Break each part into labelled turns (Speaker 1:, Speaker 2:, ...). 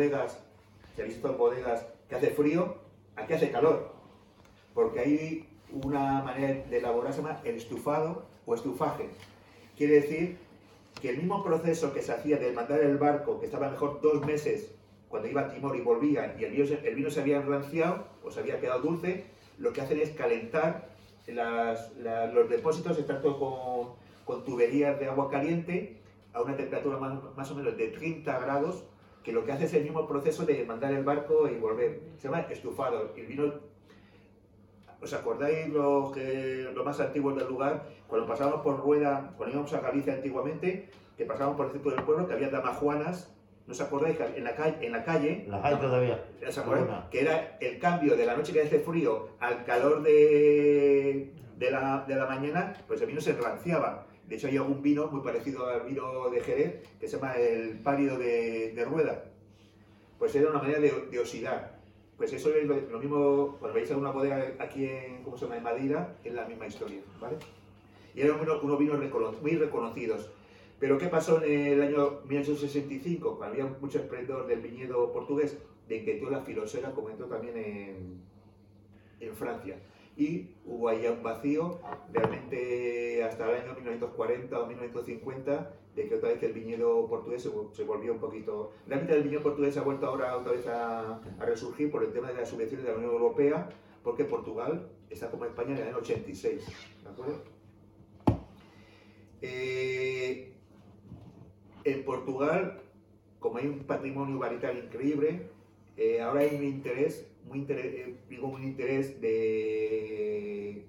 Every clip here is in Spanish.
Speaker 1: bodegas, si habéis visto bodegas que hace frío, aquí hace calor. Porque hay una manera de elaborar, se el estufado o estufaje. Quiere decir que el mismo proceso que se hacía de mandar el barco, que estaba mejor dos meses cuando iba a Timor y volvía, y el vino, se- se había enranciado o se había quedado dulce, lo que hacen es calentar los depósitos, todos con, con tuberías de agua caliente a una temperatura más o menos de 30 grados, que lo que hace es el mismo proceso de mandar el barco y volver. Se llama estufado. El vino ¿Os acordáis lo, que, lo más antiguo del lugar? Cuando pasábamos por Rueda, cuando íbamos a Galicia antiguamente, que pasábamos por el centro del pueblo, que había damajuanas, ¿no os acordáis? Que en la, calle, en la calle,
Speaker 2: Las hay todavía.
Speaker 1: ¿os acordáis? Que era el cambio de la noche que hace frío al calor de, de, la, de la mañana, pues el vino se ranciaba. De hecho, hay algún vino muy parecido al vino de Jerez, que se llama el pálido de, de Rueda. Pues era una manera de, de oxidar. Pues eso es lo, mismo, cuando veis alguna bodega aquí en, ¿cómo se llama? en Madeira, es la misma historia, ¿vale? Y eran unos, unos vinos recono- muy reconocidos. Pero ¿qué pasó en el año 1865? Cuando había mucho esplendor del viñedo portugués, de que toda la filosera comenzó también en, en Francia. Y hubo ahí un vacío, realmente hasta el año 1940 o 1950, de que otra vez el viñedo portugués se, vol- se volvió un poquito... Realmente el viñedo portugués ha vuelto ahora otra vez a, a resurgir por el tema de las subvenciones de la Unión Europea, porque Portugal está como España en el año 86. ¿De acuerdo? Eh, en Portugal, como hay un patrimonio varietal increíble, eh, ahora hay un interés, muy interés, eh, digo un interés de,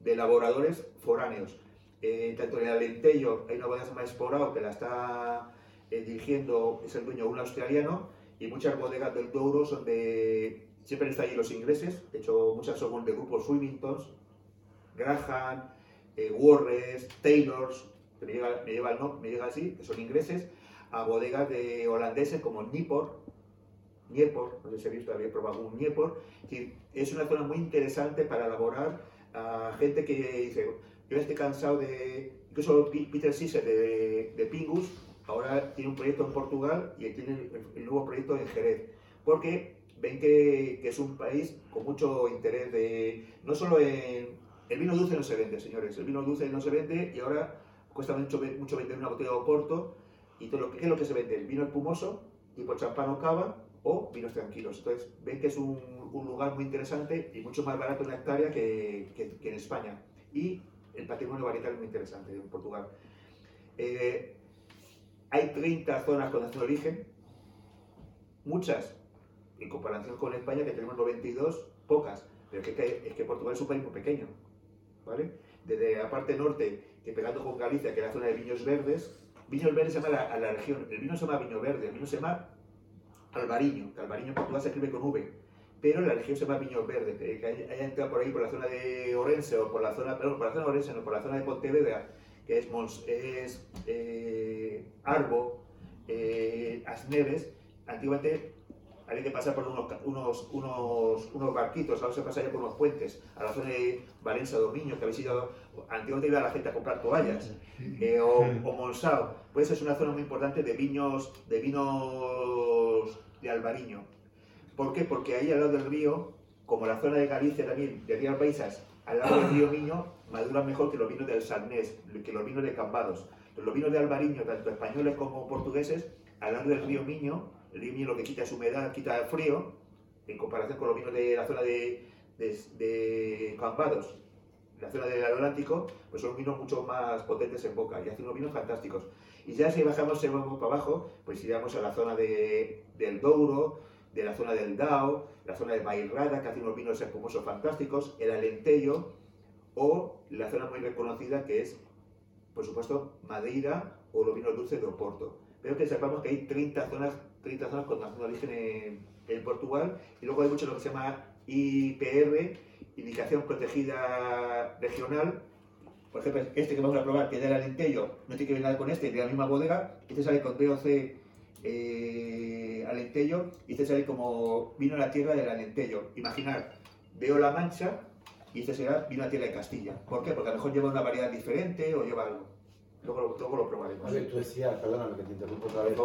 Speaker 1: de elaboradores foráneos. Eh, tanto en el Alentejo hay una bodega llama Esporao que la está eh, dirigiendo, es el dueño un australiano, y muchas bodegas del Douro son de. Siempre están allí los ingleses, de hecho, muchas son de grupos Swimmingtons, Graham, eh, Warres, Taylors, que me llega, me, lleva no- me llega así, que son ingleses, a bodegas de holandeses como Nippor, Niepor, no sé si habéis habéis probado un Niepor, decir, es una zona muy interesante para elaborar a gente que dice, yo estoy cansado de, incluso Peter Sisser de, de Pingus, ahora tiene un proyecto en Portugal y tiene el, nuevo proyecto en Jerez, porque ven que, que es un país con mucho interés de, no solo en, el vino dulce no se vende, señores, el vino dulce no se vende y ahora cuesta mucho, mucho vender una botella de Oporto y todo lo que, ¿qué es lo que se vende? El vino espumoso, tipo champán o cava, o vinos tranquilos. Entonces, ven que es un, un lugar muy interesante y mucho más barato en la hectárea que, que- que en España. Y el patrimonio varietal es muy interesante en Portugal. Eh, hay 30 zonas con nación de origen, muchas en comparación con España, que tenemos 92, pocas. Pero es que, es que Portugal es un país muy pequeño. ¿vale? Desde la parte norte, que pegando con Galicia, que es la zona de viños verdes, viños verdes se llama la, a la región, el vino se llama viño verde, el vino se llama albariño, que albariño en Portugal se escribe con V, pero la región se llama viños verdes, que, que haya entrado por ahí por la zona de Orense o por la zona, perdón, por la zona de Orense, no, por la zona de Pontevedra, que es, Mons, es eh, Arbo, eh, Asneves, antiguamente había que pasar por unos, unos, unos, unos barquitos, ahora se pasa ya por unos puentes, a la zona de Valencia, Dominio, que habéis ido, antiguamente iba la gente a comprar toallas, eh, o, o Monsao, pues es una zona muy importante de viños, de vinos de Albariño. ¿Por qué? Porque ahí al lado del río, como la zona de Galicia también, de Rías Baixas, al lado del río Miño, maduran mejor que los vinos del Sarnés, que los vinos de Cambados. Los vinos de Albariño, tanto españoles como portugueses, al lado del río Miño, el río Miño lo que quita es humedad, quita frío, en comparación con los vinos de la zona de, de, de Cambados, la zona del Atlántico, pues son vinos mucho más potentes en boca y hacen unos vinos fantásticos. Y ya si bajamos se vamos para abajo, pues iríamos a la zona de, del Douro, de la zona del Dao, la zona de Bairrada, que hace unos vinos espumosos fantásticos, el Alentejo, o la zona muy reconocida que es, por supuesto, Madeira o los vinos dulces de Oporto. Pero que sepamos que hay 30 zonas, 30 zonas con nación de origen en, en Portugal, y luego hay mucho lo que se llama IPR, Indicación Protegida Regional, por ejemplo, este que vamos a probar, que es del Alentejo, no tiene que ver nada con este, de la misma bodega. Este sale con DOC eh, Alentejo y este sale como vino a la tierra del Alentejo. Imaginar, veo la mancha y este será vino a la tierra de Castilla. ¿Por qué? Porque a lo mejor lleva una variedad diferente o lleva algo. Luego, lo- luego lo probaremos.
Speaker 3: A ver, tú decías, perdóname que te interrumpo otra vez,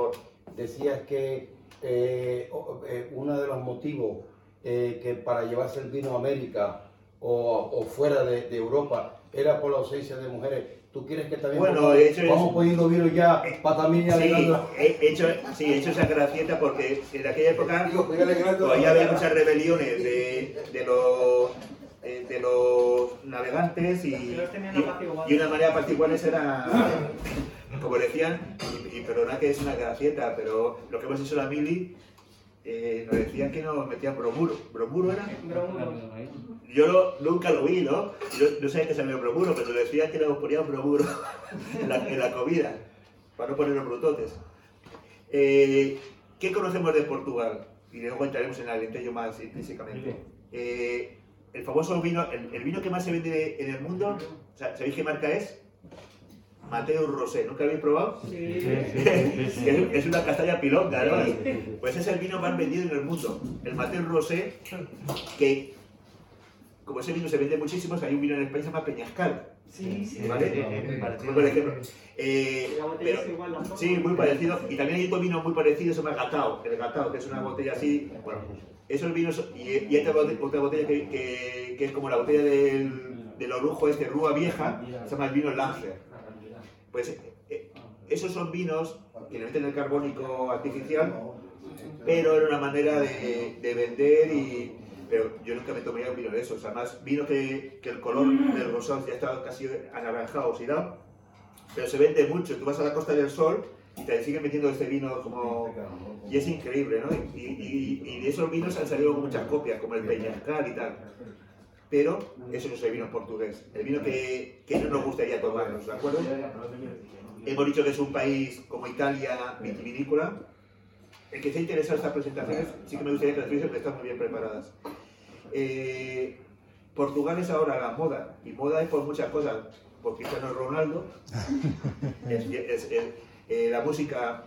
Speaker 3: decías que
Speaker 2: eh, eh, uno de los motivos eh, que para llevarse el vino a América o, fuera de, Europa era por la ausencia de mujeres. ¿Tú quieres que también
Speaker 1: bueno, vamos, hecho
Speaker 2: vamos poniendo vino ya para también ya
Speaker 1: sí, he hecho, sí, he hecho esa gracieta porque en aquella época todavía había muchas rebeliones de, de los de los navegantes y, y, una manera particular era, como decían, y, y perdona que es una gracieta, pero lo que hemos hecho la mili eh, nos decían que nos metían bromuro. ¿Bromuro era? Bromuro. Yo nunca lo vi, ¿no? Yo no sabía que se me bromuro, pero decían que nos ponían bromuro en la, en la comida, para no poner los brutotes. Eh, ¿Qué conocemos de Portugal? Y luego entraremos en el alentejo más físicamente. Eh, el famoso vino, el, vino que más se vende en el mundo, ¿sabéis qué marca es? Mateo Rosé, ¿nunca habéis probado? Sí. es una castaña pilonga, ¿no? Pues es el vino más vendido en el mundo. El Mateo Rosé, que como ese vino se vende muchísimo, hay un vino en España que se llama Peñascal. Sí, sí. ¿Vale? Por ejemplo. Eh, pero, sí, muy parecido. Y también hay otro vino muy parecido, se llama Gatao. El Gatao, que es una botella así. Bueno, esos vinos. Y, y esta otra botella que, que, que, es como la botella del, del orujo, este, Rúa Vieja, se llama el vino Langer. Pues eh, esos son vinos que le meten el carbónico artificial, pero era una manera de, vender y... Pero yo nunca me tomaría un vino de esos. Además, vino que, que el color del rosado ya está casi anaranjado, oxidado, pero se vende mucho. Tú vas a la Costa del Sol y te siguen metiendo este vino como... Y es increíble, ¿no? Y, y, de esos vinos han salido muchas copias, como el Peñascal y tal pero eso no es el vino portugués, el vino que, que no nos gustaría tomarnos, ¿de acuerdo? Hemos dicho que es un país como Italia vitivinícola. El que esté interesado en estas presentaciones, sí que me gustaría que las tuviese porque están muy bien preparadas. Eh, Portugal es ahora la moda, y moda es por muchas cosas, por Cristiano Ronaldo, es, eh, la música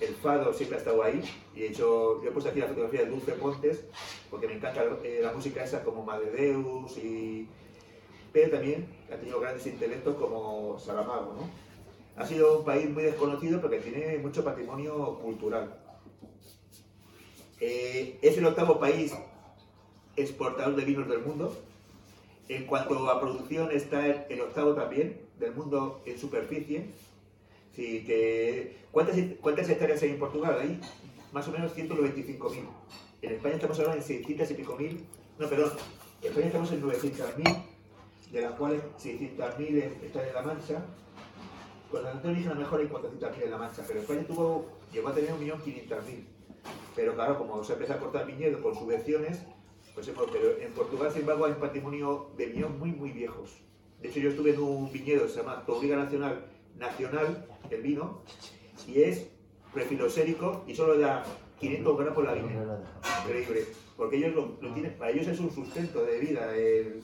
Speaker 1: el fado siempre ha estado ahí. Y de hecho, yo he puesto aquí la fotografía de Dulce Pontes, porque me encanta eh, la música esa como Madre y... Pero también ha tenido grandes intelectos como Saramago, ¿no? Ha sido un país muy desconocido porque tiene mucho patrimonio cultural. Eh, es el octavo país exportador de vinos del mundo. En cuanto a producción está el octavo también del mundo en superficie Sí, que, ¿cuántas, ¿Cuántas hectáreas hay en Portugal? Hay más o menos 195.000. En España estamos hablando de 600 y pico mil. No, perdón. En España estamos en 900.000, de las cuales 600.000 están en La Mancha. Con la Antonio mejor hay 400.000 en La Mancha, pero España tuvo, llegó a tener 1.500.000. Pero claro, como se empieza a cortar viñedo con subvenciones, pues pero en Portugal, sin embargo, hay un patrimonio de viñedos muy, muy viejos. De hecho, yo estuve en un viñedo, se llama Tobriga Nacional, nacional, el vino, y es prefilosérico y solo da 500 gramos la viña. Increíble. Porque ellos lo, tienen, para ellos es un sustento de vida, el,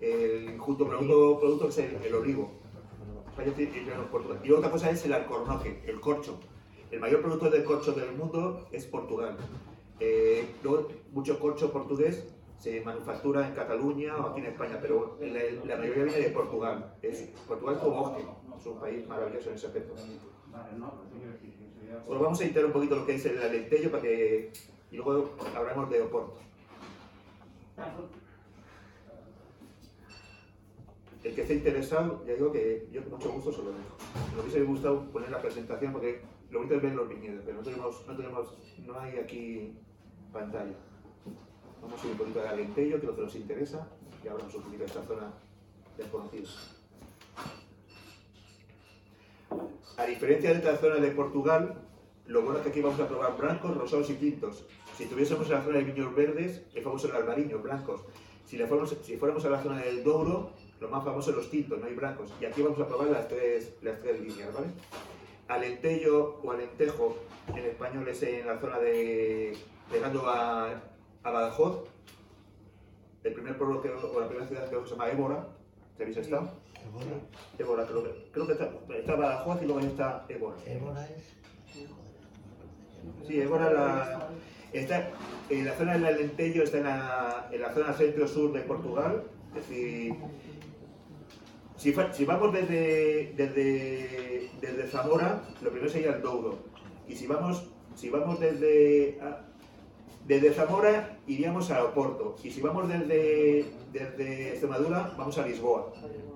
Speaker 1: el junto producto, producto es el, olivo. Y otra cosa es el alcornoque, el corcho. El mayor productor de corcho del mundo es Portugal. Eh, mucho corcho portugués se manufactura en Cataluña o aquí en España, pero la, la mayoría viene de Portugal. Es, Portugal es como bosque es un país maravilloso en ese aspecto. Pues vamos a editar un poquito lo que es el alentejo para que y luego hablamos de Oporto. El que esté interesado, ya digo que yo con mucho gusto se lo dejo. Me hubiese gustado poner la presentación porque lo bonito es ver los viñedos, pero no tenemos, no tenemos, no hay aquí pantalla. Vamos a ir un poquito de alentejo, que lo que nos interesa, y hablamos un poquito de esta zona desconocida. A diferencia de otras zonas de Portugal, lo bueno es que aquí vamos a probar blancos, rosados y tintos. Si tuviésemos en la zona de viños verdes, el famoso el albariño, blancos. Si, fuéramos, si fuéramos a la zona del Douro, lo más famoso es los tintos, no hay blancos. Y aquí vamos a probar las tres, las tres líneas, ¿vale? Alentejo o alentejo en español es en la zona de. llegando a, a Badajoz. El primer pueblo que, o la primera ciudad que se llama Évora, ¿te habéis estado? Évora, creo que, creo que está, está Badajoz y luego está Évora. Évora es. Sí, Évora la, está en la zona del Alentejo, está en la, en la zona centro-sur de Portugal. Es decir, si, si vamos desde, desde, desde, Zamora, lo primero sería el Douro. Y si vamos si vamos desde, a- desde Zamora, iríamos a Oporto. Y si vamos desde, desde Extremadura, vamos a Lisboa,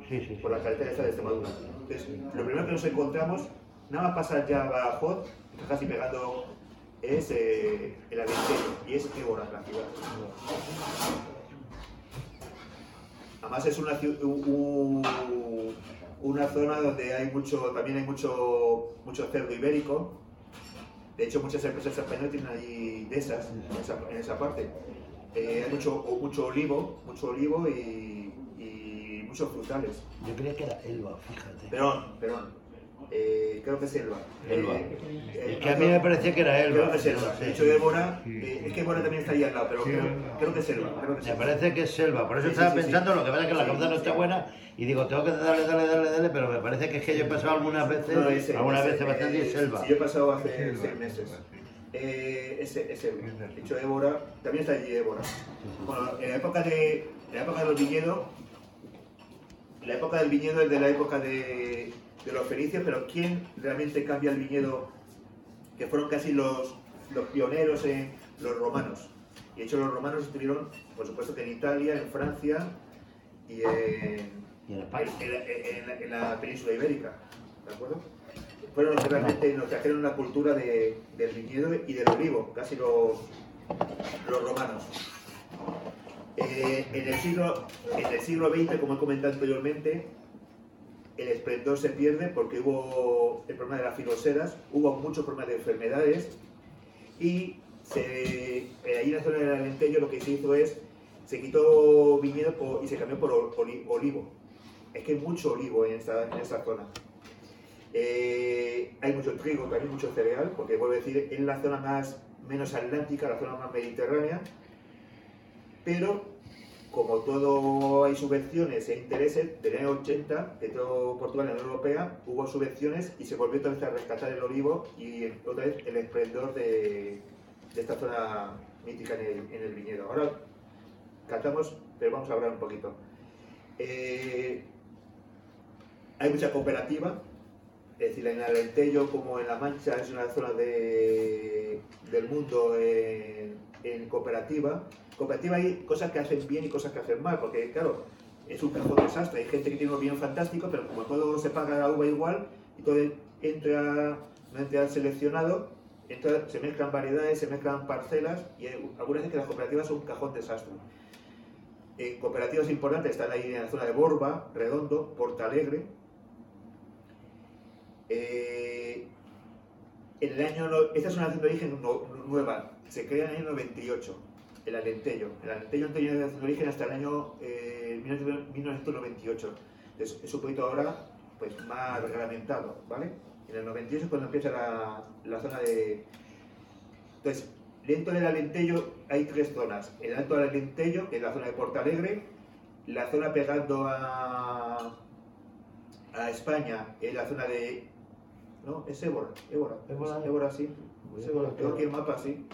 Speaker 3: Sí, sí.
Speaker 1: por la carretera esta de Extremadura. Entonces, lo primero que nos encontramos, nada más pasar ya a Badajoz, casi pegando, es eh, el Alentejo, y es Évora, la ciudad. Además es una, una zona donde hay mucho, también hay mucho, mucho cerdo ibérico. De hecho, muchas empresas españolas tienen allí de esas, en esa, en esa parte. Eh, hay mucho, mucho olivo, mucho olivo y, y muchos frutales.
Speaker 3: Yo creía que era Elba, fíjate.
Speaker 1: Perdón, perdón. Eh, creo que es Elba.
Speaker 3: Elba.
Speaker 1: Eh, eh,
Speaker 3: Es que a mí me parecía que era Elba.
Speaker 1: Creo que es Elba. De hecho, Évora, eh, es que Évora también está ahí al lado, pero creo, creo que es Elba. Creo que es
Speaker 3: Me
Speaker 1: Elba.
Speaker 3: parece que es selva, por eso
Speaker 1: Sí,
Speaker 3: estaba
Speaker 1: sí, sí.
Speaker 3: pensando, lo que pasa es que la
Speaker 1: Sí,
Speaker 3: cabeza no está
Speaker 1: sí.
Speaker 3: buena y digo, tengo que darle, darle, darle, darle, pero me parece que es que yo he pasado algunas veces,
Speaker 1: No, ese-
Speaker 3: algunas
Speaker 1: ese,
Speaker 3: veces bastante y
Speaker 1: eh,
Speaker 3: es selva.
Speaker 1: Sí, yo he pasado hace seis meses. Eh, ese, ese, de hecho, Évora, también está allí Évora. Bueno, en la época de, en la época de los viñedos, la época del viñedo es de la época de, de los fenicios, pero ¿quién realmente cambia el viñedo? Que fueron casi los, los pioneros en los romanos. Y de hecho los romanos estuvieron, por supuesto que en Italia, en Francia y en,
Speaker 3: Y en
Speaker 1: en la, en la península ibérica, ¿de acuerdo? Fueron los que realmente nos trajeron la cultura de- del viñedo y del olivo, casi los, los romanos. Eh, en, el siglo, en el siglo XX, como he comentado anteriormente, el esplendor se pierde porque hubo el problema de las filoseras, hubo muchos problemas de enfermedades y se, eh, ahí en la zona del Alentejo lo que se hizo es, se quitó viñedo por- y se cambió por ol- oli- olivo. Es que hay mucho olivo en esta, en esta zona. Eh, hay mucho trigo, también mucho cereal, porque vuelvo a decir, es la zona más menos atlántica, la zona más mediterránea, pero como todo hay subvenciones e intereses, del año 80, de todo Portugal en la Unión Europea, hubo subvenciones y se volvió otra vez a rescatar el olivo y otra vez el esplendor de, de esta zona mítica en el, en el viñedo. Ahora cantamos, pero vamos a hablar un poquito. Eh, hay mucha cooperativa, es decir, en Alentejo como en La Mancha es una zona de- del mundo en, en cooperativa. Cooperativa hay cosas que hacen bien y cosas que hacen mal, porque claro, es un cajón desastre. Hay gente que tiene un bien fantástico, pero como todo se paga la uva igual y todo entra, no entra seleccionado, entra- se mezclan variedades, se mezclan parcelas y hay- algunas veces que las cooperativas son un cajón desastre. Cooperativas importantes están ahí en la zona de Borba, Redondo, Portalegre. Eh, en el año, esta es una de origen nueva, se crea en el año 98, el Alentejo. El Alentejo tenía origen hasta el año eh, 1998. Entonces, es un poquito ahora pues, más reglamentado, ¿vale? En el 98 es cuando empieza la, la zona de... Entonces, dentro del Alentejo hay tres zonas. El Alto del Alentejo, que es la zona de Portalegre, la zona pegando a, a España, es la zona de... No, es Évora, Évora,
Speaker 3: Évora.
Speaker 1: Évora sí. Évora. Tengo aquí el mapa, sí.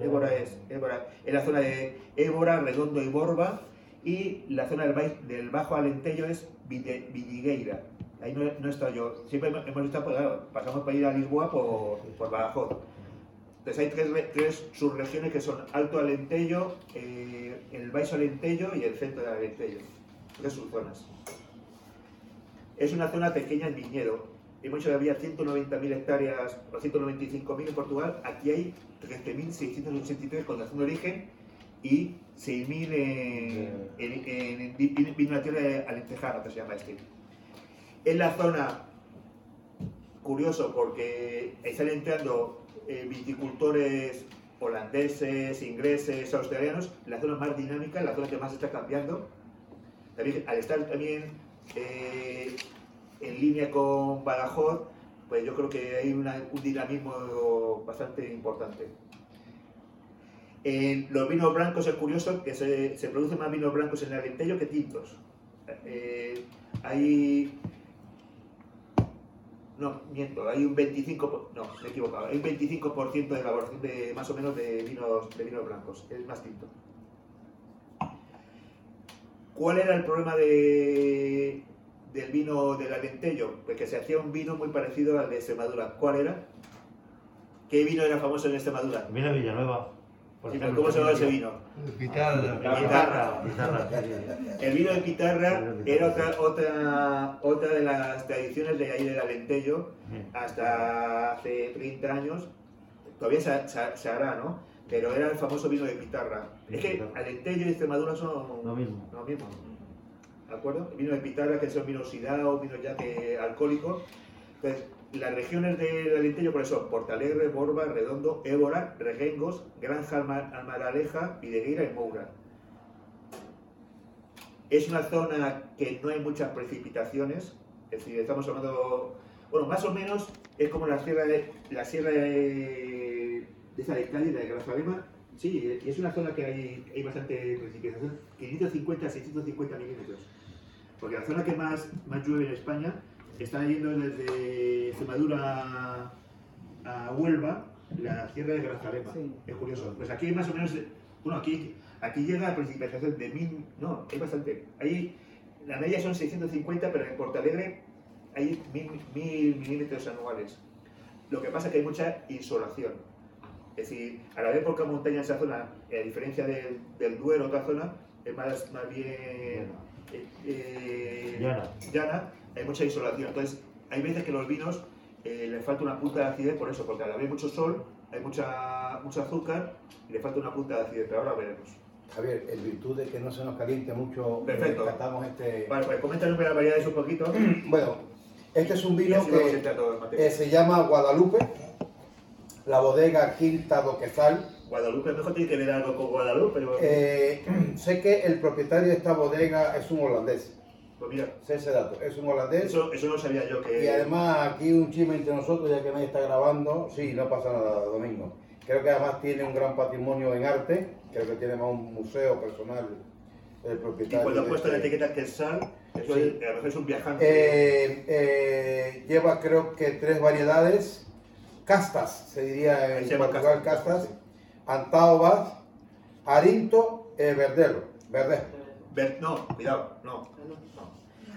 Speaker 1: Évora es, Évora. Es la zona de Évora, Redondo y Borba. Y la zona del, del Bajo Alentejo es Villigueira. Ahí no, no he estado yo. Siempre hemos estado, pues, claro, pasamos para ir a Lisboa por, por Badajoz. Entonces hay tres, re- tres subregiones que son Alto Alentejo, eh, el Baixo Alentejo y el centro del Alentejo. Tres subzonas. Es una zona pequeña en viñedo. Hemos dicho que había 190.000 hectáreas o 195.000 en Portugal. Aquí hay 13.683 con nación de origen y 6.000 en, en, en, en vi- vino nativa alentejano, que se llama este. Es la zona, curioso, porque están entrando eh, viticultores holandeses, ingleses, australianos, la zona más dinámica, la zona que más está cambiando. También, al estar también eh, en línea con Badajoz, pues yo creo que hay un dinamismo bastante importante. En los vinos blancos es curioso que se, se producen más vinos blancos en el Alentejo que tintos. Eh, hay. No, miento, hay un 25%, po- no, me he equivocado, hay un 25% de elaboración de más o menos de vinos, de vinos blancos, es más tinto. ¿Cuál era el problema de, del vino del Alentejo? Pues que se hacía un vino muy parecido al de Extremadura. ¿Cuál era? ¿Qué vino era famoso en Extremadura?
Speaker 3: Vino de Villanueva. por
Speaker 1: Sí,
Speaker 3: ejemplo,
Speaker 1: ¿Cómo se llama ese vino?
Speaker 4: Guitarra.
Speaker 1: Guitarra.
Speaker 3: Guitarra.
Speaker 1: El vino de pitarra era otra, otra, otra de las tradiciones de ahí del Alentejo, hasta hace 30 años, todavía se, se- se hará, ¿no? Pero era el famoso vino de pitarra. Es que. Alentejo y Extremadura son
Speaker 3: Lo mismo.
Speaker 1: lo mismo. ¿De acuerdo? El vino de pitarra, que son vinos oxidados, vinos ya que alcohólicos. Entonces, las regiones del Alentejo, por eso, Portalegre, Borba, Redondo, Évora, Reguengos, Granja Alma- Almaraleja, Videgueira y Moura. Es una zona que no hay muchas precipitaciones, es decir, estamos hablando, bueno, más o menos es como la sierra de, la sierra de, de esa de Cádiz, de Grazalema, sí, y es una zona que hay, hay bastante precipitación, 550 a 650 milímetros, porque la zona que más, más llueve en España está yendo desde Extremadura a, a Huelva, la sierra de Grazalema,
Speaker 5: Sí.
Speaker 1: es curioso, pues aquí más o menos, bueno, aquí, aquí llega la precipitación de mil, no, hay bastante, hay, la media son 650, pero en Portalegre hay mil, mil milímetros anuales. Lo que pasa es que hay mucha insolación. Es decir, a la vez porque montaña en esa zona, a diferencia del, del Duero, otra zona, es más, más bien eh, eh,
Speaker 3: Llana.
Speaker 1: llana, hay mucha insolación. Entonces, hay veces que los vinos eh, les falta una punta de acidez por eso, porque a la vez hay mucho sol, hay mucha, mucho azúcar y le falta una punta de acidez, pero ahora veremos.
Speaker 2: Javier, en virtud de que no se nos caliente mucho,
Speaker 1: Perfecto.
Speaker 2: tratamos este...
Speaker 1: Vale, pues coméntanos las variedades un poquito.
Speaker 2: Bueno, este es un vino que
Speaker 1: materia.
Speaker 2: eh, se llama Guadalupe, la bodega Quinta do Quezal.
Speaker 1: Guadalupe, a lo mejor tiene que ver algo con Guadalupe,
Speaker 2: Eh, sé que el propietario de esta bodega es un holandés,
Speaker 1: pues mira,
Speaker 2: sé ese dato, es un holandés.
Speaker 1: eso, eso no sabía yo que...
Speaker 2: Y además aquí un chisme entre nosotros, ya que nadie está grabando, sí, no pasa nada, Domingo. Creo que además tiene un gran patrimonio en arte, creo que tiene más un museo personal el
Speaker 1: y
Speaker 2: propietario.
Speaker 1: cuando ha puesto la
Speaker 2: este-
Speaker 1: etiqueta que es sal, eso
Speaker 2: Sí.
Speaker 1: es, a lo mejor es un viajante.
Speaker 2: Eh, eh, lleva creo que tres variedades, castas, se diría en
Speaker 1: se
Speaker 2: Portugal
Speaker 1: castas.
Speaker 2: castas, Antaobas, Arinto, eh, Verdelo, Verde.
Speaker 1: Ver- no, cuidado, no.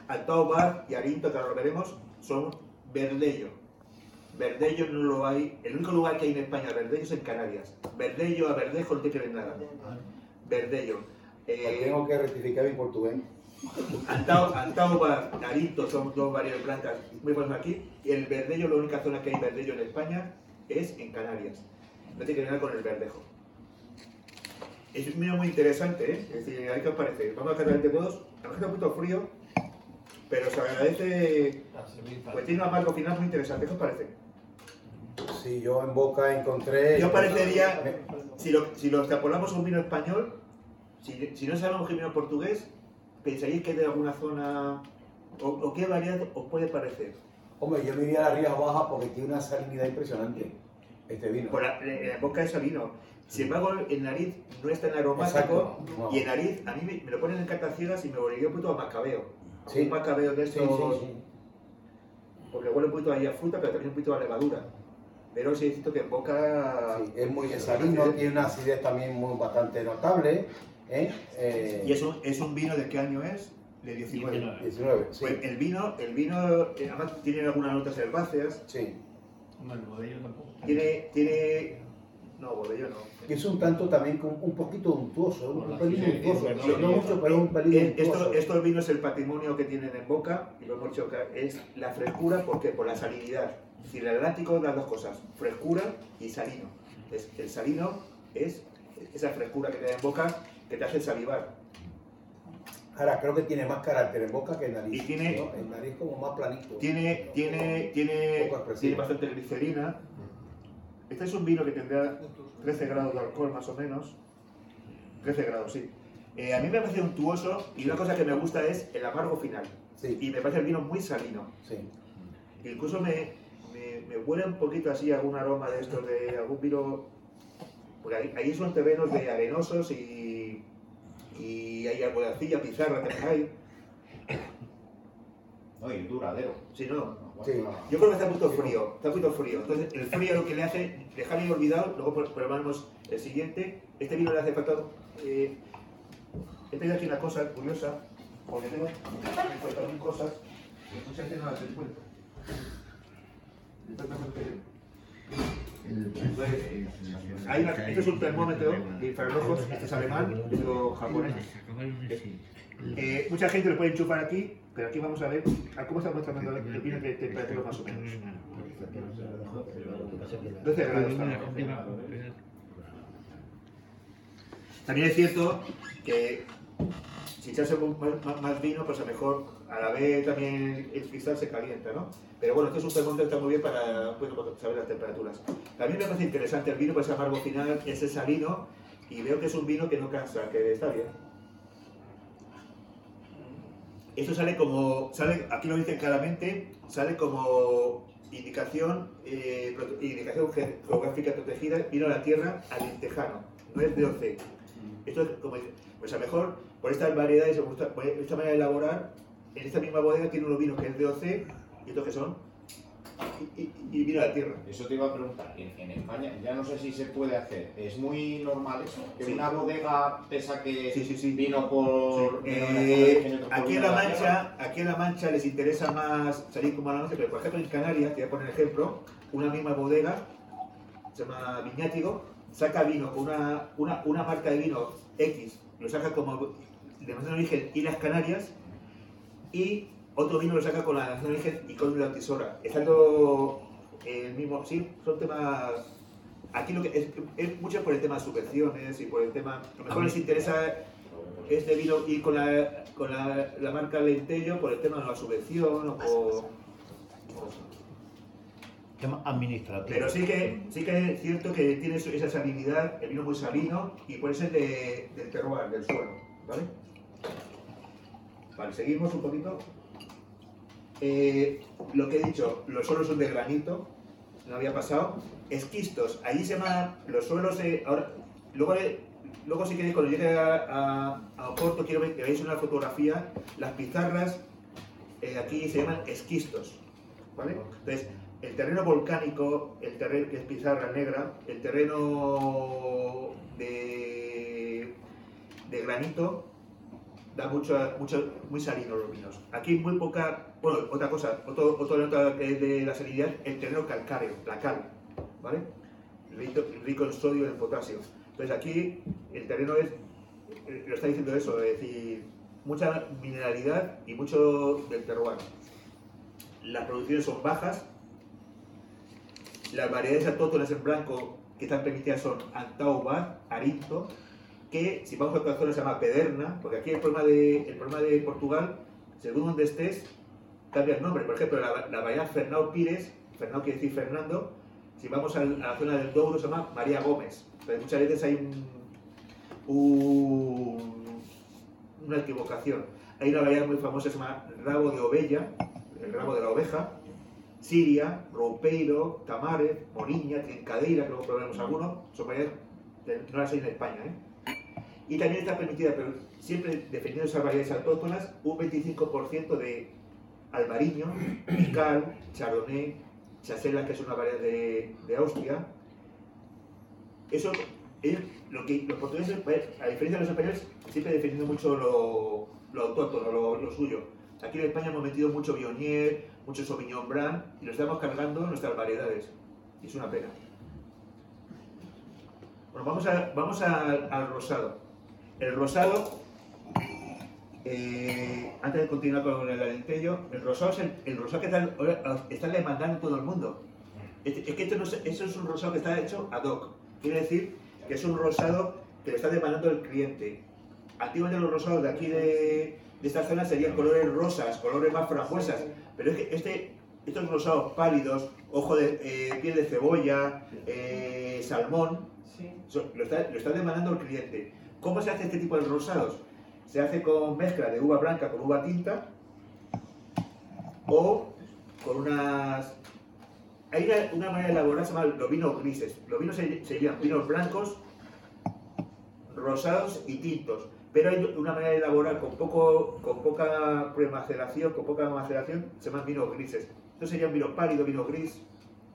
Speaker 1: no. Bar y Arinto, que ahora lo veremos, son Verdello. Verdello no lo hay, el único lugar que hay en España Verdello es en Canarias. Verdello a Verdejo no que ver nada. Verdello. Eh,
Speaker 2: Tengo que rectificar mi portugués.
Speaker 1: Antao, Antao Arinto son dos variedades blancas muy buenas aquí. Y el Verdello, la única zona que hay Verdello en España es en Canarias. No tiene que ver nada con el Verdejo. Es un vino muy interesante, ¿eh? Es decir, ¿a qué os parece? Vamos a cargar de todos. A lo mejor está un poquito frío, pero se agradece. Pues tiene un amargo final muy interesante. ¿Qué os parece?
Speaker 2: Sí, yo en Boca encontré...
Speaker 1: Yo parecería, si lo, si lo extrapolamos a un vino español, si, si no sabemos qué vino portugués, ¿pensaríais que es de alguna zona o, o qué variedad os puede parecer?
Speaker 2: Hombre, yo me iría a la Rías Baja porque tiene una salinidad impresionante, este vino.
Speaker 1: Por la, en la boca es salino. Sin embargo, en nariz no es tan aromático.
Speaker 2: No.
Speaker 1: y en nariz a mí me, me lo ponen en cartas ciegas y me volvería un poquito a macabeo.
Speaker 2: Sí.
Speaker 1: Un macabeo de
Speaker 2: Sí,
Speaker 1: estos,
Speaker 2: sí, sí.
Speaker 1: porque huele un poquito ahí a fruta, pero también un poquito a levadura. Pero sí es cierto que en boca...
Speaker 2: Sí, es muy salino, tiene una acidez también muy bastante notable. ¿eh? Eh,
Speaker 1: ¿Y es un, es un vino de qué año es? De 19.
Speaker 2: 19, sí.
Speaker 1: Pues el vino, el vino, eh, además tiene algunas notas herbáceas,
Speaker 2: sí.
Speaker 5: Hombre, el bodello tampoco.
Speaker 1: Tiene, tiene, no, bodello no.
Speaker 2: Es un tanto también con un poquito untuoso, un, un pelín untuoso. No, no mucho, pero un pelín
Speaker 1: Eh, Esto, estos vinos, el patrimonio que tienen en boca, y lo hemos dicho, que es la frescura, ¿por qué? Por la salinidad. Decir, el Atlántico da dos cosas, frescura y salino. Es, el salino es esa frescura que te da en boca que te hace salivar.
Speaker 2: Ahora, creo que tiene más carácter en boca que en nariz.
Speaker 1: Y tiene-
Speaker 2: ¿no? En nariz como más planito.
Speaker 1: Tiene, tiene, tiene, tiene bastante glicerina. Este es un vino que tendrá 13 grados de alcohol más o menos. 13 grados, sí. Eh, a mí me parece untuoso y una cosa que me gusta es el amargo final.
Speaker 2: Sí,
Speaker 1: Y me parece el vino muy salino.
Speaker 2: sí.
Speaker 1: Incluso me, me, me huele un poquito así algún aroma de estos, de algún vino. Porque ahí, ahí son terrenos de arenosos y, y hay arcilla, pizarra también hay.
Speaker 4: No, y duradero.
Speaker 1: Si no,
Speaker 2: Sí.
Speaker 1: yo creo que está un poquito frío, está un poquito frío. Entonces, el frío lo que le hace, dejarle olvidado, luego pr- probamos el siguiente. Este vino le hace falta. Eh, he tenido aquí una cosa curiosa, porque tengo faltan cosas, y muchas veces no las encuentro. Entonces, Hay una- este es un termómetro de infrarrojos, este es alemán, otro japonés. Eh, mucha gente lo puede enchufar aquí, pero aquí vamos a ver a cómo estamos tratando el vino de temperatura más o menos. 12 grados. estamos. También es cierto que si echase más, vino, pues a lo mejor a la vez también el cristal se calienta, ¿no? Pero bueno, este es un termómetro que está muy bien para bueno, para saber las temperaturas. También me parece interesante el vino, pues amargo final, ese salino, y veo que es un vino que no cansa, que está bien. Esto sale como, sale, aquí lo dicen claramente, sale como indicación, eh, indicación ge- geográfica protegida, vino a la tierra alintejano, no es DOC. Esto es como, pues a lo mejor por estas variedades, por esta, por esta manera de elaborar, en esta misma bodega tiene unos vinos que es DOC y estos que son, y, y- y vino a la tierra.
Speaker 4: Eso te iba a preguntar. En, en España, ya no sé si se puede hacer. Es muy normal eso. Que
Speaker 1: Sí.
Speaker 4: una bodega te saque
Speaker 1: Sí, sí,
Speaker 4: vino por.
Speaker 1: Eh,
Speaker 4: por
Speaker 1: aquí en La. Mancha, aquí en La Mancha les interesa más salir como a la noche, pero por ejemplo en Canarias, te voy a poner ejemplo, una misma bodega, se llama Viñátigo, saca vino con una, una, una marca de vino X, lo saca como de origen y las Canarias, y otro vino lo saca con la nación origen y con la tisora. Estando el mismo, sí, son temas... Aquí lo que es, es mucho por el tema de subvenciones y por el tema... A lo mejor les interesa este vino y con la, con la, la marca Lentello por el tema de la subvención o por...
Speaker 3: Tema administrativo.
Speaker 1: Pero sí que, sí que es cierto que tiene esa salinidad, el vino muy salino y puede ser de, del terroir, del suelo, ¿vale? Vale, seguimos un poquito. Eh, lo que he dicho, los suelos son de granito, no había pasado. Esquistos, allí se llama, los suelos, ahora, luego, luego si queréis, cuando llegue a, a, Oporto, quiero que veáis una fotografía, las pizarras eh, aquí se llaman esquistos, ¿vale? Entonces, el terreno volcánico, el terreno que es pizarra negra, el terreno de granito, da mucho, mucho, muy salino los vinos. Aquí muy poca, bueno, otra cosa, otro, otro nota de la salinidad, el terreno calcáreo, la cal, ¿vale? Rico, rico en sodio y en potasio. Entonces aquí el terreno es, eh, lo está diciendo eso, es decir, mucha mineralidad y mucho del terroir. Las producciones son bajas, las variedades autóctonas en blanco que están permitidas son Antauba, Arinto, que si vamos a otra zona se llama Pederna, porque aquí el problema de, el problema de Portugal, según donde estés, cambia el nombre. Por ejemplo, la, la variedad Fernão Pires, Fernão quiere decir Fernando, si vamos al- a, la zona del Douro se llama María Gómez. Entonces muchas veces hay un, un- una equivocación. Hay una variedad muy famosa se llama Rabo de Ovella, el rabo de la oveja, Siria, Roupeiro, Tamares, Moriña, Trincadeira, que luego probaremos algunos, son que no las hay en España. ¿eh? Y también está permitida, pero siempre defendiendo esas variedades autóctonas, un 25% de albariño, pical, chardonnay, chasela, que es una variedad de, de Austria. Eso, ellos, lo que, los portugueses, a diferencia de los españoles, siempre defendiendo mucho lo, lo autóctono, lo, suyo. Aquí en España hemos metido mucho Viognier, mucho Sauvignon Blanc y lo estamos cargando nuestras variedades. Y es una pena. Bueno, vamos, a- vamos al rosado. El rosado, eh, antes de continuar con el alentello, el rosado es el, el rosado que está, está demandando todo el mundo. Es, es que esto no es, eso es un rosado que está hecho ad hoc. Quiere decir que es un rosado que le está demandando el cliente. Antiguamente los rosados de aquí de, de esta zona serían colores rosas, colores más frambuesas, pero es que este, estos rosados pálidos, ojo de eh, piel de cebolla, eh, salmón, so- lo, está, lo está demandando el cliente. ¿Cómo se hace este tipo de rosados? Se hace con mezcla de uva blanca con uva tinta o con unas... Hay una, manera de elaborar, se llama los vinos grises. Los vinos se, vinos blancos, rosados y tintos. Pero hay una manera de elaborar con, poco, con poca premaceración, con poca maceración, se llaman vinos grises. Entonces sería un vino pálido, vino gris,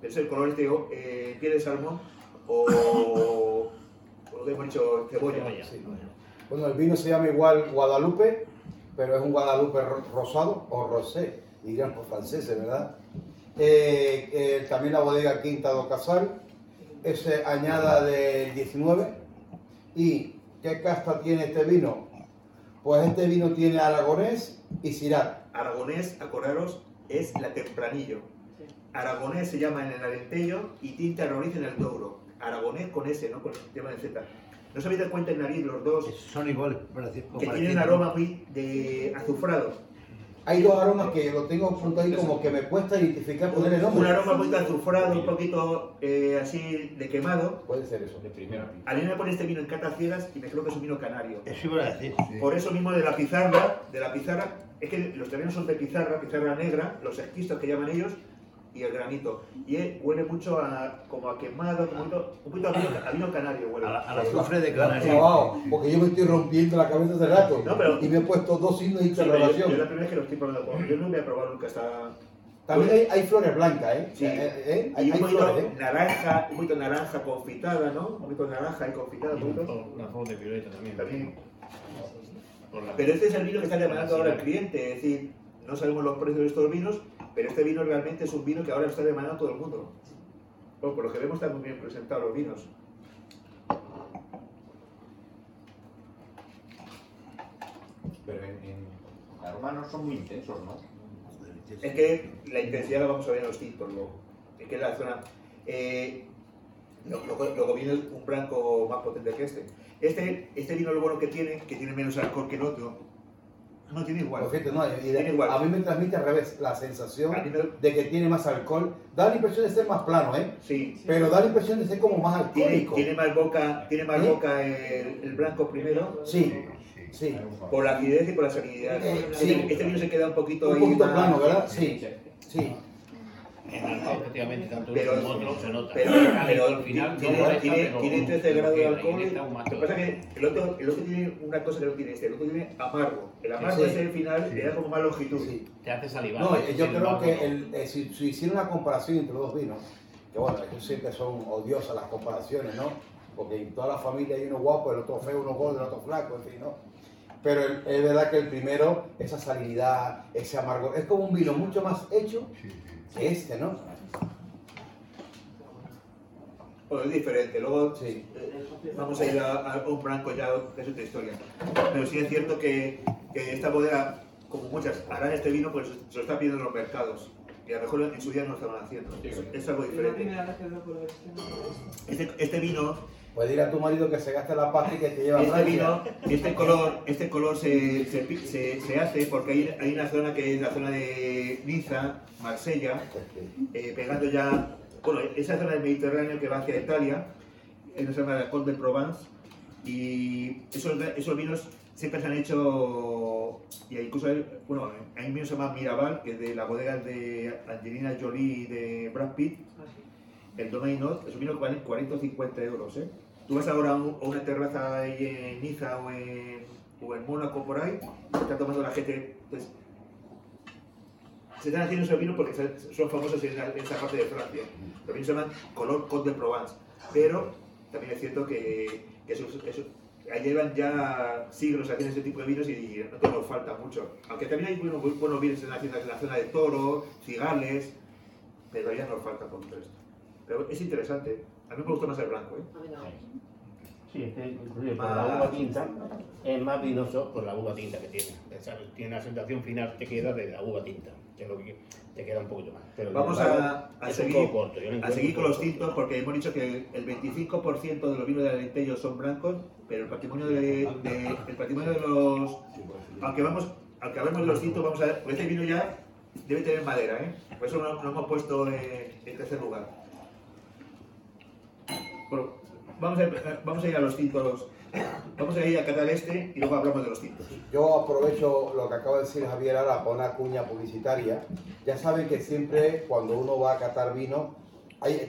Speaker 1: es el color este, eh, piel de salmón o, hemos dicho, cebolla.
Speaker 2: Sí. Bueno, el vino se llama igual Guadalupe, pero es un Guadalupe ro- rosado o rosé, dirían los franceses, ¿verdad? Eh, eh, también la bodega Quinta do Casal, ese añada del 19. ¿Y qué casta tiene este vino? Pues este vino tiene aragonés y Syrah.
Speaker 1: Aragonés, acordaros, es la tempranillo. Aragonés se llama en el Alentejo y tinta en el Douro. Aragonés con S, no con el tema de Z. ¿No os habéis dado cuenta en nariz los dos
Speaker 3: Son iguales,
Speaker 1: que tienen un aroma muy de azufrado?
Speaker 2: Hay dos aromas que lo tengo apuntado ahí como que me cuesta identificar, poner el
Speaker 1: Un
Speaker 2: nombre.
Speaker 1: aroma muy de azufrado, un poquito eh, así de quemado.
Speaker 2: Puede ser eso.
Speaker 4: De primera.
Speaker 1: A mí me pone este vino en catas ciegas y me creo que es un vino canario.
Speaker 3: Eso iba a decir.
Speaker 1: Por eso mismo de la pizarra, de la pizarra, es que los terrenos son de pizarra, pizarra negra, los esquistos que llaman ellos, y el granito. Y huele mucho a, como a quemado, como un poquito, un poquito a, vino, a vino canario huele.
Speaker 3: Al, al azufre de Canarias.
Speaker 2: probado, porque yo me estoy rompiendo la cabeza hace rato.
Speaker 1: No, pero-
Speaker 2: Y me he puesto dos signos de
Speaker 1: Sí, pero yo, yo la
Speaker 2: interrogación.
Speaker 1: primera vez que lo estoy probando. Yo no voy a probar nunca esta...
Speaker 2: También hay, hay flores blancas, ¿eh?
Speaker 1: Sí.
Speaker 2: Eh, eh, eh, Hay,
Speaker 1: Y un
Speaker 2: hay
Speaker 1: poquito
Speaker 2: flores, ¿eh?
Speaker 1: naranja, un poquito naranja confitada, ¿no? Un poquito naranja y confitada,
Speaker 5: Y un
Speaker 1: poquito.
Speaker 5: una flor de violeta también.
Speaker 1: También.
Speaker 5: La-
Speaker 1: Pero este es el vino que está demandando ahora el cliente, es decir, no sabemos los precios de estos vinos, pero este vino realmente es un vino que ahora está demandando todo el mundo. Bueno, por lo que vemos están muy bien presentados los vinos.
Speaker 4: Pero en, en aroma no son muy intensos, ¿no?
Speaker 1: Es que la intensidad la vamos a ver en los tintos, luego. Es que la zona... Eh, luego viene un blanco más potente que este. Este, este vino lo bueno que tiene, que tiene menos alcohol que el otro, no tiene igual.
Speaker 2: Por cierto, no, y de-
Speaker 1: Tiene igual.
Speaker 2: a mí me transmite al revés la sensación
Speaker 1: me-
Speaker 2: de que tiene más alcohol. Da la impresión de ser más plano, ¿eh?
Speaker 1: Sí,
Speaker 2: Pero da la impresión de ser como más alcohólico.
Speaker 1: tiene más boca, tiene más
Speaker 2: ¿Eh?
Speaker 1: boca el, el blanco primero,
Speaker 2: Sí, sí.
Speaker 1: por la acidez y por la salinidad.
Speaker 2: Eh,
Speaker 1: Este-
Speaker 2: sí.
Speaker 1: Este vino se queda un poquito
Speaker 2: Un
Speaker 1: ahí
Speaker 2: poquito
Speaker 1: más-
Speaker 2: plano, ¿verdad? Sí, sí.
Speaker 5: En alcohol, efectivamente, tanto
Speaker 1: Pero-
Speaker 5: uno como otro se nota.
Speaker 1: Pero,
Speaker 5: Al
Speaker 1: pero
Speaker 5: final,
Speaker 1: tiene,
Speaker 5: no molesta,
Speaker 1: tiene-
Speaker 5: pero-
Speaker 1: tiene 13
Speaker 5: pero
Speaker 1: grados de alcohol. Lo que pasa es que el otro, el otro tiene una cosa que no tiene este, el otro tiene amargo. El amargo es el final, le da como más longitud.
Speaker 2: sí.
Speaker 5: Te hace salivar.
Speaker 2: No, yo creo que el- eh, si, si hiciera una comparación entre los dos vinos, que bueno, siempre son odiosas las comparaciones, ¿no? Porque en toda la familia hay uno guapo, el otro feo, uno gordo, el otro flaco, en fin, ¿no? Pero el- es verdad que el primero, esa salinidad, ese amargo, es como un vino mucho más hecho que este, ¿no?
Speaker 1: Bueno, es diferente. Luego
Speaker 2: Sí.
Speaker 1: vamos a ir a, a un blanco ya, que es otra historia. Pero sí es cierto que, que esta bodega, como muchas, harán este vino, pues se lo está pidiendo en los mercados. Y a lo mejor en su día no lo estaban haciendo. Es, es algo diferente.
Speaker 6: Este,
Speaker 1: este vino,
Speaker 2: Pues dile a tu marido que se gaste la pasta y que te lleva a
Speaker 1: este vino, este color, este color se, se, se- se hace porque hay, hay una zona que es la zona de Niza, Marsella, eh, pegando ya, bueno, esa zona del Mediterráneo que va hacia Italia, en la zona de Côte de Provence, y esos, esos vinos siempre se han hecho, y incluso, hay, bueno, hay un vino que se llama Mirabal, que es de la bodega de Angelina Jolie y de Brad Pitt, el Domain Not, esos vinos valen 40 o 50 euros, ¿eh? Tú vas ahora a, un- a una terraza ahí en Niza o en, o en Mónaco por ahí, está tomando la gente, pues, se están haciendo esos vinos porque son famosos en, en esa parte de Francia. Los vinos se llaman color Côte de Provence. Pero también es cierto que, que esos, esos- llevan ya siglos haciendo este tipo de vinos y no te nos falta mucho. Aunque también hay buenos, vinos en la, zona de Toro, Cigales, pero ya nos falta por todo esto. Pero es interesante. A mí me gusta más el blanco, ¿eh?
Speaker 6: A mí no.
Speaker 5: Sí, este, inclusive por
Speaker 1: Ah,
Speaker 5: la uva tinta, es más vinoso por la uva tinta que tiene. Tiene la sensación final que queda de la uva tinta, que es lo que te queda un poquito más. Pero
Speaker 1: Vamos a, a seguir,
Speaker 5: corto,
Speaker 1: a seguir con los tintos porque hemos dicho que el 25% de los vinos de Alentejo son blancos, pero el patrimonio de, de- el patrimonio de los... Aunque vamos, aunque hablemos de los tintos, vamos a ver, este vino ya debe tener madera, ¿eh? Por eso lo, lo hemos puesto en, en tercer lugar. Bueno, vamos a, vamos a ir a los tintos, vamos a ir a catar este y luego hablamos de los tintos.
Speaker 2: Yo aprovecho lo que acaba de decir Javier ahora para una cuña publicitaria. Ya saben que siempre cuando uno va a catar vino,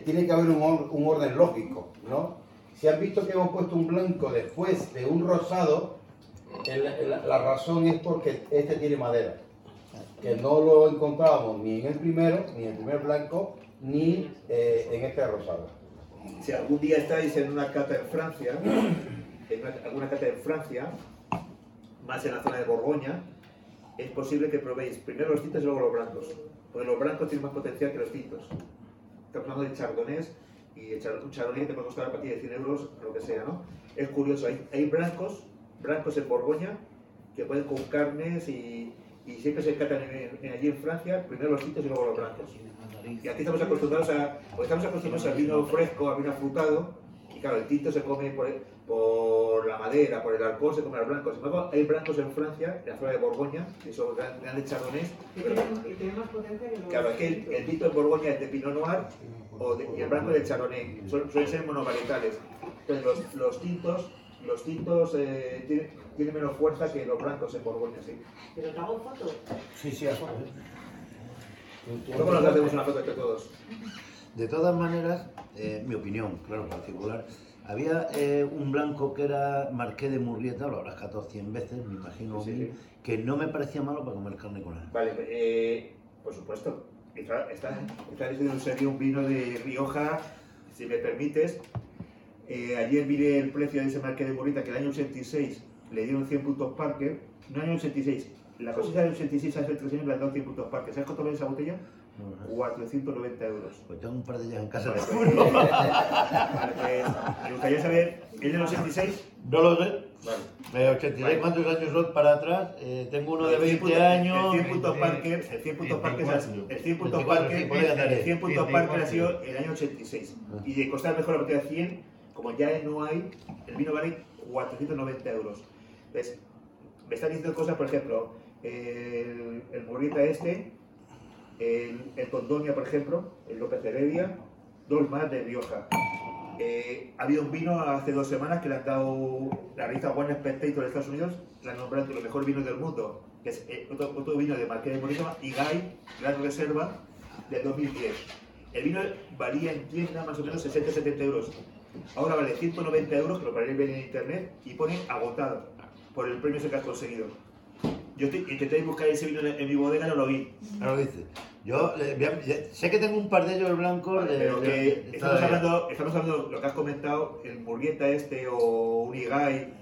Speaker 2: tiene que haber un, un orden lógico, ¿no? Si han visto que hemos puesto un blanco después de un rosado, la razón es porque este tiene madera, que no lo encontrábamos ni en el primero, ni en el primer blanco, ni eh, en este rosado.
Speaker 1: Si algún día estáis en una cata en Francia, en una- alguna cata en Francia, más en la zona de Borgoña, es posible que probéis primero los tintos y luego los blancos. Porque los blancos tienen más potencial que los tintos. Estamos hablando de chardonnays y un chardonnay te puede costar a partir de 100 euros, lo que sea, ¿no? Es curioso, hay, blancos, blancos en Borgoña, que pueden con carnes y, siempre se catan en- allí en Francia, primero los tintos y luego los blancos. Y aquí estamos acostumbrados a, pues estamos acostumbrados al vino fresco, al vino afrutado, y claro, el tinto se come por, por la madera, por el alcohol, se come al blanco. Sin embargo, hay blancos en Francia, en la zona de Borgoña, que son gran- grandes chardonnays,
Speaker 6: Y
Speaker 1: pero
Speaker 6: tiene, y tiene más potencia que los.
Speaker 1: Claro, es que el, el tinto en Borgoña es de Pinot Noir o de- y el blanco de Chardonnay. Suelen, suelen ser monovarietales. Entonces, los, los tintos, los tintos eh, tienen, tienen menos fuerza que los blancos en Borgoña, sí.
Speaker 6: Pero te hago foto.
Speaker 2: Sí, sí, a foto.
Speaker 1: Luego nos hacemos una foto entre todos.
Speaker 3: De todas maneras, eh, mi opinión, claro, particular, había eh, un blanco que era Marqués de Murrieta, lo habrás catado 100 veces, me imagino,
Speaker 1: Sí, sí.
Speaker 3: que no me parecía malo para comer carne con él.
Speaker 1: Vale, eh, por supuesto. Está, está, diciendo un serio un vino de Rioja, si me permites. Eh, ayer miré el precio de ese marque de Murrieta, que el año 86 le dieron 100 puntos Parker. No año 86, la cosecha del 86 hace 3 años le han dado 100 puntos Parker. ¿Sabes cuánto vale esa botella? 490 euros.
Speaker 3: Pues tengo un par de ellas en casa.
Speaker 1: Vale,
Speaker 3: de
Speaker 1: pues, vale, pues, me gustaría saber, ¿es del 86?
Speaker 3: No lo sé.
Speaker 1: Vale.
Speaker 3: Eh, 86, ¿cuántos años son para atrás? Eh, tengo uno de
Speaker 1: El 100
Speaker 3: 20
Speaker 1: puntos-
Speaker 3: años.
Speaker 1: El 100 puntos Parker, el 100 puntos ha- el 100 puntos
Speaker 3: 24,
Speaker 1: Parker,
Speaker 3: sí, podría andar,
Speaker 1: el 100 puntos
Speaker 5: 24.
Speaker 1: Parker ha sido el año 86.
Speaker 3: Ah.
Speaker 1: Y de costar mejor la botella de 100, como ya no hay, el vino vale 490 euros. ¿Ves? Me están diciendo cosas, por ejemplo, el, el Murrieta este, el, el Tondonia, por ejemplo, el López de Heredia, dos más de Rioja. Eh, ha habido un vino hace dos semanas que le han dado la revista One Spectator de Estados Unidos, la nombrado entre los mejores vinos del mundo, que es eh, otro, otro vino de Marqués de Moreno y Guy, Gran Reserva, del 2010. El vino valía en tienda más o menos 60-70 euros. Ahora vale 190 euros, que lo podéis ver en internet, y pone agotado por el premio que has conseguido. Yo te- intenté buscar ese vino en, en mi bodega, no lo vi.
Speaker 3: Ahora lo dice. Yo ya- sé que tengo un par de ellos blancos. de-
Speaker 1: Pero
Speaker 3: de-
Speaker 1: que
Speaker 3: de-
Speaker 1: estamos
Speaker 3: todavía.
Speaker 1: hablando, estamos hablando de lo que has comentado, el Murrieta este o un Igai,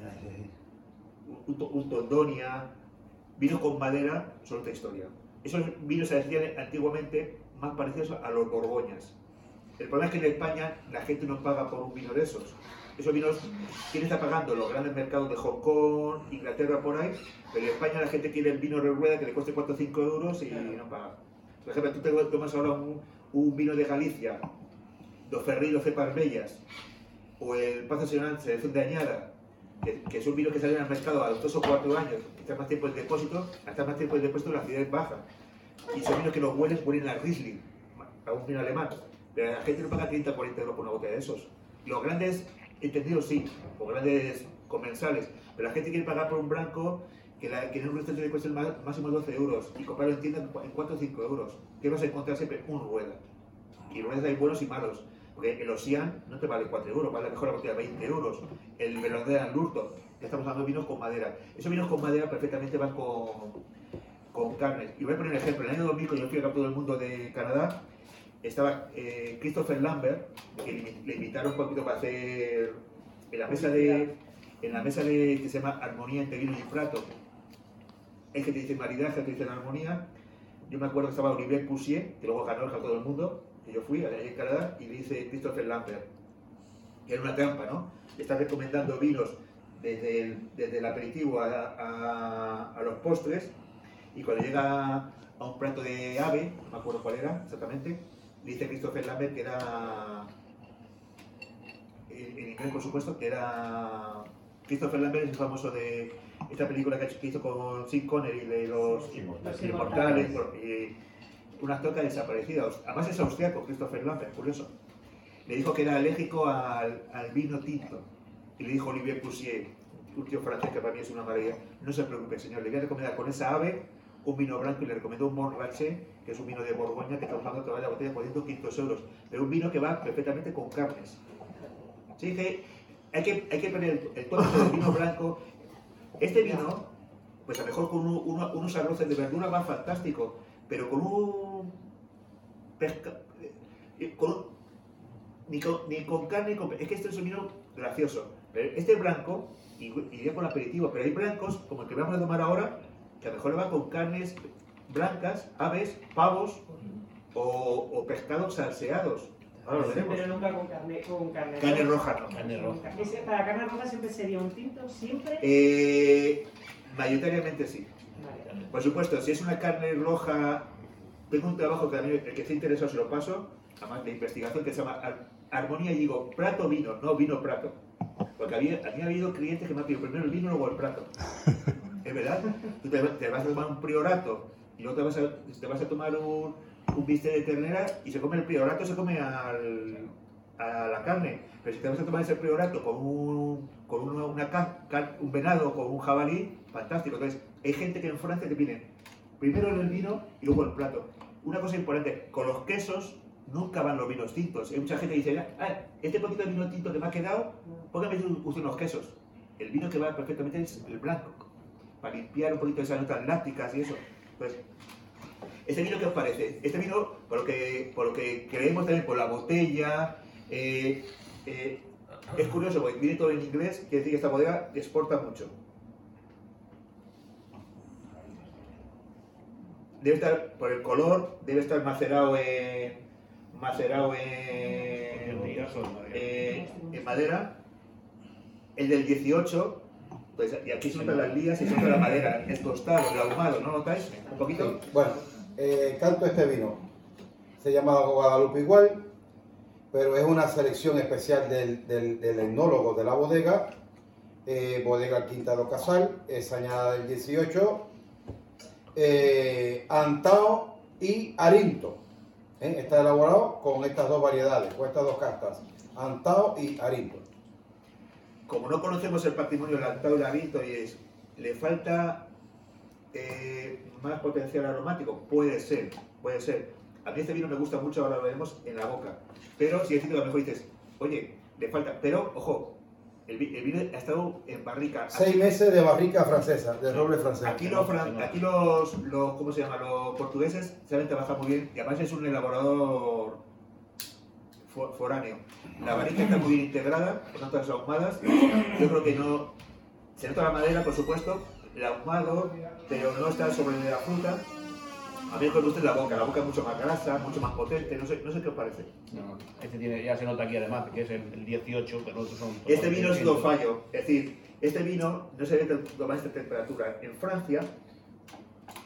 Speaker 1: un, to- un Tondonia, vino con madera, son otra historia. Esos vinos se decían antiguamente más parecidos a los Borgoñas. El problema es que en España la gente no paga por un vino de esos. Esos vinos, ¿quién está pagando? Los grandes mercados de Hong Kong, Inglaterra, por ahí. Pero en España la gente quiere el vino de rueda que le cueste 4 o 5 euros y no paga. Por ejemplo, tú te tomas ahora un, un vino de Galicia, dos Ferrillos Cepas Bellas, o el Pazo Nacional Selección de Añada, que, que son vinos que salen al mercado a los 2 o 4 años, que están más tiempo en depósito, hasta más tiempo en depósito la acidez baja. Y son vinos que los huelen, huelen a Riesling, a un vino alemán. Pero la gente no paga 30 o 40 euros por una botella de esos. Los grandes, entendidos sí, o grandes comensales, pero la gente quiere pagar por un blanco que, la, que en un restaurante le cuesta máximo 12 euros y comprarlo en tienda en 4 o 5 euros. ¿Qué vas a encontrar siempre? Un rueda. Y ruedas hay buenos y malos. Porque el Ocean no te vale 4 euros, vale mejor la botella 20 euros. El Melón Lurto, ya estamos hablando de vinos con madera. Esos vinos con madera perfectamente van con, con carnes. Y voy a poner un ejemplo. En el año 2000, cuando yo fui a todo el mundo de Canadá, estaba eh, Christopher Lambert, que le, invitaron un poquito para hacer en la mesa de en la mesa de que se llama Armonía entre vino y prato. Es que te dice maridaje, te dice la armonía. Yo me acuerdo que estaba Olivier Poussier, que luego ganó el Jalto del Mundo, que yo fui allá en Canadá, y dice Christopher Lambert, que era una trampa, ¿no? Está recomendando vinos desde el, desde el aperitivo a, a- a los postres, y cuando llega a un plato de ave, no me acuerdo cuál era exactamente, dice Christopher Lambert que era, en, inglés por supuesto, que era... Christopher Lambert es el famoso de esta película que hizo con Sean Connery de los
Speaker 6: Los
Speaker 1: inmortales, y un actor que ha desaparecido. Además es austriaco, Christopher Lambert, curioso. Le dijo que era alérgico al, al vino tinto. Y le dijo Olivier Poussier, un tío francés que para mí es una maravilla, no se preocupe señor, le voy a recomendar con esa ave un vino blanco y le recomendó un Montrachet, que es un vino de Borgoña que hablando que vale la botella por 100 euros, pero un vino que va perfectamente con carnes. Sí, que hay que, hay que poner el, el tono del vino blanco. Este vino, pues a lo mejor con uno- unos arroces de verdura va fantástico, pero con un pesca, eh, con un- ni, con, ni con carne, con- es que este es un vino gracioso. Este blanco y- iría con aperitivo, pero hay blancos, como el que vamos a tomar ahora, que a lo mejor va con carnes blancas, aves, pavos o, o pescados salseados. Ahora lo veremos.
Speaker 6: Pero nunca con carne, con carne,
Speaker 1: Carne roja no.
Speaker 5: Carne roja.
Speaker 6: Ese- para carne roja siempre sería un tinto, siempre.
Speaker 1: Eh, mayoritariamente sí.
Speaker 6: Vale.
Speaker 1: Por supuesto, si es una carne roja, tengo un trabajo que a mí, el que esté interesado se lo paso, además de investigación, que se llama Ar- Armonía, y digo, plato vino, no vino plato. Porque había, a mí ha habido clientes que me han pedido primero el vino, luego el plato. ¿Es verdad? Tú te, te vas a tomar un priorato y luego te vas a, te vas a tomar un, un bistec de ternera y se come el priorato, se come al, a la carne. Pero si te vas a tomar ese priorato con un, con una, una un venado, con un jabalí, fantástico. Entonces, hay gente que en Francia te pide primero el vino y luego el plato. Una cosa importante, con los quesos nunca van los vinos tintos. Hay mucha gente que dice, ah, este poquito de vino tinto que me ha quedado, póngame usted unos quesos. El vino que va perfectamente es el blanco, para limpiar un poquito esas notas lácticas y eso. Entonces, ¿este vino qué os parece? Este vino, por lo que, por lo que creemos también por la botella, eh, eh, es curioso, porque viene todo en inglés, quiere decir que esta bodega exporta mucho. Debe estar, por el color, debe estar macerado en, macerado en, eh, en madera. El del 18, pues, y aquí notan las lías y nota la madera, es tostado, el ahumado, ¿no notáis? Un poquito.
Speaker 2: Sí, Bueno, eh, canto este vino. Se llama Guadalupe igual, pero es una selección especial del, del, del etnólogo de la bodega. eh, bodega Quinta do Casal, es añada del 18. eh, Antao y Arinto. ¿eh? Está elaborado con estas dos variedades, con estas dos castas, Antao y Arinto.
Speaker 1: Como no conocemos el patrimonio de Arinto y es, le falta eh, más potencial aromático, puede ser, puede ser. A mí este vino me gusta mucho, ahora lo veremos en la boca. Pero si es cierto que a lo mejor dices, oye, le falta, pero ojo, el, vi- el vino ha estado en barrica.
Speaker 2: Seis meses de barrica francesa, de roble francés.
Speaker 1: Aquí, los, fran- aquí los, los, ¿cómo se llama? Los portugueses saben trabajar muy bien y además es un elaborador fo- foráneo. La barrica está muy bien integrada, con tantas ahumadas. Yo creo que no. Se nota la madera, por supuesto, el ahumado, pero no está sobre la fruta. A mí me gusta la boca, la boca es mucho más grasa, mucho más potente, no sé, no sé qué os parece.
Speaker 5: No, este tiene, ya se nota aquí además que es el, el 18, pero otros son.
Speaker 1: Este vino es
Speaker 5: todo
Speaker 1: un fallo, es decir, este vino no se debe tomar esta temperatura. En Francia,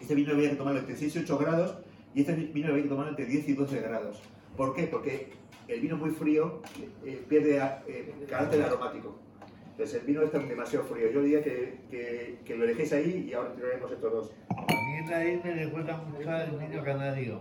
Speaker 1: este vino había que tomarlo entre 6 y 8 grados y este vino había que tomarlo entre 10 y 12 grados. ¿Por qué? Porque el vino muy frío eh, pierde eh, carácter aromático. Entonces el vino está demasiado frío. Yo diría que, que, que lo dejéis ahí y ahora tiraremos estos dos.
Speaker 3: A mí la ahí me recuerda mucho al vino canario.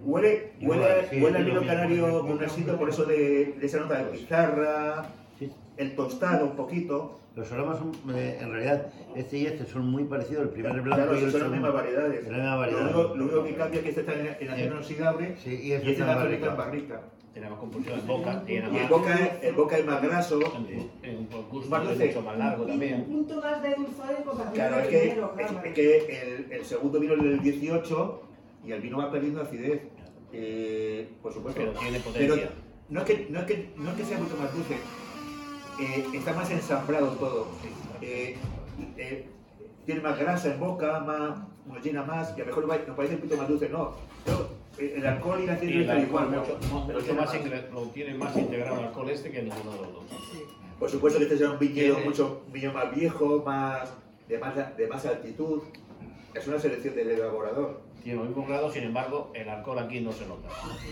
Speaker 1: Huele, huele,
Speaker 3: sí,
Speaker 1: huele al vino canario con un
Speaker 3: mucho.
Speaker 1: por eso de, de esa nota de pizarra,
Speaker 3: Sí.
Speaker 1: el tostado un poquito.
Speaker 3: Los aromas son, eh, en realidad, este y este son muy parecidos, el primer blanco
Speaker 1: Claro,
Speaker 3: y el
Speaker 1: son las
Speaker 3: segundo.
Speaker 1: mismas variedades.
Speaker 3: Son las mismas variedades.
Speaker 1: Lo único, lo único que cambia es que este está en, en acero inoxidable
Speaker 3: Sí, y
Speaker 1: y
Speaker 3: este
Speaker 1: este
Speaker 3: está en
Speaker 1: en
Speaker 3: barrica.
Speaker 1: Barrica.
Speaker 5: Tenemos composición en boca, tiene
Speaker 1: Y
Speaker 5: más.
Speaker 1: el boca, es- el boca es más graso.
Speaker 5: en- en gusto
Speaker 1: Más
Speaker 5: es mucho más largo
Speaker 6: Y un
Speaker 5: también.
Speaker 6: punto más de dulzor y
Speaker 1: Claro, es que, es, es que el, el segundo vino el del 18 y el vino va perdiendo acidez. Eh, por supuesto.
Speaker 5: Pero tiene
Speaker 1: Pero
Speaker 5: potencia.
Speaker 1: no es que, no es que, no es que sea mucho más dulce, eh, está más ensamblado todo. Eh, eh, tiene más grasa en boca, más, nos llena más, y a lo mejor nos parece un poquito más dulce. No, pero, eh, el alcohol y la acidez
Speaker 5: el
Speaker 1: está igual.
Speaker 5: alcohol
Speaker 1: pero-
Speaker 5: mucho,
Speaker 1: pero
Speaker 5: mucho más,
Speaker 1: más.
Speaker 5: lo tiene más integrado el alcohol este que ninguno de los dos.
Speaker 1: Por supuesto que este será un viñedo
Speaker 5: Tiene-
Speaker 1: mucho un viñedo más viejo, más de, más de más altitud. Es una selección del elaborador.
Speaker 5: Tiene los mismos grados, sin embargo, el alcohol aquí no se nota.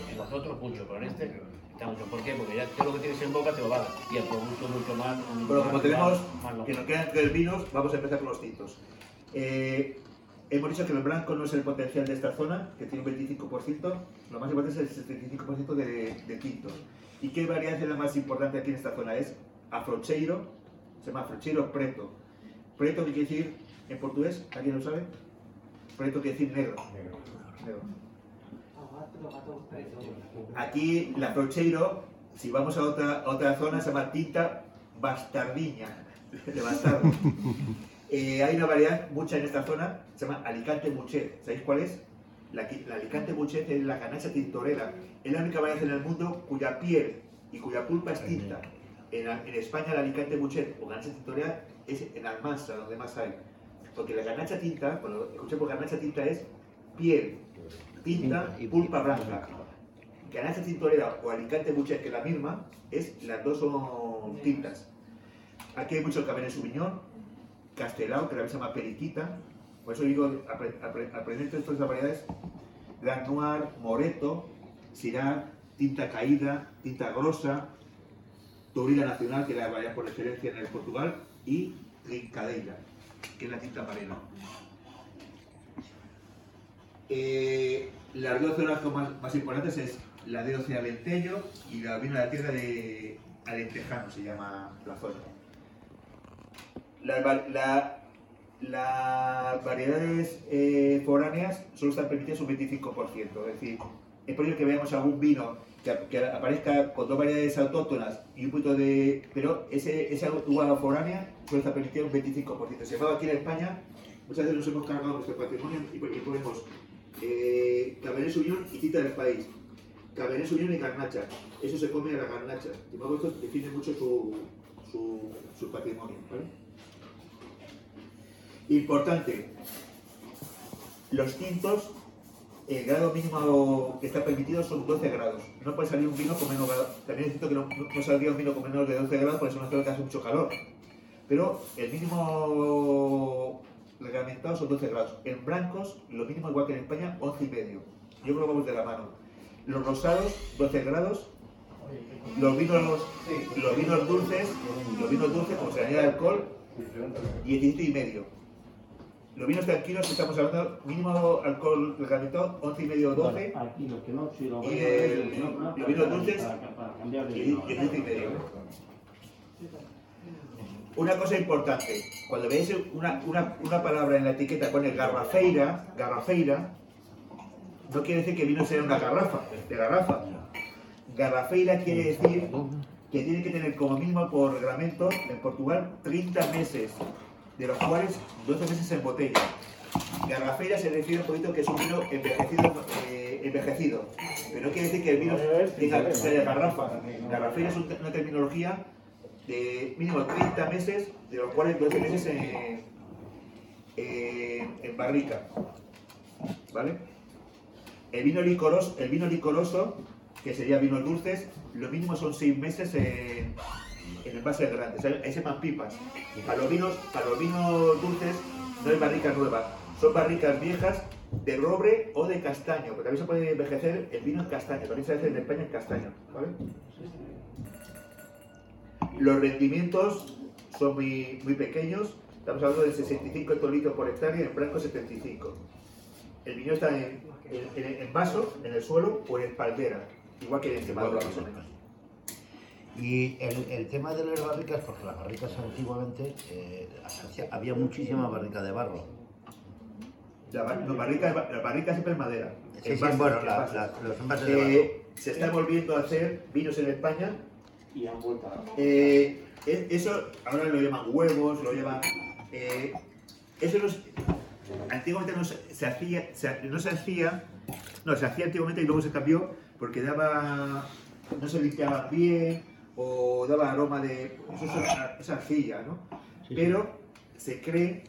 Speaker 5: En los otros mucho, pero en este está mucho. ¿Por qué? Porque ya todo lo que tienes en boca te lo va a dar. Y el producto mucho más.
Speaker 1: Pero
Speaker 5: más-
Speaker 1: como tenemos
Speaker 5: más loco.
Speaker 1: que nos quedan tres vinos, vamos a empezar con los tintos. Eh, hemos dicho que el blanco no es el potencial de esta zona, que tiene un 25%, lo más importante es el 75% de, de tintos. ¿Y qué variedad es la más importante aquí en esta zona? Es Afrocheiro, se llama Afrocheiro Preto. Preto, ¿qué quiere decir en portugués? ¿Alguien lo sabe? Preto quiere decir negro. Negro. Aquí la Frocheiro, si vamos a otra, a otra zona, se llama tinta bastardiña, de bastardo. Eh, hay una variedad, mucha en esta zona, se llama Alicante Muchet. ¿Sabéis cuál es? La, la Alicante Muchet es la canacha tintorera. Es la única variedad en el mundo cuya piel y cuya pulpa es tinta. En, en España la Alicante Muchet o ganacha tintorera es en Almansa, donde más hay. Porque la ganacha tinta, cuando escuché por ganacha tinta es piel, tinta y pulpa blanca. Garnacha tintorera o Alicante Buches, que es la misma, es, las dos son tintas. Aquí hay mucho Cabernet Sauvignon, Castelao, que la se llama Periquita. Por eso digo, apre- apre- aprender todas estas variedades. Grand Noir, Moreto, Syrah, tinta caída, tinta grosa, Tourida Nacional, que es la variedad por excelencia en el Portugal, y Trincadeira, que es la tinta amarela. Eh, las dos zonas más, más importantes es la de Ocea Alentejo y la vino de la tierra de Alentejano, se llama la zona. Las, la- variedades eh, foráneas solo están permitidas un 25%, es decir, es posible que veamos algún vino que, que aparezca con dos variedades autóctonas y un poquito de... pero ese, esa uva foránea solo está permitida un 25%. Sin embargo, aquí en España muchas veces nos hemos cargado nuestro patrimonio y, y ponemos eh, Cabernet Sauvignon y Tita del País, Cabernet Sauvignon y Garnacha. Eso se come a la garnacha. Sin embargo, esto define mucho su, su, su patrimonio. ¿vale? Importante, los tintos, el grado mínimo que está permitido son 12 grados. No puede salir un vino con menos grado. También es cierto que no, no, saldría un vino con menos de 12 grados porque es una zona que hace mucho calor. Pero el mínimo reglamentado son 12 grados. En blancos, lo mínimo igual que en España, 11 y medio. Yo creo que vamos de la mano. Los rosados, 12 grados. Los vinos, los vinos dulces, los vinos dulces, como se añade alcohol, 17 y medio. Los vinos tranquilos, estamos hablando mínimo alcohol reglamentado, 11 y medio, 12.
Speaker 5: Aquí los que no, si lo
Speaker 1: Y el- los vinos dulces,
Speaker 5: para, para cambiar de
Speaker 1: y
Speaker 5: vino.
Speaker 1: 17 y medio. Una cosa importante, cuando veáis una, una, una palabra en la etiqueta pone garrafeira, garrafeira, no quiere decir que el vino sea una garrafa, de garrafa. Garrafeira quiere decir que tiene que tener como mínimo por reglamento en Portugal 30 meses, de los cuales 12 meses en botella. Garrafeira se refiere un poquito que es un vino envejecido, eh, envejecido. pero no quiere decir que el vino tenga de garrafa. Garrafeira es un- una terminología de mínimo 30 meses, de los cuales 12 meses en, en- en barrica. ¿Vale? El vino licoroso, el vino licoroso, que sería vinos dulces, lo mínimo son 6 meses en, en envases grandes. Se llaman pipas. Para los vinos, para los vinos dulces no hay barricas nuevas, son barricas viejas de roble o de castaño, porque también se puede envejecer el vino en castaño, también se hace en España en castaño. ¿vale? Los rendimientos son muy, muy pequeños, estamos hablando de 65 hectolitros por hectárea, en blanco 75. El viño está en, en, en- vaso, en el suelo o en espaldera, igual que en Extremadura más o menos.
Speaker 3: Y el, el tema de las barricas, porque las barricas antiguamente eh, había muchísimas barricas de barro.
Speaker 1: La, bar- no, barrica, la barrica siempre es madera.
Speaker 3: Sí, sí,
Speaker 1: Envases,
Speaker 3: bueno, la-
Speaker 1: envases.
Speaker 3: la- los envases de barro.
Speaker 1: Eh, se está volviendo a hacer vinos en España.
Speaker 5: Y han vuelto a...
Speaker 1: Eh, es- eso ahora lo llaman huevos, lo llaman. eh, eso no es- antiguamente no se, se hacía, se- no se hacía, no, se hacía antiguamente y luego se cambió porque daba, no se limpiaba bien o daba aroma de, eso es, es arcilla, ¿no? Pero se cree,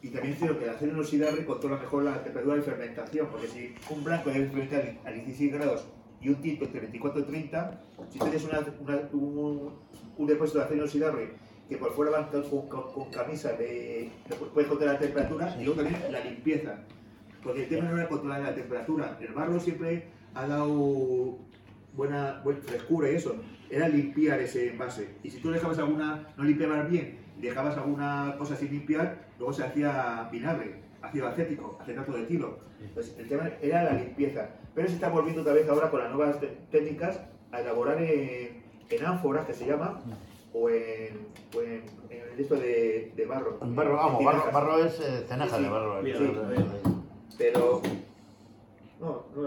Speaker 1: y también es cierto que el acero inoxidable controla mejor la temperatura de fermentación, porque si un blanco debe fermentar a 16 grados y un tinto entre 24 y 30, si tienes una- una- un, un depósito de acero inoxidable que por fuera van con, con- con camisa de, de- puedes controlar la temperatura y luego también la limpieza. Porque el tema no era controlar la temperatura, el barro siempre ha dado buena, buena frescura y eso, era limpiar ese envase. Y si tú dejabas alguna, no limpiabas bien, dejabas alguna cosa sin limpiar, luego se hacía vinagre, ácido acético, acetato de tilo. Pues el tema era la limpieza. Pero se está volviendo otra vez ahora con las nuevas técnicas a elaborar en, en ánforas, que se llama, o en, o en, en esto de, de barro.
Speaker 3: Barro, vamos, barro, es eh, cenaja
Speaker 1: Sí,
Speaker 3: de barro.
Speaker 5: Mira,
Speaker 3: Sí.
Speaker 1: Pero. No, no.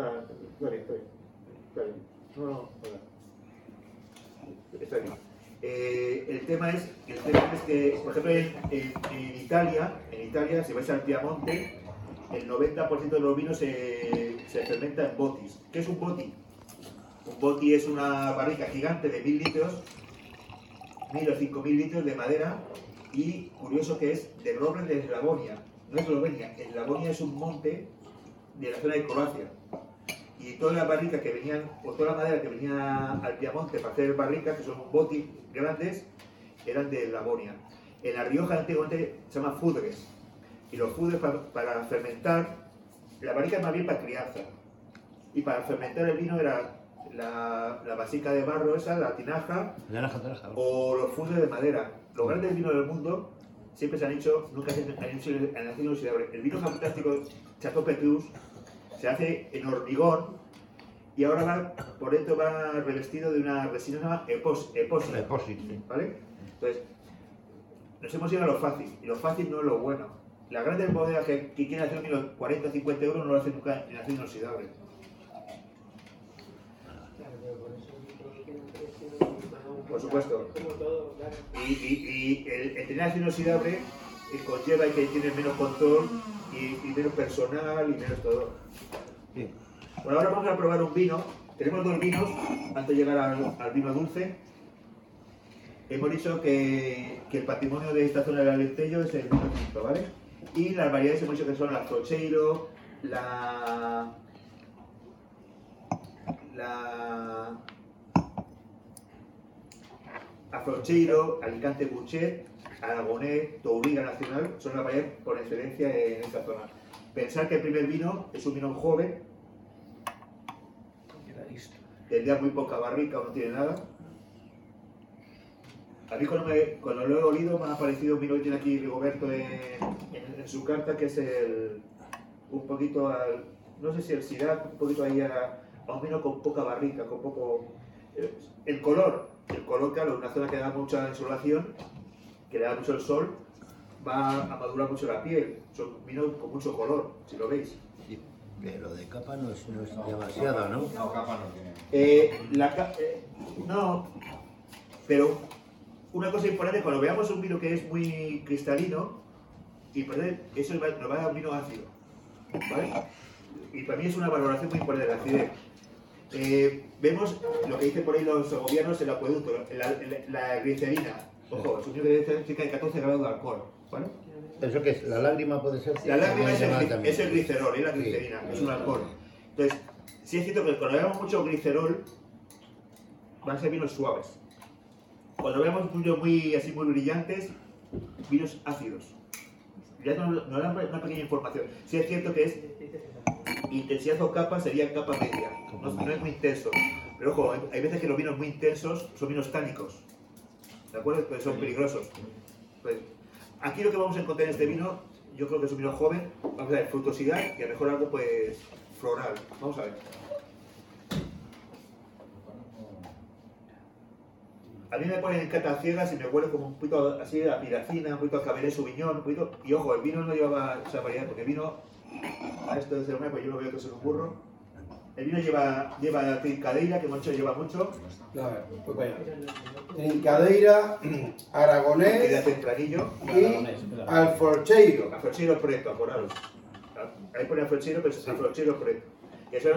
Speaker 1: No, no, no la- Eh, el, tema es, que, por ejemplo, en, Italia, en Italia, si vais al Piamonte, el 90% de los vinos se, se fermenta en botis. ¿Qué es un boti? Un boti es una barrica gigante de 1000 litros, 1000 o 5000 litros de madera y curioso que es de roble de Eslavonia, no es Eslovenia, Eslavonia es un monte de la zona de Croacia. Y todas las barricas que venían, o toda la madera que venía al Piamonte para hacer barricas, que son botis grandes, eran de Labonia. En La Rioja antiguamente se llama fudres, y los fudres pa- para, fermentar, la barrica es más bien para crianza, y para fermentar el vino era la, la vasica de barro esa, la tinaja,
Speaker 3: Naranja, naranja.
Speaker 1: o los fudres de madera. Los grandes vinos del mundo siempre se han hecho, nunca se han hecho en inoxidable. El vino fantástico Chateau Petrus se hace en hormigón y ahora va, por dentro va revestido de una resina llamada epos. Entonces, nos hemos ido a lo fácil, y lo fácil no es lo bueno. Las grandes bodegas que, que quieren hacer un vino de 40 o 50 euros no lo hacen nunca en acero inoxidable.
Speaker 6: Por
Speaker 1: supuesto. Y, y- y el, el tener acero inoxidable eh, conlleva que tienes menos control y, y menos personal y menos todo. Bueno, ahora vamos a probar un vino. Tenemos dos vinos antes de llegar al, al vino dulce. Hemos dicho que, que el patrimonio de esta zona del Alentejo es el vino tinto, ¿vale? Y las variedades hemos dicho que son la Frocheiro, la. la. Afrocheiro, Alicante Buchet, Aragonés, Touriga Nacional son las variedades por excelencia en esta zona. Pensar que el primer vino es un vino joven, tendría muy poca barrica o no tiene nada. A mí cuando, me- cuando lo he olido me ha parecido un vino que tiene aquí Rigoberto en, en- en su carta, que es el un poquito al, no sé si el Sirac, un poquito ahí a, a un vino con poca barrica, con poco... eh, El color, el color claro, una zona que da mucha insolación, que le da mucho el sol, va a madurar mucho la piel. Son vinos con mucho color, si lo veis.
Speaker 3: Sí, Pero de capa no es, no es demasiado, ¿no?
Speaker 4: No, capa no tiene.
Speaker 1: Eh, la eh, no, pero una cosa importante, cuando veamos un vino que es muy cristalino, y perder, eso nos va a dar un vino ácido. ¿vale? Y para mí es una valoración muy importante de la acidez. Eh, vemos lo que dicen por ahí los segovianos, el acueducto, la, la- la glicerina. Ojo, es un vino que debe tener cerca de 14 grados de alcohol. ¿vale?
Speaker 3: ¿Eso qué es? ¿La lágrima puede ser?
Speaker 1: La lágrima es el, es el glicerol, es la
Speaker 3: Sí.
Speaker 1: glicerina, es un alcohol. Entonces, sí es cierto que cuando veamos mucho glicerol, van a ser vinos suaves. Cuando veamos vinos muy, así muy brillantes, vinos ácidos. Ya nos, nos da una pequeña información. Sí es cierto que es intensidad o capa sería capa media, no, no es muy intenso. Pero ojo, hay veces que los vinos muy intensos son vinos tánicos, ¿de acuerdo? Pues son peligrosos. Pues, aquí lo que vamos a encontrar en este vino, yo creo que es un vino joven, vamos a ver frutosidad y a lo mejor algo pues floral. Vamos a ver. A mí me ponen en cata ciegas y me huele como un poquito así a piracina, un poquito a cabernet sauvignon, un poquito... Y ojo, el vino no llevaba esa variedad, porque el vino, a esto de ser pues yo lo veo que es un burro. El vino lleva, lleva trincadeira, que mucho lleva mucho,
Speaker 2: A ver, pues vaya. Trincadeira, Aragonés
Speaker 1: queda tempranillo,
Speaker 2: y Alforcheiro.
Speaker 1: Afrochero preto, acordaros. Ahí pone afrochero, pero es afrochero preto. Y eso,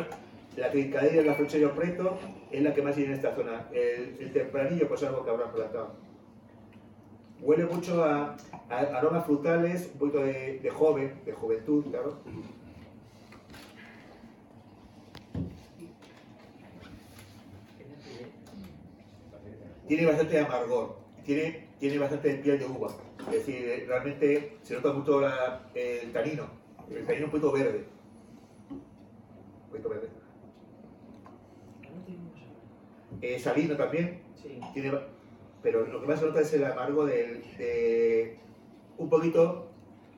Speaker 1: la trincadeira del afrochero preto es la que más hay en esta zona. El, el tempranillo, pues algo que habrán plantado. Huele mucho a, a aromas frutales, un poquito de, de joven, de juventud, claro. Tiene bastante amargor, tiene, tiene bastante piel de uva. Es decir, eh, realmente se nota mucho la- el tanino. El tanino un poquito verde. Un poquito verde. Eh, salino también,
Speaker 6: Sí.
Speaker 1: tiene, pero lo que más se nota es el amargo del- de, un poquito,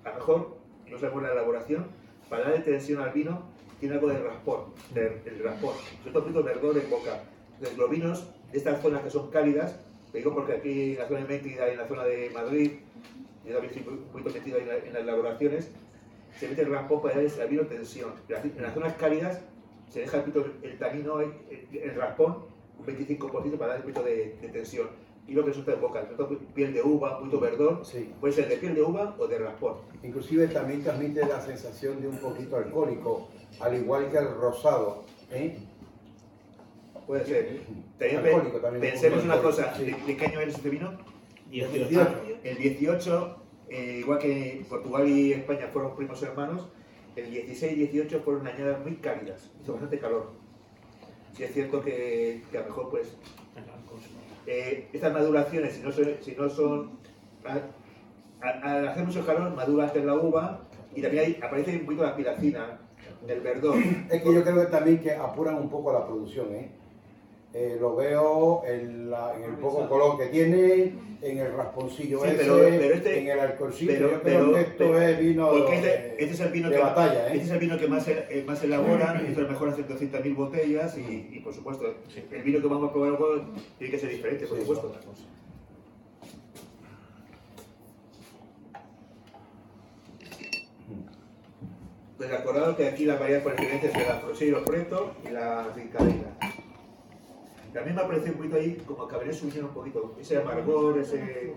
Speaker 1: a lo mejor, no sabemos la elaboración, para darle tensión al vino, tiene algo de raspón, de- el raspón, sobre todo un poquito de verdor en boca. Entonces, los vinos estas zonas que son cálidas, te digo porque aquí en la zona de Mérida y en la zona de Madrid, yo también estoy un poquito metido en, la- en las elaboraciones, se mete el raspón para darle al vino tensión. En las, zonas cálidas se deja poquito el tanino, el, el raspón, un 25% para dar un poquito de, de tensión. Y lo que resulta en boca, piel de uva, poquito verdor,
Speaker 2: Sí.
Speaker 1: puede ser de piel de uva o de raspón.
Speaker 2: Inclusive también transmite la sensación de un poquito alcohólico, al igual que el rosado. ¿eh?
Speaker 1: Puede ser. También pensemos
Speaker 2: un
Speaker 1: una cosa, ¿de, qué año eres este vino?
Speaker 2: 18.
Speaker 1: El 18, eh, igual que Portugal y España fueron primos hermanos, el 16 y 18 fueron añadas muy cálidas, hizo bastante calor. sí es cierto que, que a lo mejor pues eh, estas maduraciones, si no son, si no son a- a- al hacer mucho calor, madura antes la uva y también ahí aparece un poquito la piracina del verdón.
Speaker 2: Es que yo creo que también que apuran un poco la producción, ¿eh? Eh, lo veo en, la- en el poco color que tiene, en el rasponcillo
Speaker 1: Sí,
Speaker 2: ese,
Speaker 1: pero- pero este-
Speaker 2: en el alcoholcillo.
Speaker 1: pero-
Speaker 2: yo creo
Speaker 1: pero-
Speaker 2: que esto
Speaker 1: pero-
Speaker 2: es vino
Speaker 1: Porque
Speaker 2: de,
Speaker 1: este, este es el vino
Speaker 2: de
Speaker 1: que
Speaker 2: batalla, ¿eh?
Speaker 1: este es el vino que más, eh, más elaboran, esto es mejor hacer 200.000 botellas y, y, por supuesto el vino que vamos a probar luego tiene que ser diferente, por
Speaker 2: Sí,
Speaker 1: supuesto. Pues acordado que aquí las variedades por excelencia la Frosé y los Preto y la Ricadeira. También me ha parecido un poquito ahí como Cabernet Sauvignon un poquito, ese amargor, ese...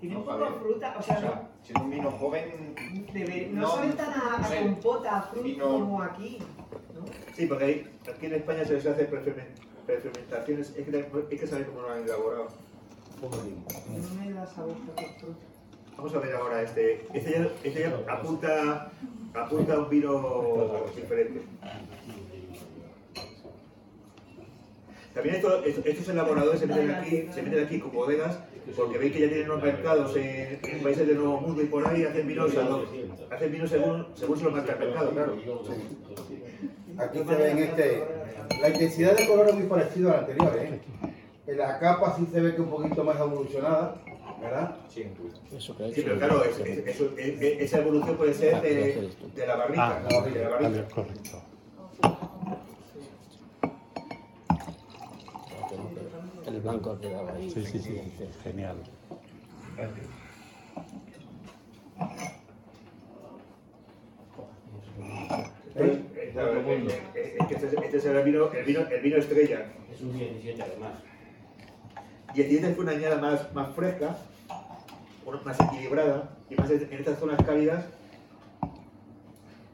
Speaker 7: Tiene un
Speaker 4: No,
Speaker 7: poco
Speaker 4: Javier.
Speaker 7: fruta, o
Speaker 4: O
Speaker 7: sea,
Speaker 4: sea, siendo un vino joven,
Speaker 7: no, no, tan a, a compota, a fruta
Speaker 4: vino-
Speaker 7: como aquí. ¿no?
Speaker 1: Sí, porque ahí, aquí en España se les hace prefermen- prefermentaciones, es que, hay que saber cómo lo han elaborado.
Speaker 7: No me da sabor fruta.
Speaker 1: Vamos a ver ahora este. Este ya, este ya apunta, apunta a un vino diferente. También esto- esto- estos elaboradores se meten aquí, se meten aquí con bodegas porque ven que ya tienen unos mercados en, en países del Nuevo Mundo y por ahí hacen vinos, hacen vinos según, según se lo marca el mercado, claro.
Speaker 2: Aquí se ve en este. La intensidad de color es muy parecida a la anterior, ¿eh? En la capa sí se ve que un poquito más evolucionada, ¿verdad?
Speaker 4: sí,
Speaker 1: Sí, pero claro, es- es- eso- es- es- esa evolución puede ser de, de la barrica.
Speaker 8: Ah,
Speaker 1: de la barrica.
Speaker 8: vale, correcto. El blanco ha quedado ahí. Sí, sí, sí, genial.
Speaker 1: Eh, eh, claro, eh, eh, este, es- este es el vino, el vino, el vino estrella.
Speaker 5: Es un 17 además.
Speaker 1: Y el siguiente fue una añada más, más fresca, más equilibrada y más en estas zonas cálidas.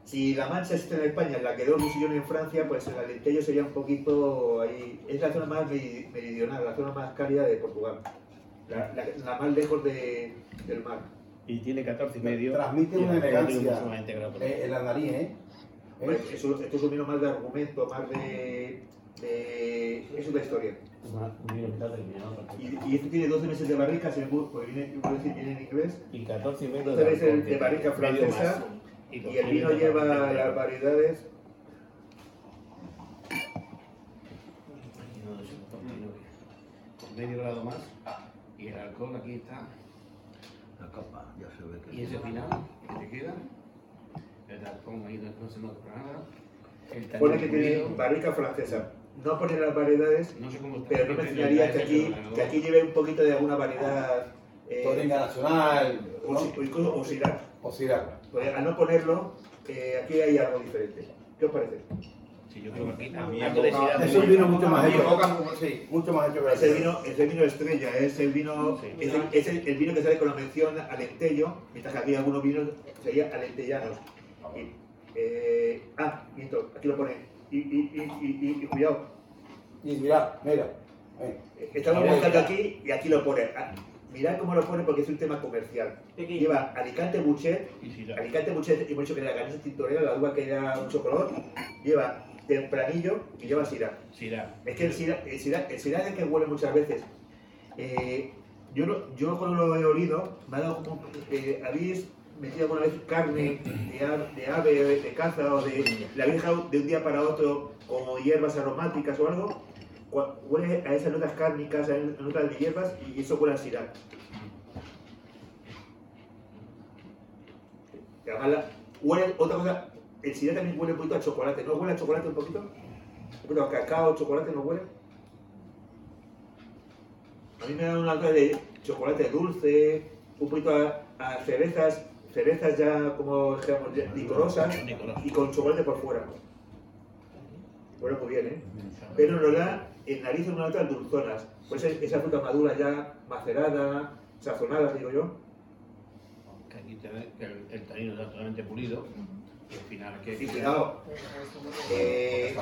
Speaker 1: Si la mancha existe en España, la que sillón en Francia, pues el Alentejo sería un poquito ahí. Es la zona más meri- meridional, la zona más cálida de Portugal. La, la- la más lejos de- del mar.
Speaker 5: Y tiene 14 y medio.
Speaker 2: Transmite
Speaker 5: y
Speaker 2: una elegancia eh, en la nariz, ¿eh? ¿Eh?
Speaker 1: Pues eso- esto es un vino más de argumento, más de. de eso es la historia. Y, y este tiene 12 meses de barrica, viene, puedo decir, viene en inglés.
Speaker 5: Y 14 y medio
Speaker 1: Este es el
Speaker 5: alcohol,
Speaker 1: de barrica
Speaker 5: medio
Speaker 1: francesa, Y el vino lleva las variedades.
Speaker 5: Con medio grado más. Y el alcohol aquí está.
Speaker 3: La capa, ya se ve que.
Speaker 5: Y ese final que te queda. El alcohol ahí no, se nota para nada.
Speaker 1: Pone que tiene barrica francesa. No pone las variedades,
Speaker 5: No sé cómo está.
Speaker 1: pero no me extrañaría que aquí, que aquí lleve un poquito de alguna variedad. eh,
Speaker 2: Nacional,
Speaker 1: o, o o.
Speaker 2: O Syrah.
Speaker 1: Pues al no ponerlo, eh, aquí hay algo diferente. ¿Qué os parece?
Speaker 5: Sí, yo creo que aquí
Speaker 2: Es un vino mucho más hecho. Sí, mucho más hecho
Speaker 1: Es el vino, es el vino estrella, es el vino,
Speaker 5: Sí.
Speaker 1: es el, es el- el vino que sale con la mención alentello, mientras que aquí algunos vinos serían alentellanos. Y, eh, ah, miento, aquí lo pone. Y, y, y, y, y- y cuidado,
Speaker 2: Y mirad, mira. eh,
Speaker 1: estamos buscando aquí y aquí lo pone. Ah, mirad cómo lo pone porque es un tema comercial.
Speaker 7: Pequeño.
Speaker 1: Lleva Alicante Buchet,
Speaker 5: Y.
Speaker 1: Alicante Buchet, hemos dicho que era canesa tintorera, la uva que da mucho color. Lleva tempranillo y lleva syrah.
Speaker 5: Sidra.
Speaker 1: Es que el Syrah, el Syrah, el Syrah es el que huele muchas veces. Eh, yo, lo- yo cuando lo he olido, me ha dado como. Eh, ¿Habéis metido alguna vez carne de, a- de ave, de caza o de. la habéis dejado de un día para otro como hierbas aromáticas o algo? Huele a esas notas cárnicas, a esas notas de hierbas y eso huele a Syrah. Y además, la- huele otra cosa. El Syrah también huele un poquito a chocolate. ¿No huele a chocolate un poquito? Un poquito a cacao, chocolate, ¿no huele? A mí me da una nota de chocolate dulce, un poquito a, a cerezas, cerezas ya como digamos, licorosas y con chocolate por fuera. Bueno, muy bien, ¿eh? Pero nos da en nariz una nota dulzonas. Pues es- esa fruta madura ya macerada, sazonada, digo yo.
Speaker 5: Que aquí te ve que el, el tanino está totalmente pulido. Y al final que.
Speaker 1: Y cuidado, eh,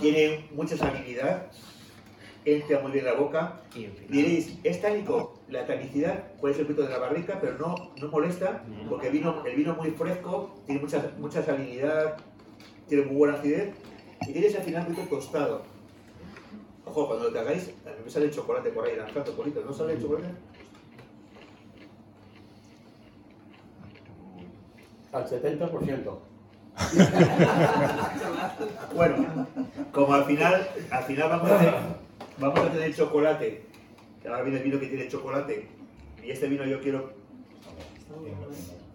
Speaker 1: tiene mucha salinidad, entra muy bien en la boca.
Speaker 5: Y al final.
Speaker 1: Diréis, ¿es tánico? La tanicidad puede ser fruto de la barrica, pero no, no molesta, porque el vino, el vino muy fresco, tiene mucha, mucha salinidad, tiene muy buena acidez y tiene ese final poquito tostado. Ojo, cuando lo hagáis, a mí me sale el chocolate por ahí, lanzando bolitas, ¿no sale el chocolate?
Speaker 5: Al 70%.
Speaker 1: Bueno, como al final, al final vamos a tener, vamos a tener chocolate, que ahora viene el vino que tiene chocolate, y este vino yo quiero,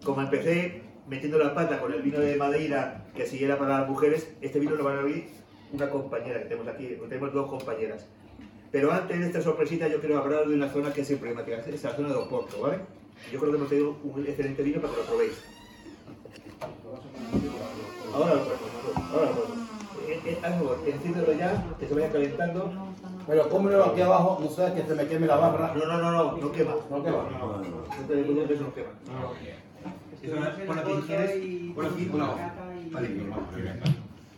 Speaker 1: como empecé metiendo la pata con el vino de Madeira, que si era para las mujeres, este vino lo van a abrir una compañera que tenemos aquí, tenemos dos compañeras. Pero antes de esta sorpresita yo quiero hablar de una zona que es emblemática, es la zona de Oporto, ¿vale? Yo creo que hemos tenido un excelente vino para que lo probéis. Ahora lo ponemos, ahora lo ponemos. Eh, eh, favor, enciéndelo ya, que se vaya calentando.
Speaker 2: Pero cómelo aquí abajo, no sabes que se me queme la barra.
Speaker 1: No, no, no, no, no quema.
Speaker 2: No quema.
Speaker 1: No, no, no. No te preocupes, eso no quema.
Speaker 7: Pon aquí, ¿quieres? Pon aquí, no.
Speaker 1: Eh, Pepe,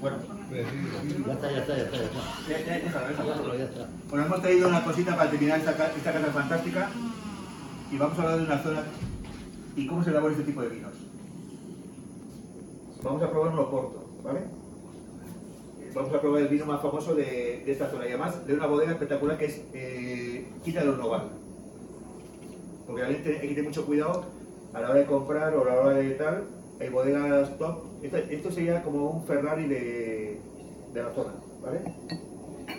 Speaker 1: Bueno,
Speaker 3: Ya está, ya está, ya está. Ya está.
Speaker 1: ya, ya, déjalo, déjalo.
Speaker 3: Ya está.
Speaker 1: Bueno, hemos traído una cosita para terminar esta, esta casa fantástica y vamos a hablar de una zona y cómo se elabora este tipo de vinos. Vamos a probar un Oporto, ¿vale? Vamos a probar el vino más famoso de, de esta zona y además de una bodega espectacular que es eh, Quita de Noval. Porque realmente hay que tener mucho cuidado a la hora de comprar o a la hora de tal. Hay bodegas top. Esto, sería como un Ferrari de, de la zona, ¿vale?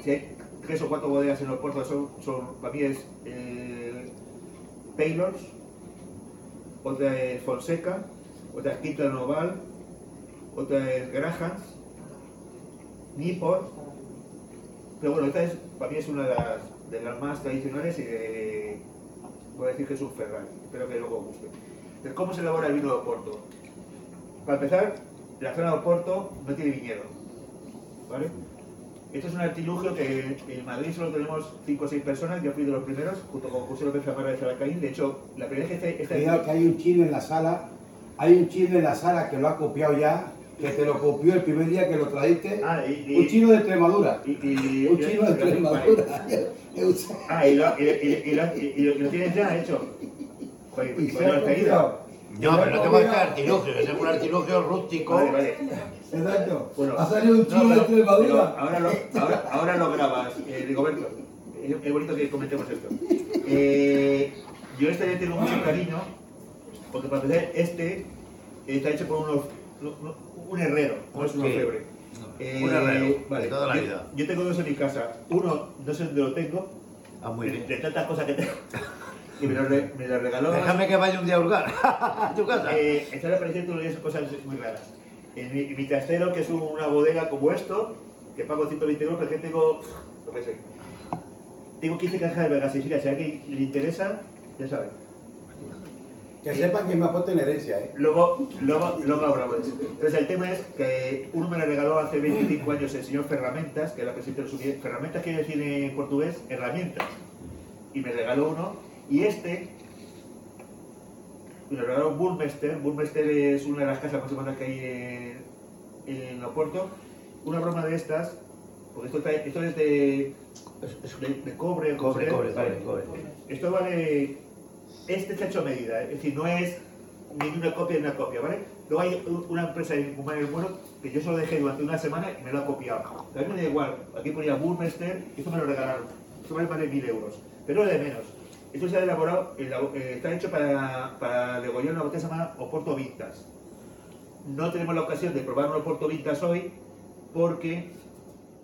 Speaker 1: Si hay tres o cuatro bodegas en los puertos, son, son para mí es eh, Paylors, otra es Fonseca, otra es Quinta Noval, otra es Grahams, Nipor, pero bueno, esta es, para mí es una de las, más tradicionales y de, voy a decir que es un Ferrari, espero que luego os guste. ¿Cómo se elabora el vino de Oporto? Para empezar, la zona de Oporto no tiene viñedo, ¿vale? Esto es un artilugio que en Madrid solo tenemos 5 o 6 personas, yo fui de los primeros, junto con José López Zamora de Salacaín. De hecho, la primera vez que este,
Speaker 2: Cuidado que hay un chino en la sala, hay un chino en la sala que lo ha copiado ya, que te lo copió el primer día que lo trajiste.
Speaker 1: Ah, y, y-
Speaker 2: Un chino de Extremadura.
Speaker 1: y- y-
Speaker 2: Un chino de Extremadura.
Speaker 1: Ah, y lo, y, lo- tienes ya hecho. Joder, pues
Speaker 2: se
Speaker 1: lo
Speaker 2: ha
Speaker 1: has pedido.
Speaker 3: No, pero no tengo este artilugio, es un artilugio rústico.
Speaker 1: Vale, vale.
Speaker 2: Exacto.
Speaker 1: Bueno,
Speaker 2: ha salido un
Speaker 1: no,
Speaker 2: chino de
Speaker 1: pero ahora, lo, ahora, ahora lo grabas, eh, Rigoberto. Es, es bonito que comentemos esto. Eh, yo este ya tengo mucho cariño, porque para empezar, este está hecho por unos, no- no- un herrero, no es un orfebre. Eh,
Speaker 3: Un herrero, de toda la
Speaker 1: yo,
Speaker 3: vida.
Speaker 1: Yo tengo dos en mi casa. Uno, no sé dónde lo tengo,
Speaker 3: Ah, muy
Speaker 1: de,
Speaker 3: bien.
Speaker 1: de tantas cosas que tengo. Y me lo, re- me lo regaló.
Speaker 3: Déjame que vaya un día a hurgar a tu casa.
Speaker 1: Eh, están apareciendo días cosas muy raras. En mi, en mi trastero, que es un- una bodega como esto, que pago 120 euros, porque tengo, lo que sé, tengo 15 cajas de Vegas Sicilia. Si a alguien le interesa, ya sabe.
Speaker 2: Que sepan que me puesto en herencia, ¿eh?
Speaker 1: Luego, luego, luego hablamos. Entonces, el tema es que uno me lo regaló hace 25 años el señor Ferramentas, que era presidente de los Unidos. Ferramentas quiere decir en portugués herramientas. Y me regaló uno. Y este, me lo regaló Burmester. Burmester es una de las casas más importantes que hay en, en Oporto. Una broma de estas, porque esto, esto es de, de, de cobre,
Speaker 3: Cobre, cobre,
Speaker 1: vale.
Speaker 3: cobre, cobre.
Speaker 1: Esto vale. Este está hecho a medida, es decir, no es ni una copia ni una copia, ¿vale? Luego hay una empresa en Humana del Bueno que yo solo dejé durante una semana y me lo ha copiado. A mí me da igual, aquí ponía Burmester, esto me lo regalaron. Esto vale más de mil euros, pero es de menos. Esto se ha elaborado, elabo- eh, está hecho para, para degollar una botella llamada Oporto Vintas. No tenemos la ocasión de probar un Oporto Vintas hoy porque,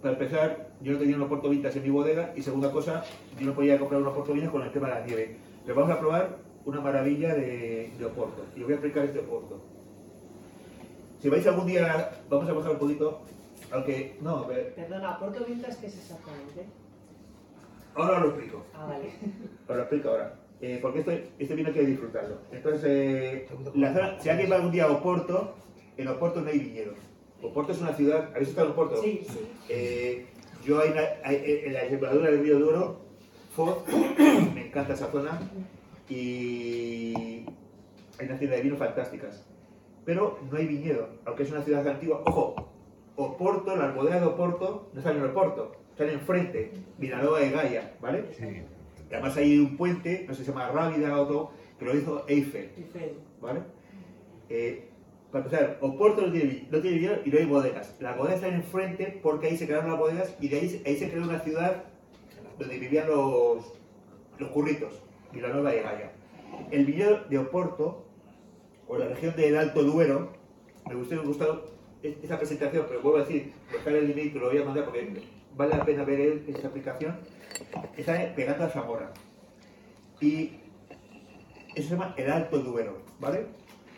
Speaker 1: para empezar, yo no tenía un Oporto Vintas en mi bodega y segunda cosa, yo no podía comprar un Oporto Vintas con el tema de la nieve. Pero vamos a probar una maravilla de, de Oporto y os voy a explicar este Oporto. Si vais algún día, vamos a bajar un poquito, aunque, no, ver,
Speaker 7: Perdona, ¿Porto Vintas qué es exactamente?
Speaker 1: Ahora os lo explico.
Speaker 7: Ah, vale.
Speaker 1: Os lo explico ahora. Eh, porque este, este vino hay que disfrutarlo. Entonces, eh, la zona- si alguien va algún día a Oporto, en Oporto no hay viñedos. Oporto es una ciudad. ¿Habéis estado en Oporto?
Speaker 7: Sí, sí.
Speaker 1: Eh, Yo hay, una- hay- en la desembocadura del río Duero, Foz, me encanta esa zona, y hay una tienda de vino fantásticas. Pero no hay viñedo, aunque es una ciudad antigua. Ojo, Oporto, las bodegas de Oporto no están en Oporto, están enfrente, Vilanova de Gaia, ¿vale? Y Además hay un puente, no sé si se llama Rábida o todo, que lo hizo Eiffel, ¿vale? Eh, para empezar, Oporto no tiene, no tiene y no hay bodegas. Las bodegas están enfrente porque ahí se crearon las bodegas y de ahí, se- ahí se creó una ciudad donde vivían los, los curritos, Vilanova de Gaia. El viñedo de Oporto, o la región del Alto Duero, me gustó, me gustó es- esa presentación, pero vuelvo a decir, dejar el email que lo voy a mandar porque vale la pena ver esa aplicación, está pegando a Zamora. Y eso se llama el Alto Duero, ¿vale?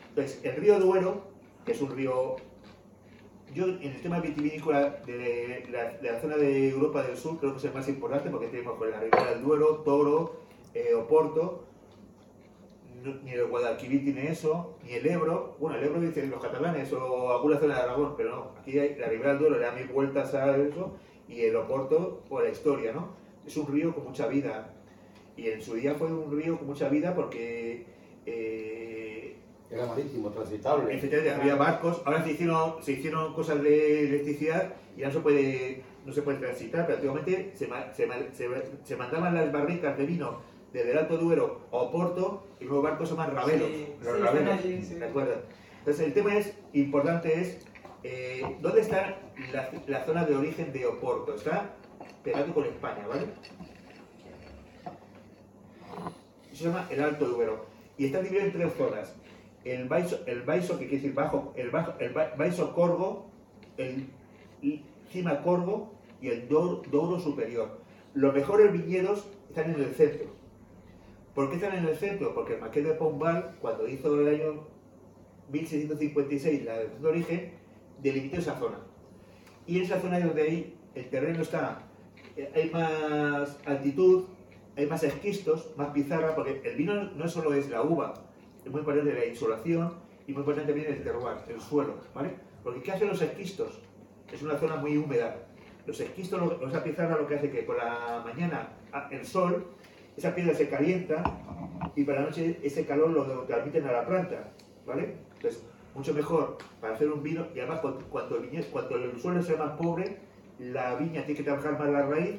Speaker 1: Entonces, el río Duero, que es un río... Yo en el tema vitivinícola de la, de la zona de Europa del Sur creo que es el más importante porque tenemos con la Ribera del Duero, Toro, eh, Oporto, ni el Guadalquivir tiene eso, ni el Ebro, bueno, el Ebro dicen los catalanes o alguna zona de Aragón, pero no, aquí la Ribera del Duero le da mil vueltas a eso y el Oporto por la historia, ¿no? Es un río con mucha vida y en su día fue un río con mucha vida porque eh,
Speaker 2: Era marítimo, transitable.
Speaker 1: efectivamente había barcos, ahora se hicieron, se hicieron cosas de electricidad y ya no se puede, no se puede transitar, pero antiguamente se, se, se- se mandaban las barricas de vino desde el Alto Duero a Oporto y luego barcos se llaman rabelos,
Speaker 6: Sí,
Speaker 1: los
Speaker 6: sí, sí.
Speaker 1: ¿de acuerdo? Entonces el tema es, importante es, eh, ¿dónde está la, la zona de origen de Oporto? Está pegado con España, ¿vale? Se llama el Alto Duero. Y está dividido en tres zonas. El Baiso, el Baiso que quiere decir bajo, el, bajo, el Ba- Baiso Corgo, el Cima Corgo y el Douro, Douro Superior. Los mejores viñedos están en el centro. ¿Por qué están en el centro? Porque el Marqués de Pombal, cuando hizo el año 1656 la de origen, delimitó esa zona. Y en esa zona es donde hay, el terreno está, eh, hay más altitud, hay más esquistos, más pizarra, porque el vino no solo es la uva, es muy importante la insolación y muy importante también el terroir, el suelo, ¿vale? Porque ¿qué hacen los esquistos? Es una zona muy húmeda. Los esquistos, lo- esa pizarra lo que hace que por la mañana ah, el sol, esa piedra se calienta y para la noche ese calor lo transmiten a la planta, ¿vale? Entonces, mucho mejor para hacer un vino y además cuanto el, viñe- cuanto el suelo sea más pobre, la viña tiene que trabajar más la raíz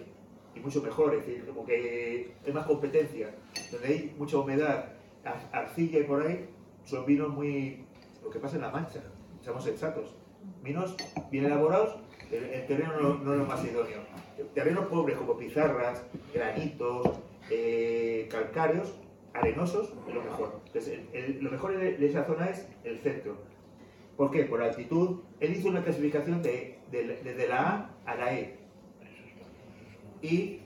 Speaker 1: y mucho mejor, es decir, como que hay más competencia. Donde hay mucha humedad, ar- arcilla y por ahí, son vinos muy... lo que pasa en la mancha, seamos sensatos. Vinos bien elaborados, el, el terreno no, no es lo más idóneo. Terrenos pobres como pizarras, granitos, eh, calcáreos, arenosos, es lo mejor. Lo mejor de, esa zona es el centro. ¿Por qué? Por altitud. Él hizo una clasificación de, de- desde la A a la E. Y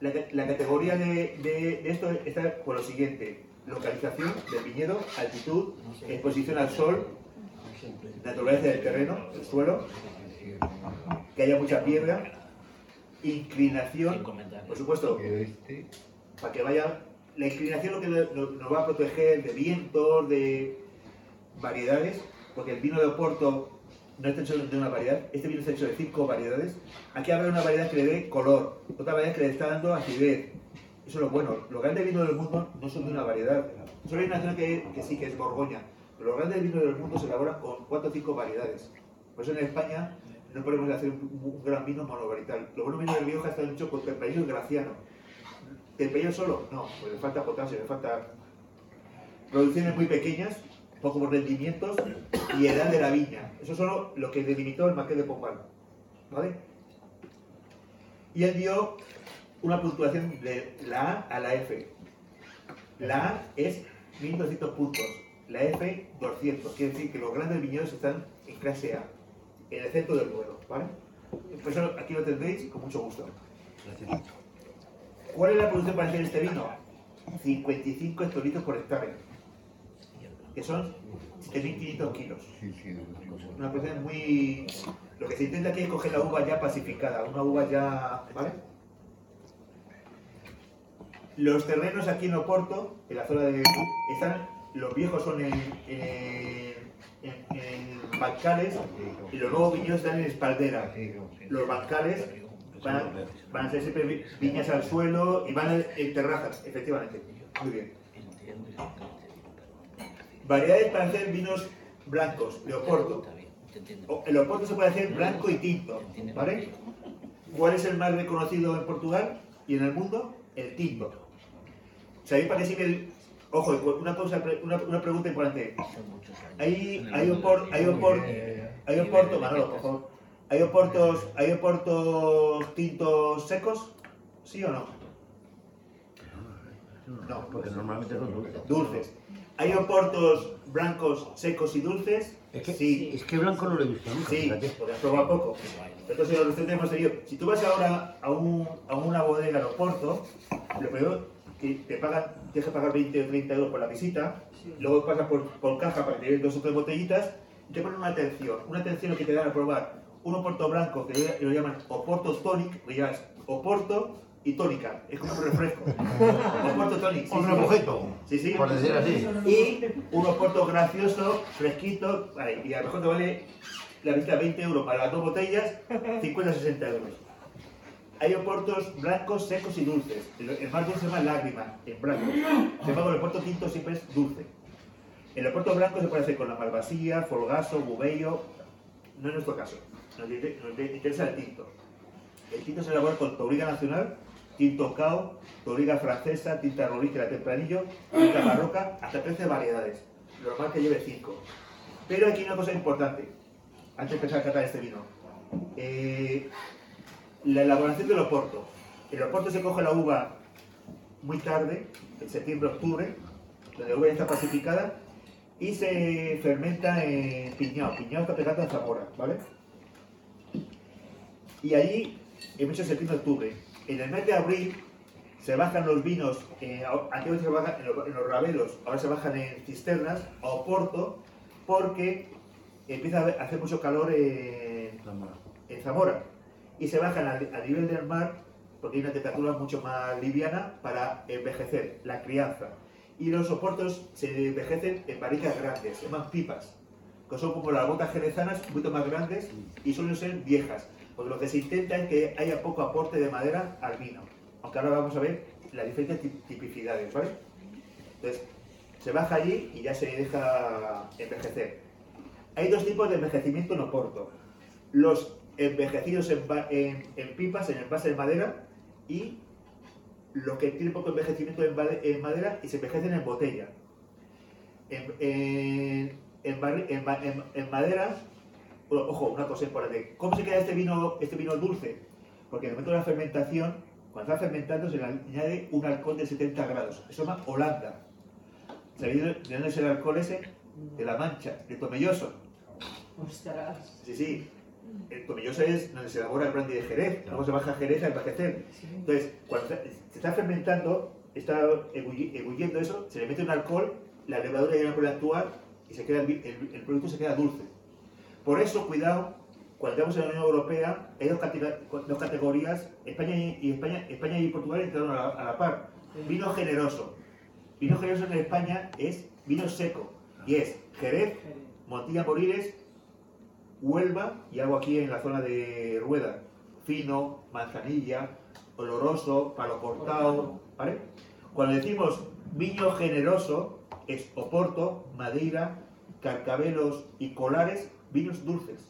Speaker 1: la, la categoría de esto está por lo siguiente. Localización del viñedo, altitud, exposición al sol, naturaleza del terreno, el suelo, que haya mucha piedra, inclinación, por supuesto, para que vaya. La inclinación lo que nos va a proteger de vientos, de variedades, porque el vino de Oporto no está hecho de una variedad, este vino está hecho de cinco variedades. Aquí habrá una variedad que le dé color, otra variedad que le está dando acidez. Eso es lo bueno. Los grandes vinos del mundo no son de una variedad. Solo hay una zona que, que sí que es Borgoña. Pero los grandes vinos del mundo se elaboran con cuatro o cinco variedades. Por eso en España no podemos hacer un, un gran vino monovarital. Los buenos vinos de Rioja están hechos con tempranillo y graciano. ¿Tempranillo solo? No, pues le falta potasio, le falta producciones muy pequeñas, pocos rendimientos y edad de la viña. Eso son lo- lo que delimitó el Marqués de Pombal. ¿Vale? Y él dio una puntuación de la A a la F. La A es 1200 puntos, la F 200. Quiere decir que los grandes viñedos están en clase A, en el centro del Duero. ¿Vale? Por eso aquí lo tendréis con mucho gusto.
Speaker 3: Gracias.
Speaker 1: ¿Cuál es la producción para hacer este vino? 55 hectolitros por hectárea, que son 7.500 kilos. Una producción muy... Lo que se intenta aquí es coger la uva ya pacificada, una uva ya... ¿Vale? Los terrenos aquí en Oporto, en la zona de... Están, los viejos son en, en- en, en bancales y los nuevos viñedos están en espaldera. Los bancales van, van a ser siempre vi- viñas al suelo y van a- en terrazas, efectivamente. Muy bien. Variedades para hacer vinos blancos, de Oporto. O- El Oporto se puede hacer blanco y tinto, ¿vale? ¿Cuál es el más reconocido en Portugal y en el mundo? El tinto. ¿Sabéis para qué sirve el...? Ojo, una, cosa, una, una pregunta importante. Hay, hay, opor, hay, opor, hay oporto, Manolo, por favor. ¿Hay oportos, ¿Hay oportos tintos secos? ¿Sí o no? No,
Speaker 3: Porque normalmente son dulces.
Speaker 1: dulces. ¿Hay oportos blancos, secos y dulces?
Speaker 3: Es que,
Speaker 1: sí.
Speaker 3: es que blanco no lo he visto nunca.
Speaker 1: Sí, porque has probado poco. Entonces, los recetas hemos tenido. Si tú vas ahora a, un, a una bodega de Oporto, lo primero que te pagan, tienes que pagar 20 o 30 euros por la visita, luego pasas por, por caja para que te den dos o tres botellitas, y te ponen una atención. Una atención que te dan a probar un Oporto blanco, que lo llaman Oporto Tonic, que llamas Oporto y tónica. Es como un refresco. Oporto Tonic. sí,
Speaker 3: Un
Speaker 1: sí.
Speaker 3: remojito,
Speaker 1: Sí, sí.
Speaker 3: por decir así.
Speaker 1: Y un oporto gracioso, fresquito, vale, y a lo mejor te vale la visita 20 euros para las dos botellas, 50-60 euros. Hay oportos blancos, secos y dulces. El, el más dulce se llama lágrima, en blanco. Sin embargo, el oporto tinto siempre es dulce. El oporto blanco se puede hacer con la malvasía, folgaso, bubello. No es nuestro caso. Nos, inter- nos interesa el tinto. El tinto se elabora con tauriga nacional, tinto cao, tauriga francesa, tinta rorígera tempranillo, tinta barroca, hasta 13 variedades. Lo normal que lleve 5. Pero aquí una cosa importante, antes de empezar a catar este vino. Eh, la elaboración del oporto. El oporto se coge la uva muy tarde, en septiembre-octubre, donde la uva ya está pacificada, y se fermenta en Piñao. Piñao está pegado a Zamora, ¿vale? Y allí, en mucho septiembre-octubre, en el mes de abril, se bajan los vinos, eh, antiguamente se bajan en los, en los rabelos, ahora se bajan en cisternas, a Oporto, porque empieza a hacer mucho calor en, en Zamora. Y se bajan al, al nivel del mar, porque hay una temperatura mucho más liviana para envejecer, la crianza. Y los soportos se envejecen en barricas grandes, se llaman pipas, que son como las botas jerezanas, poquito más grandes y suelen ser viejas. Porque lo que se intenta es que haya poco aporte de madera al vino. Aunque ahora vamos a ver las diferentes tip- tipicidades, ¿vale? Entonces, se baja allí y ya se deja envejecer. Hay dos tipos de envejecimiento en Oporto. Los envejecidos en, en- en pipas, en envase de madera, y los que tienen poco envejecimiento en, madera y se envejecen en botella. En- en madera, o- ojo, una cosa importante. ¿Cómo se queda este vino, este vino dulce? Porque en el momento de la fermentación, cuando está fermentando, se le añade un alcohol de 70 grados. Eso se llama Holanda. ¿Sabéis de dónde es el alcohol ese? De la Mancha, de Tomelloso.
Speaker 6: Ostras.
Speaker 1: Sí, sí. El tomelloso es donde se elabora el brandy de Jerez. Luego se baja a Jerez a envejecer. Entonces, cuando se está fermentando, está ebulli- ebulliendo eso, se le mete un alcohol, la levadura ya no puede actuar y se queda el- el producto se queda dulce. Por eso, cuidado, cuando estamos en la Unión Europea, hay dos, categorías. España y, y España, España y Portugal entraron a la, a la par. Vino generoso. Vino generoso en España es vino seco. Y es Jerez, Montilla Moriles, Huelva y algo aquí en la zona de Rueda. Fino, manzanilla, oloroso, palo cortado, ¿vale? Cuando decimos viño generoso, es Oporto, Madeira, Carcabelos y Colares, vinos dulces.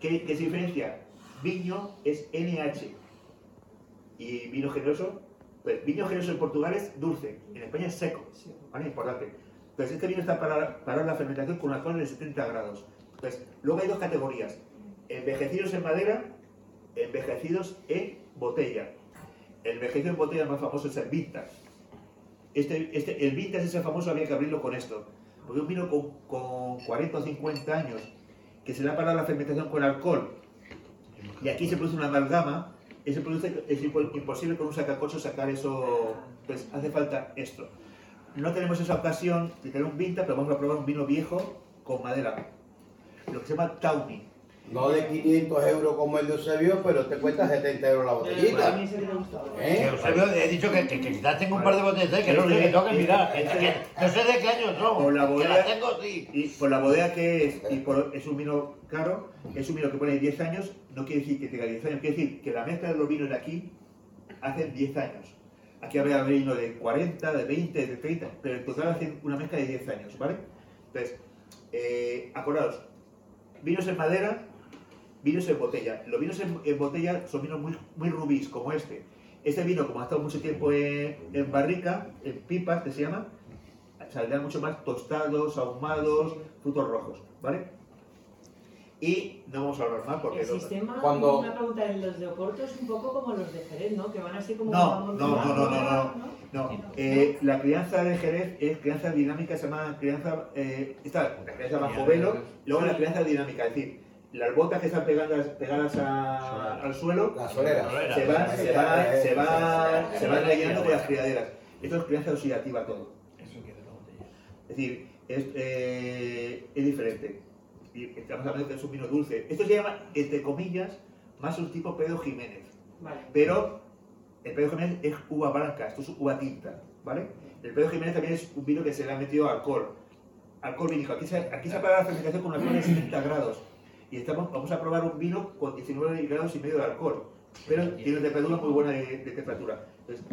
Speaker 1: ¿Qué, qué se diferencia? Viño es NH y vino generoso, pues viño generoso en Portugal es dulce, en España es seco, ¿vale? Importante. Entonces este vino está para, para la fermentación con un alcohol de 70 grados. Entonces, luego hay dos categorías, envejecidos en madera, envejecidos en botella. El envejecido en botella más famoso es el vintage. Este, este, el vintage ese famoso había que abrirlo con esto. Porque un vino con, con 40 o 50 años que se le ha parado la fermentación con alcohol y aquí se produce una amalgama, es impo- imposible con un sacacorcho sacar eso. Entonces hace falta esto. No tenemos esa ocasión de tener un vintage, pero vamos a probar un vino viejo con madera. Lo que se llama Tawny.
Speaker 2: No de 500 euros como el de Eusebio, pero te cuesta 70 euros la
Speaker 6: A
Speaker 2: botellita.
Speaker 6: mí ese que me gustaba.
Speaker 2: ¿Eh?
Speaker 3: Que Eusebio, he dicho que, que, que quizás tengo un par de botellas que no le tengo que mirar. que- que- No sé de qué año son.
Speaker 1: Por la
Speaker 3: que
Speaker 1: bodega-
Speaker 3: las tengo, sí.
Speaker 1: Y por la bodega que es, y por, es un vino caro, es un vino que pone 10 años, no quiere decir que tenga 10 años, quiere decir que la mezcla de los vinos de aquí hacen 10 años. Aquí habría vino de 40, de 20, de 30, pero en total hacen una mezcla de 10 años, ¿vale? Entonces, eh, acordaos, vinos en madera, vinos en botella. Los vinos en, en botella son vinos muy, muy rubíes, como este. Este vino, como ha estado mucho tiempo en, en barrica, en pipas, que se llama, saldrán mucho más tostados, ahumados, frutos rojos, ¿vale? Y no vamos a hablar más porque...
Speaker 6: El
Speaker 1: no-
Speaker 6: sistema,
Speaker 2: Cuando-
Speaker 6: una pregunta, en los de Oporto es un poco como los de Jerez, ¿no? Que van así como...
Speaker 1: No, no, no, no, no, no. No, eh, la crianza de Jerez es crianza dinámica, se llama crianza, eh, está la crianza bajo velo, luego la crianza dinámica, es decir, las botas que están pegadas, pegadas a- al suelo
Speaker 2: Las soleras.
Speaker 1: se van, se van, se van, se van rellenando con las criaderas. Esto es crianza oxidativa todo. Es decir, es, eh, es diferente. Y estamos hablando que es un vino dulce. Esto se llama, entre comillas, más un tipo Pedro Jiménez.
Speaker 6: Vale.
Speaker 1: Pero el Pedro Jiménez es uva blanca, esto es uva tinta, ¿vale? El Pedro Jiménez también es un vino que se le ha metido alcohol, alcohol vínico. Aquí se, aquí se ha parado la fermentación con un alcohol de 70 grados y estamos, vamos a probar un vino con 19 grados y medio de alcohol, pero tiene una temperatura muy buena de, de temperatura. Entonces,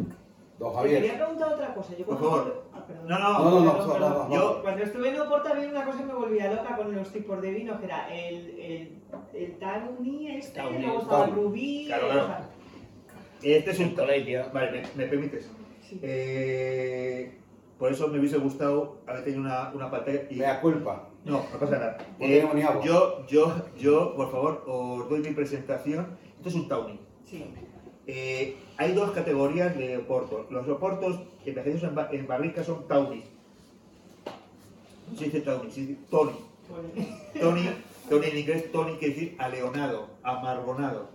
Speaker 2: Don
Speaker 6: Te quería
Speaker 2: Javier.
Speaker 6: preguntar otra cosa. Yo
Speaker 1: Por
Speaker 6: cuando
Speaker 1: favor.
Speaker 6: estuve- ah,
Speaker 1: no,
Speaker 2: No,
Speaker 1: no,
Speaker 2: no, no,
Speaker 6: Perdón,
Speaker 2: no,
Speaker 6: perdón.
Speaker 2: no, no.
Speaker 1: Yo-
Speaker 6: Cuando estuve en Oporto había una cosa que me volvía loca con los tipos de vino, que era el, el, el Tawny este, luego estaba el. Rubí...
Speaker 1: Claro,
Speaker 6: o
Speaker 1: claro.
Speaker 6: sea,
Speaker 1: este es un... Vale, me, me permites.
Speaker 6: sí.
Speaker 1: Eh, por eso me hubiese gustado haber tenido una, una pantalla y...
Speaker 2: Me da culpa.
Speaker 1: No, no pasa nada. Eh,
Speaker 2: tenemos ni agua.
Speaker 1: yo, yo, yo, por favor, os doy mi presentación. Esto es un Tawny.
Speaker 6: Sí.
Speaker 1: Eh, hay dos categorías de oportos. Los oportos envejecidos en, ba- en barrica son Tawny. No se dice Tawny, se dice Tony. Tony, Tony en inglés, Tony quiere decir aleonado, amargonado.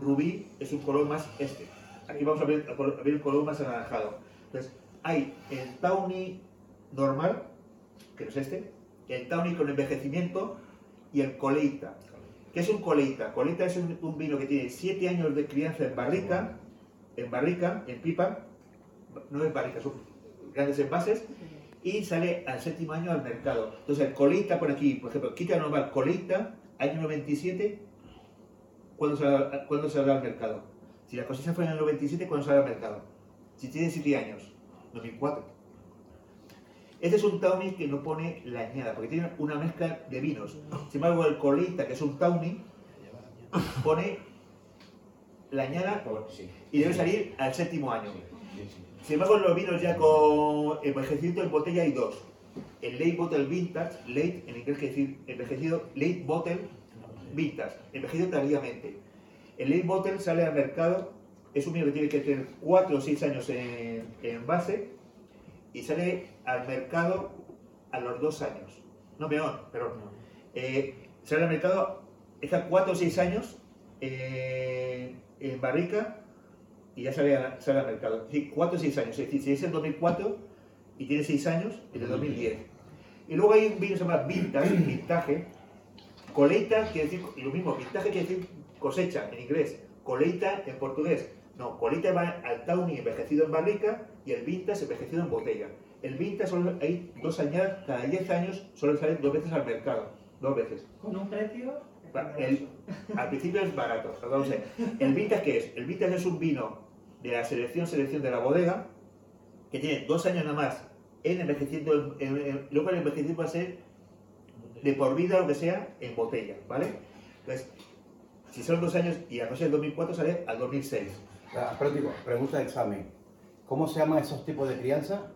Speaker 1: Rubí es un color más este. Aquí vamos a ver, a ver el color más anaranjado. Entonces, hay el Tawny normal, que no es este, el Tawny con envejecimiento y el Coleita. ¿Qué es un Coleita? Coleita es un, vino que tiene 7 años de crianza en barrica, en barrica, en pipa, no en barrica, son grandes envases, y sale al séptimo año al mercado. Entonces el colita por aquí, por ejemplo, quita normal colita, año 97, ¿cuándo sale, ¿cuándo saldrá al mercado? Si la cosecha fue en el 97, ¿cuándo sale al mercado? Si tiene 7 años, 2004. Este es un tawny que no pone la añada, porque tiene una mezcla de vinos. Sin embargo, el colita, que es un tawny, pone la añada y debe salir al séptimo año. Sin embargo, los vinos ya con envejecimiento en botella hay dos. El Late Bottle Vintage, late en inglés quiere decir envejecido, Late Bottle Vintage, envejecido tardíamente. El Late Bottle sale al mercado, es un vino que tiene que tener 4 o 6 años en, en base y sale al mercado a los 2 años. No, peor, perdón. Eh, sale al mercado, está 4 o 6 años eh, en barrica y ya sale, a- sale al mercado. Es decir, 4 o 6 años. Es decir, si es el 2004 y tiene 6 años, es de 2010. Y luego hay un vino que se llama vintage, vintage. Coleita quiere decir, y lo mismo, vintage quiere decir cosecha en inglés. Coleita en portugués. No, coleita va al tawny envejecido en barrica y el vintage envejecido en botella. El vintage solo hay dos añadas, cada 10 años solo sale dos veces al mercado. Dos veces.
Speaker 6: Con un precio...
Speaker 1: El- al principio es barato. ¿El vintage qué es? El vintage es un vino de la selección selección de la bodega que tiene dos años nada más en envejeciendo, en- en- en- luego el envejecimiento va a ser de por vida, lo que sea, en botella, ¿vale? Entonces, si son dos años y a no ser el 2004 sale al 2006.
Speaker 2: Ah, Pero digo, pregunta de examen. ¿Cómo se llaman esos tipos de crianza?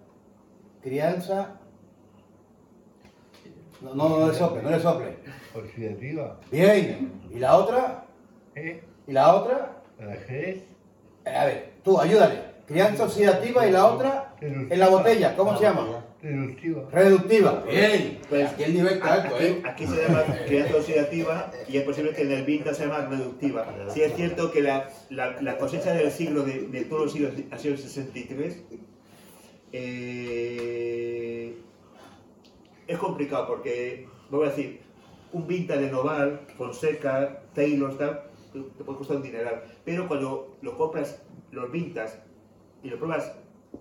Speaker 2: Crianza. No, no, no le sople, no le sople.
Speaker 3: Oxidativa.
Speaker 2: Bien. ¿Y la otra?
Speaker 3: ¿Eh?
Speaker 2: ¿Y la otra?
Speaker 3: ¿La Jerez?
Speaker 2: Eh, a ver, tú, ayúdale. Crianza oxidativa y la otra en la botella. ¿Cómo se llama?
Speaker 3: Reductiva.
Speaker 2: Reductiva. Bien.
Speaker 1: Pues,
Speaker 2: Aquí el nivel está alto,
Speaker 1: Aquí,
Speaker 2: ¿eh?
Speaker 1: aquí se llama crianza oxidativa y es posible que en el vintage se llama reductiva. Sí es cierto que la, la- la cosecha del siglo, de, de todos los siglos, ha sido el 63. Eh, es complicado porque, voy a decir, un Vinta de Noval, Fonseca, Taylor, tal, te puede costar un dineral. Pero cuando lo compras, los Vintas, y lo pruebas,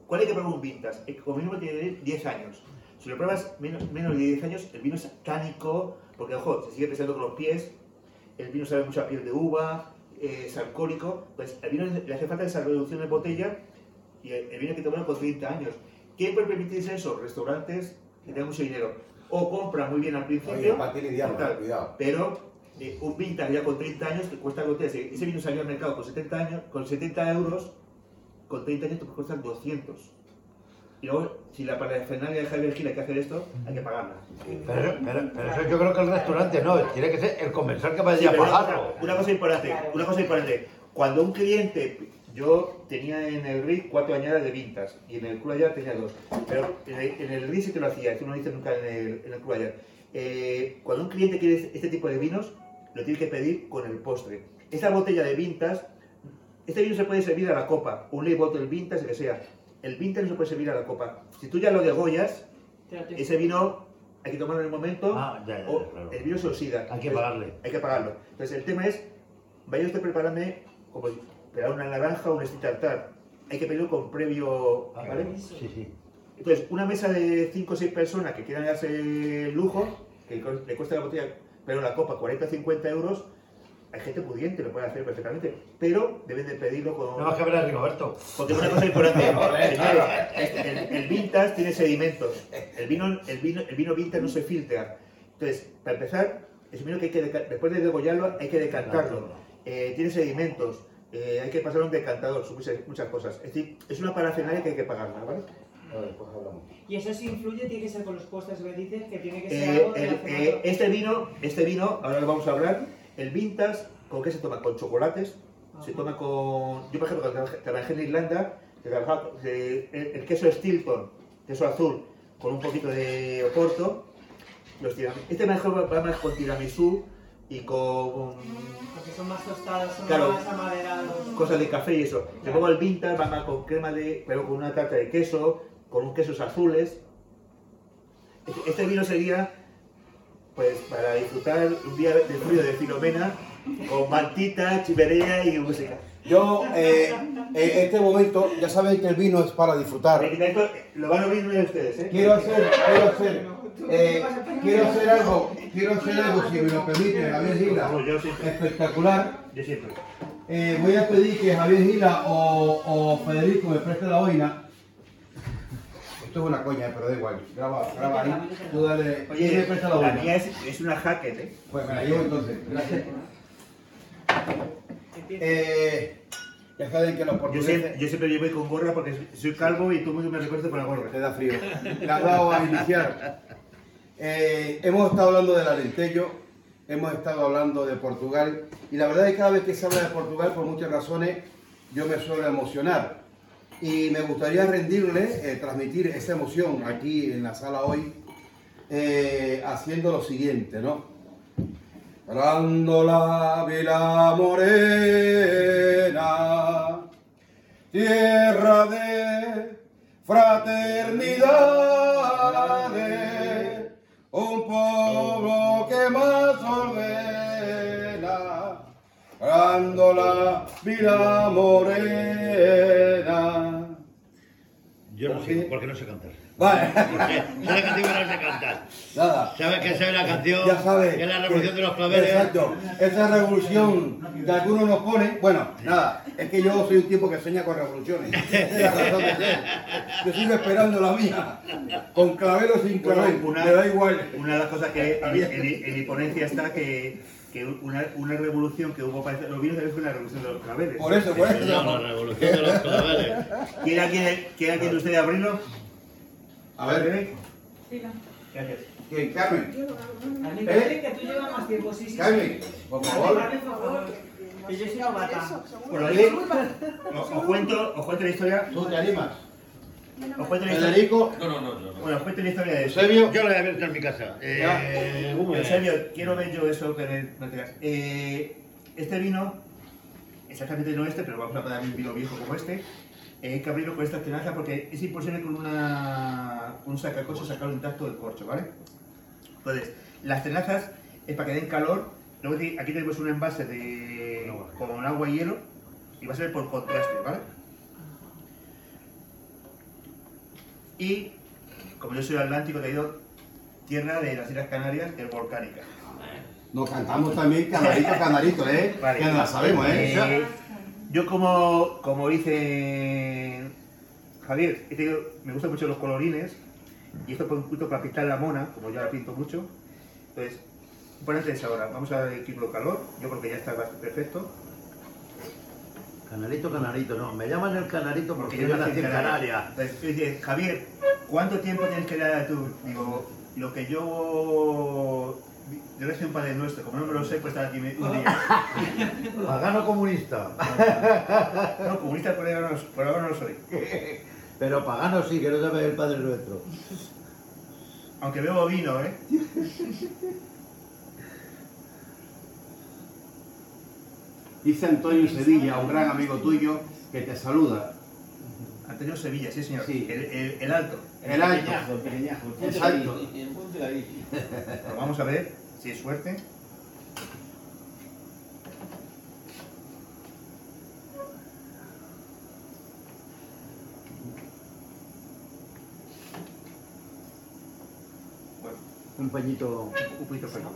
Speaker 1: ¿cuál hay que probar un Vintas? Eh, Como mínimo tiene 10 años. Si lo pruebas menos, menos de 10 años, el vino es cánico, porque ojo, se sigue pesando con los pies, el vino sabe mucho a piel de uva, eh, es alcohólico, pues al vino le hace falta esa reducción de botella y el, vino que tomarlo con 30 años. ¿Quién puede permitirse eso? Restaurantes que tengan mucho dinero. O compran muy bien al principio,
Speaker 2: Oye,
Speaker 1: tal,
Speaker 2: cuidado.
Speaker 1: pero eh, un vintage ya con 30 años que cuesta algo ese, ese vino salió al mercado con 70 años, con 70 euros, con 30 años te puede costar 200. Y luego, si la parafernalia de Javier Gil hay que hacer esto, hay que pagarla.
Speaker 3: Pero, pero- pero eso yo creo que el restaurante no, tiene que ser el comensal que vaya
Speaker 1: Sí,
Speaker 3: a pagarlo.
Speaker 1: Una cosa importante, una cosa importante. Cuando un cliente, yo tenía en el RIC cuatro añadas de vintas y en el Club Ayar tenía dos, pero en el, en el sí que lo hacía, eso no lo hice nunca en el, en el Club Ayar. Eh, cuando un cliente quiere este- tipo de vinos, lo tiene que pedir con el postre. Esta botella de vintas, este vino se puede servir a la copa, un late bottle vintage, el que sea. El vintage no se puede servir a la copa. Si tú ya lo degollas, ese vino hay que tomarlo en el momento,
Speaker 3: Ah, ya, ya,
Speaker 1: o
Speaker 3: claro.
Speaker 1: el vino se oxida.
Speaker 3: Hay que
Speaker 1: Entonces,
Speaker 3: pagarle.
Speaker 1: hay que pagarlo. Entonces el tema es, vaya usted prepararme como si pegar una naranja o un street tartar. Hay que pedirlo con previo,
Speaker 3: Ah,
Speaker 1: ¿vale?
Speaker 3: Sí, sí.
Speaker 1: Entonces, una mesa de 5 o 6 personas que quieran darse el lujo, que le cuesta la botella, pero la copa 40 o 50 euros, hay gente pudiente, lo puede hacer perfectamente, pero deben de pedirlo con...
Speaker 3: No más que ver a Rigoberto.
Speaker 1: Porque una cosa importante, este, el, el vintage tiene sedimentos. El vino, el vino, el vino vintage no se filtra. Entonces, para empezar, es un vino que hay que después de degollarlo hay que decantarlo. Eh, tiene sedimentos. Eh, hay que pasar un decantador, muchas, muchas cosas. Es decir, es una parafernalia que hay que pagarla, ¿vale?
Speaker 2: Después hablamos.
Speaker 6: Y eso sí influye, tiene que ser con los postres, me dices que tiene que ser
Speaker 1: Eh,
Speaker 6: algo
Speaker 1: el- eh, este vino, este vino, ahora lo vamos a hablar, el vintage, ¿con qué se toma? Con chocolates, se
Speaker 6: Ajá.
Speaker 1: toma con... Yo, por ejemplo, cuando trabajé- en Irlanda, que el, el queso Stilton, queso azul, con un poquito de oporto, los tiram- Este mejor va más con tiramisú y con
Speaker 6: Porque son más tostados, son
Speaker 1: Claro.
Speaker 6: más amaderados.
Speaker 1: cosas de café y eso. Luego el vintage va más con crema de... pero con una tarta de queso, con un quesos azules. Este, este vino sería, pues, para disfrutar un día de frío de Filomena, con mantita, chimenea y música.
Speaker 2: Yo, eh, en este momento, ya saben que el vino es para disfrutar.
Speaker 1: Lo van a oír ustedes, ¿eh?
Speaker 2: Quiero hacer, quiero hacer, eh, quiero hacer algo, quiero hacer algo, si me lo permite, Javier Gila,
Speaker 1: yo
Speaker 2: espectacular.
Speaker 1: Yo siempre.
Speaker 2: Eh, voy a pedir que Javier Gila o, o Federico me preste la boina. Esto es una coña, pero da igual. Graba, graba ahí. Tú dale. ¿Quién me
Speaker 1: Oye,
Speaker 2: presta la
Speaker 1: la
Speaker 2: boina?
Speaker 1: mía es, es una hacker, ¿eh?
Speaker 2: Pues me la llevo entonces. Gracias. Eh, ya saben que los
Speaker 1: Yo
Speaker 2: portugueses
Speaker 1: siempre, yo siempre llevo con gorra porque soy calvo y todo el mundo me recuerda con la gorra.
Speaker 2: te da frío. Has dado a iniciar. Eh, hemos estado hablando del Alentejo, hemos estado hablando de Portugal y la verdad es que cada vez que se habla de Portugal por muchas razones yo me suelo emocionar y me gustaría rendirle, eh, transmitir esa emoción aquí en la sala hoy eh, haciendo lo siguiente, ¿no? Grándola Vila Morena, tierra de fraternidad, un pueblo que más ordena, Grándola Vila Morena.
Speaker 3: Yo no
Speaker 2: ¿Por
Speaker 3: sé, porque no sé cantar.
Speaker 2: Vale,
Speaker 3: la canción que no sé cantar.
Speaker 2: nada.
Speaker 3: ¿Sabes que esa es la canción?
Speaker 2: Ya sabes.
Speaker 3: Que es la
Speaker 2: que-
Speaker 3: revolución de los claveles.
Speaker 2: Exacto. Esa revolución que algunos nos ponen. Bueno, nada. Es que yo soy un tipo que sueña con revoluciones. Es la razón de ser. Yo sigo esperando la mía. Con clavel o sin clavel.
Speaker 1: Una-
Speaker 2: Me da igual.
Speaker 1: Una de las cosas que en, mi- en en mi ponencia está que, que una, una revolución que hubo para los vinos también fue la revolución de los claveles.
Speaker 2: Por eso, por
Speaker 3: No,
Speaker 2: eso.
Speaker 3: la revolución de los claveles.
Speaker 1: ¿Quiere alguien, ¿quiere alguien de ustedes abrirlo?
Speaker 2: A ver,
Speaker 1: Gracias.
Speaker 2: ¿quién? Carmen. ¿Eh?
Speaker 6: que tú llevas más tiempo, sí.
Speaker 2: Carmen, por favor.
Speaker 6: Carmen, por favor. Que yo soy novata.
Speaker 1: Oye, os, os cuento, os cuento la historia.
Speaker 2: ¿Tú te animas?
Speaker 1: Os cuento la historia.
Speaker 2: Federico.
Speaker 7: No, no, no, no.
Speaker 1: Bueno, os cuento la historia de eso.
Speaker 2: Eusebio.
Speaker 3: Yo lo voy a ver en mi casa. Eh.
Speaker 1: Eusebio, quiero ver yo eso que me-. Eh, este vino, exactamente no este, pero vamos a poner un vino viejo como este. Eh, hay que abrirlo con esta tenaza porque es imposible con una, un sacacorcho sacarlo intacto del corcho, ¿vale? Entonces, las tenazas es para que den calor. Luego aquí aquí tenemos un envase de, con agua y hielo y va a ser por contraste, ¿vale? Y como yo soy atlántico, te digo tierra de las Islas Canarias, que es volcánica.
Speaker 2: Nos cantamos también canarito, canarito, ¿eh?
Speaker 1: Vale.
Speaker 2: Que no la sabemos, ¿eh?
Speaker 1: Eh, yo como, como dice Javier, me gustan mucho los colorines y esto es un punto para pintar la mona, como yo la pinto mucho. Entonces, ponete esa ahora, vamos a ver equipo calor, yo creo que ya está bastante perfecto.
Speaker 3: Canarito, canarito, no. Me llaman el canarito porque yo
Speaker 1: nací
Speaker 3: en Canarias.
Speaker 1: Entonces, dices, Javier, ¿cuánto tiempo tienes que dar tú? Digo, lo que yo... Yo le un padre nuestro, como no me lo sé, pues estar aquí un día.
Speaker 3: Pagano comunista.
Speaker 1: No, comunista por ahora no, por ahora no lo soy.
Speaker 3: Pero pagano sí, que no sabe el Padre Nuestro.
Speaker 1: Aunque bebo vino, ¿eh?
Speaker 2: Dice Antonio Sevilla, un gran amigo tuyo, que te saluda.
Speaker 1: Antonio Sevilla, sí señor.
Speaker 2: Sí.
Speaker 1: El, el- el alto.
Speaker 2: El alto.
Speaker 5: el pequeñajo. el punto
Speaker 2: Exacto.
Speaker 5: el punto de ahí.
Speaker 1: Pues vamos a ver si es suerte. Bueno,
Speaker 3: Un pañito.
Speaker 1: un poquito frío.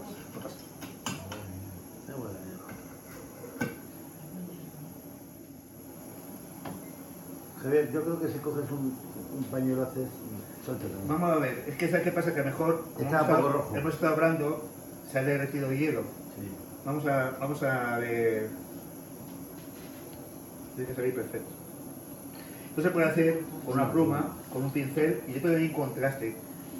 Speaker 3: Javier, yo creo que si coges un, un pañuelo haces.
Speaker 1: Vamos a ver, es que ¿sabes qué pasa? Que a lo mejor
Speaker 3: Está
Speaker 1: hemos,
Speaker 3: poco
Speaker 1: estado,
Speaker 3: rojo.
Speaker 1: hemos estado hablando, se ha derretido hielo.
Speaker 3: Sí.
Speaker 1: Vamos a, vamos a ver. Tiene que salir perfecto. Esto se puede hacer con una pluma, con un pincel y esto de un contraste.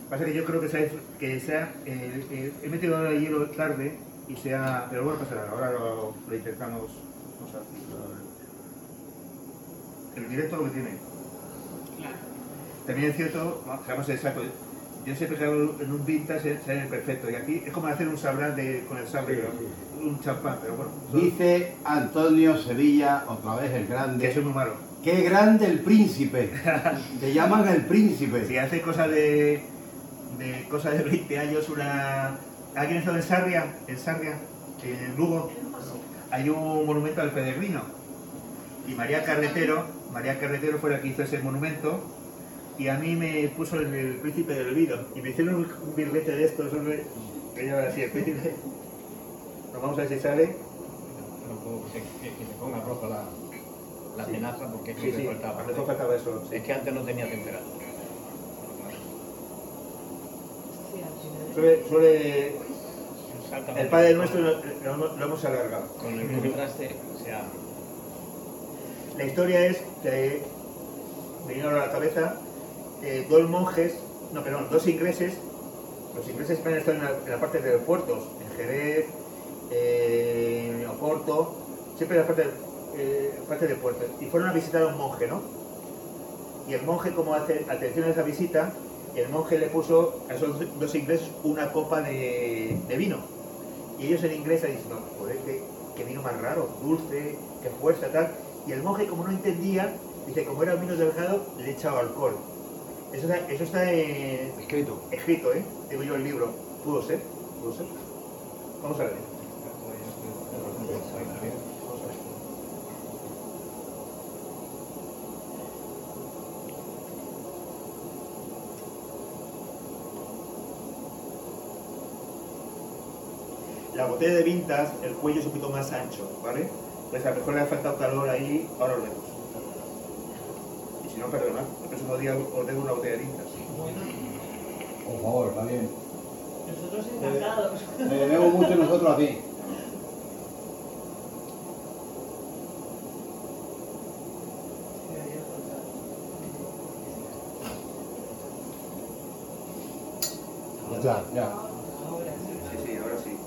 Speaker 1: Pasa que yo creo que sea, que sea eh, eh, he metido ahora el hielo tarde y sea, pero bueno, pasa nada, ahora lo, lo intentamos. Vamos a el directo lo que tiene. También es cierto, seamos exactos, yo siempre que hago en un vintage sale perfecto y aquí es como hacer un sabrán de, con el sabre, ¿no? un champán, pero bueno,
Speaker 2: Dice Antonio Sevilla, otra vez el
Speaker 1: que
Speaker 2: grande.
Speaker 1: eso es muy malo.
Speaker 2: ¡Qué grande el príncipe! Te llaman el príncipe.
Speaker 1: Si hace cosas de, de cosas de 20 años, una... ¿Alguien estado en Sarria? En Sarria, en Lugo, hay un monumento al peregrino. Y María Carretero, María Carretero fue la que hizo ese monumento y a mí me puso el, el príncipe del vino. Y me hicieron un, birrete de estos, hombre, que yo así, el príncipe. Nos vamos a ver si sale.
Speaker 5: Que, que, que se ponga roja la, la tenaza porque es que
Speaker 1: sí,
Speaker 5: le faltaba.
Speaker 1: faltaba eso.
Speaker 5: Es que antes no tenía temperatura.
Speaker 1: Suele, el padre nuestro lo, lo hemos- lo hemos alargado.
Speaker 5: Con el contraste, o sea,
Speaker 1: La historia es que me vino a la cabeza eh, dos monjes, no, perdón, dos ingleses. Los ingleses que han en la, parte de los puertos, en Jerez, en Oporto, siempre en la parte, eh, parte de puertos. Y fueron a visitar a un monje, ¿no? Y el monje, como hace atención a esa visita, el monje le puso a esos dos ingleses una copa de, vino. Y ellos en inglés dicen, no, joder, qué, qué vino más raro, dulce, qué fuerza, tal. Y el monje, como no entendía, dice, como era un vino delgado, le echaba alcohol. Eso está, eso está eh,
Speaker 2: Escrito.
Speaker 1: escrito, ¿eh? Digo yo el libro. Pudo ser, pudo ser. Vamos a ver. Vamos a ver. La botella de vintas, el cuello es un poquito más ancho, ¿vale? Pues a lo mejor le ha faltado calor ahí, ahora lo vemos. Si no, perdona, el próximo día os dejo una botella.
Speaker 2: Por favor, está bien.
Speaker 6: Nosotros encantados.
Speaker 2: Le debemos mucho nosotros a ti.
Speaker 8: Ya.
Speaker 2: Ya.
Speaker 6: Ahora sí.
Speaker 1: Sí, sí, ahora sí.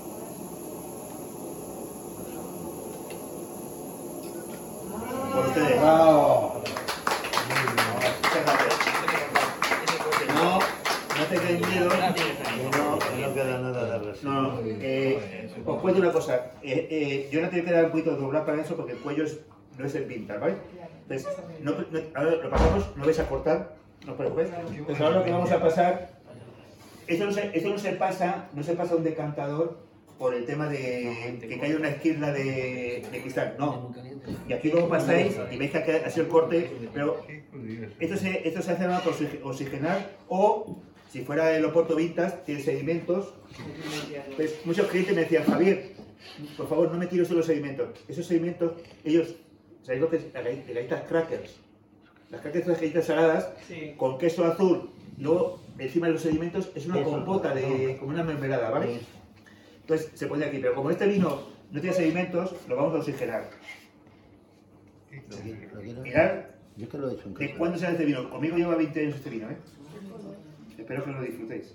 Speaker 1: Por ustedes.
Speaker 2: Bravo.
Speaker 1: Muchas gracias. No, no tengáis miedo.
Speaker 3: Que no, que no queda nada de resto.
Speaker 1: No, eh, os cuento una cosa. Eh, eh, yo no tengo que dar un poquito de doblar para eso porque el cuello es- no es el pintar, ¿vale? Entonces, no, no- ahora lo pasamos, no vais a cortar, no os preocupéis. Entonces ahora lo que vamos a pasar, esto no se, esto no se pasa, no se pasa a un decantador por el tema de que cae una esquirla de, de cristal. No. Y aquí luego pasáis y veis que ha sido el corte, pero esto se, esto se hace nada por oxig- oxigenar o si fuera el Oporto Vintas, tiene sedimentos. Pues muchos clientes me decían, Javier, por favor, no me tires los sedimentos. Esos sedimentos, ellos, ¿sabéis lo que es? Las gall- galletas crackers. Las crackers son las galletas saladas
Speaker 6: Sí.
Speaker 1: con queso azul. Luego, encima de los sedimentos, es una compota de como una mermelada, ¿vale? Entonces, se pone aquí. Pero como este vino no tiene sedimentos, lo vamos a oxigenar. Mirad
Speaker 3: Yo es que lo he hecho en
Speaker 1: de cuándo sale este vino. Conmigo lleva 20 años este vino, ¿eh? Espero que lo disfrutéis.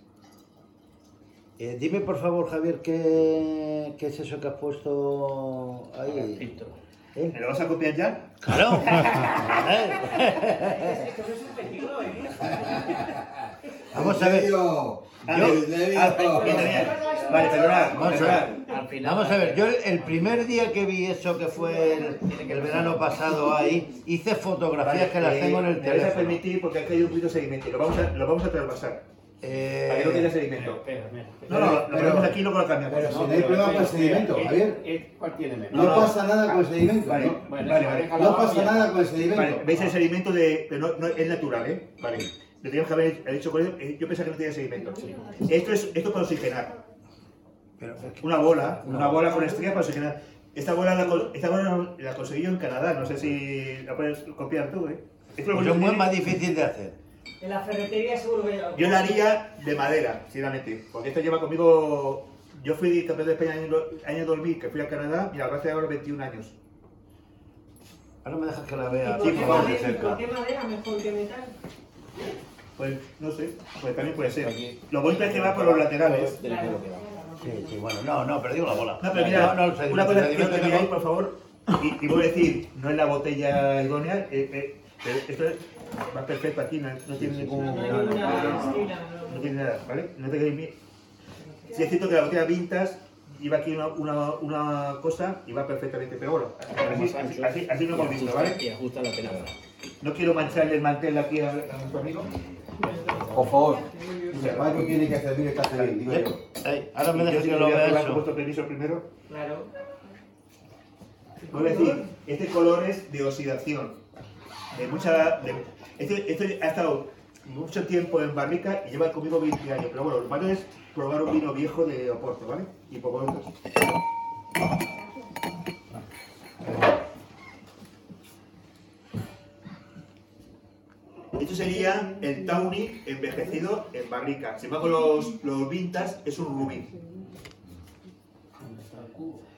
Speaker 3: Eh, dime por favor, Javier, ¿qué, qué es eso que has puesto ahí?
Speaker 5: Filtro.
Speaker 3: ¿Eh?
Speaker 1: ¿Me lo vas a copiar ya?
Speaker 3: ¡Claro!
Speaker 6: ¿eh?
Speaker 3: Vamos a ver.
Speaker 2: Yo,
Speaker 1: Ah, ah. Vale, perdonad,
Speaker 3: Vamos a ver.
Speaker 5: Al final,
Speaker 3: Vamos a ver, yo el, el primer día que vi eso que fue el, el verano pasado ahí, hice fotografías que las
Speaker 1: Vale,
Speaker 3: tengo en
Speaker 1: eh,
Speaker 3: el
Speaker 1: Me vais a
Speaker 3: teléfono.
Speaker 1: permitir porque ha caído un poquito de sedimento. Lo vamos a, lo vamos a traspasar.
Speaker 3: Eh,
Speaker 1: Para que no
Speaker 5: Espera,
Speaker 1: sedimento.
Speaker 5: espera, espera.
Speaker 1: No, no, lo ponemos aquí y luego lo cambiamos.
Speaker 2: pero
Speaker 1: No,
Speaker 2: si no hay problema con el sedimento, Javier.
Speaker 5: ¿Cuál tiene menos?
Speaker 2: No, pasa nada con el sedimento.
Speaker 1: Vale, vale,
Speaker 2: No pasa nada con el sedimento.
Speaker 1: Veis el sedimento de. Pero no, no, es natural, ¿eh? Vale. Lo teníamos que haber hecho con él. eh, Yo pensaba que no tenía sedimento. Esto es, esto es para oxigenar. Una bola, una bola con estrella para oxigenar. Esta bola la, esta bola la conseguí yo en Canadá. No sé si la puedes copiar tú, ¿eh? Esto lo
Speaker 3: pues es muy más difícil de hacer.
Speaker 6: En la ferretería seguro que
Speaker 1: Yo la haría de madera, sinceramente. Porque esta lleva conmigo. Yo fui campeón de España en el año 2000, que fui a Canadá, y ahora hace ahora 21 años.
Speaker 3: Ahora me dejas que la
Speaker 6: ¿Y
Speaker 3: vea
Speaker 6: por
Speaker 1: Sí,
Speaker 6: qué madera-
Speaker 3: cerca.
Speaker 6: ¿Por qué madera mejor que metal?
Speaker 1: Pues no sé, pues también puede ser. Lo bonito es que va por los laterales.
Speaker 6: Claro.
Speaker 3: Sí, sí, bueno, no, no, pero digo la bola.
Speaker 1: No, pero mira,
Speaker 3: No, no,
Speaker 1: una cosa que miráis, por favor, y, y voy a decir, no es la botella idónea, eh, eh, esto es- va perfecto aquí, no, no tiene ningún...
Speaker 6: No
Speaker 1: no, no, no, no, no
Speaker 6: no.
Speaker 1: tiene nada, ¿vale? No te queréis miedo. Sí es cierto que la botella Vintas lleva aquí una, una, una cosa y va perfectamente, pero bueno, así, así, así, así lo hemos visto, ¿vale?
Speaker 5: Y ajusta la pena.
Speaker 1: No quiero mancharle el mantel aquí a, a nuestro amigo.
Speaker 2: Por favor, si el Paco tiene que servir, está servir, digo yo.
Speaker 3: Ay, ahora me dejas que
Speaker 1: voy
Speaker 3: lo
Speaker 1: a
Speaker 3: vea
Speaker 1: probar con
Speaker 3: eso.
Speaker 1: vuestro permiso primero.
Speaker 6: Claro.
Speaker 1: Voy a decir, este color es de oxidación. De mucha, de- este, este ha estado mucho tiempo en barrica y lleva conmigo 20 años. Pero bueno, lo malo es probar un vino viejo de Oporto, ¿vale? Y por vosotros. Esto sería el Tawny envejecido en barrica. Sin embargo, los, los Vintas es un rubí.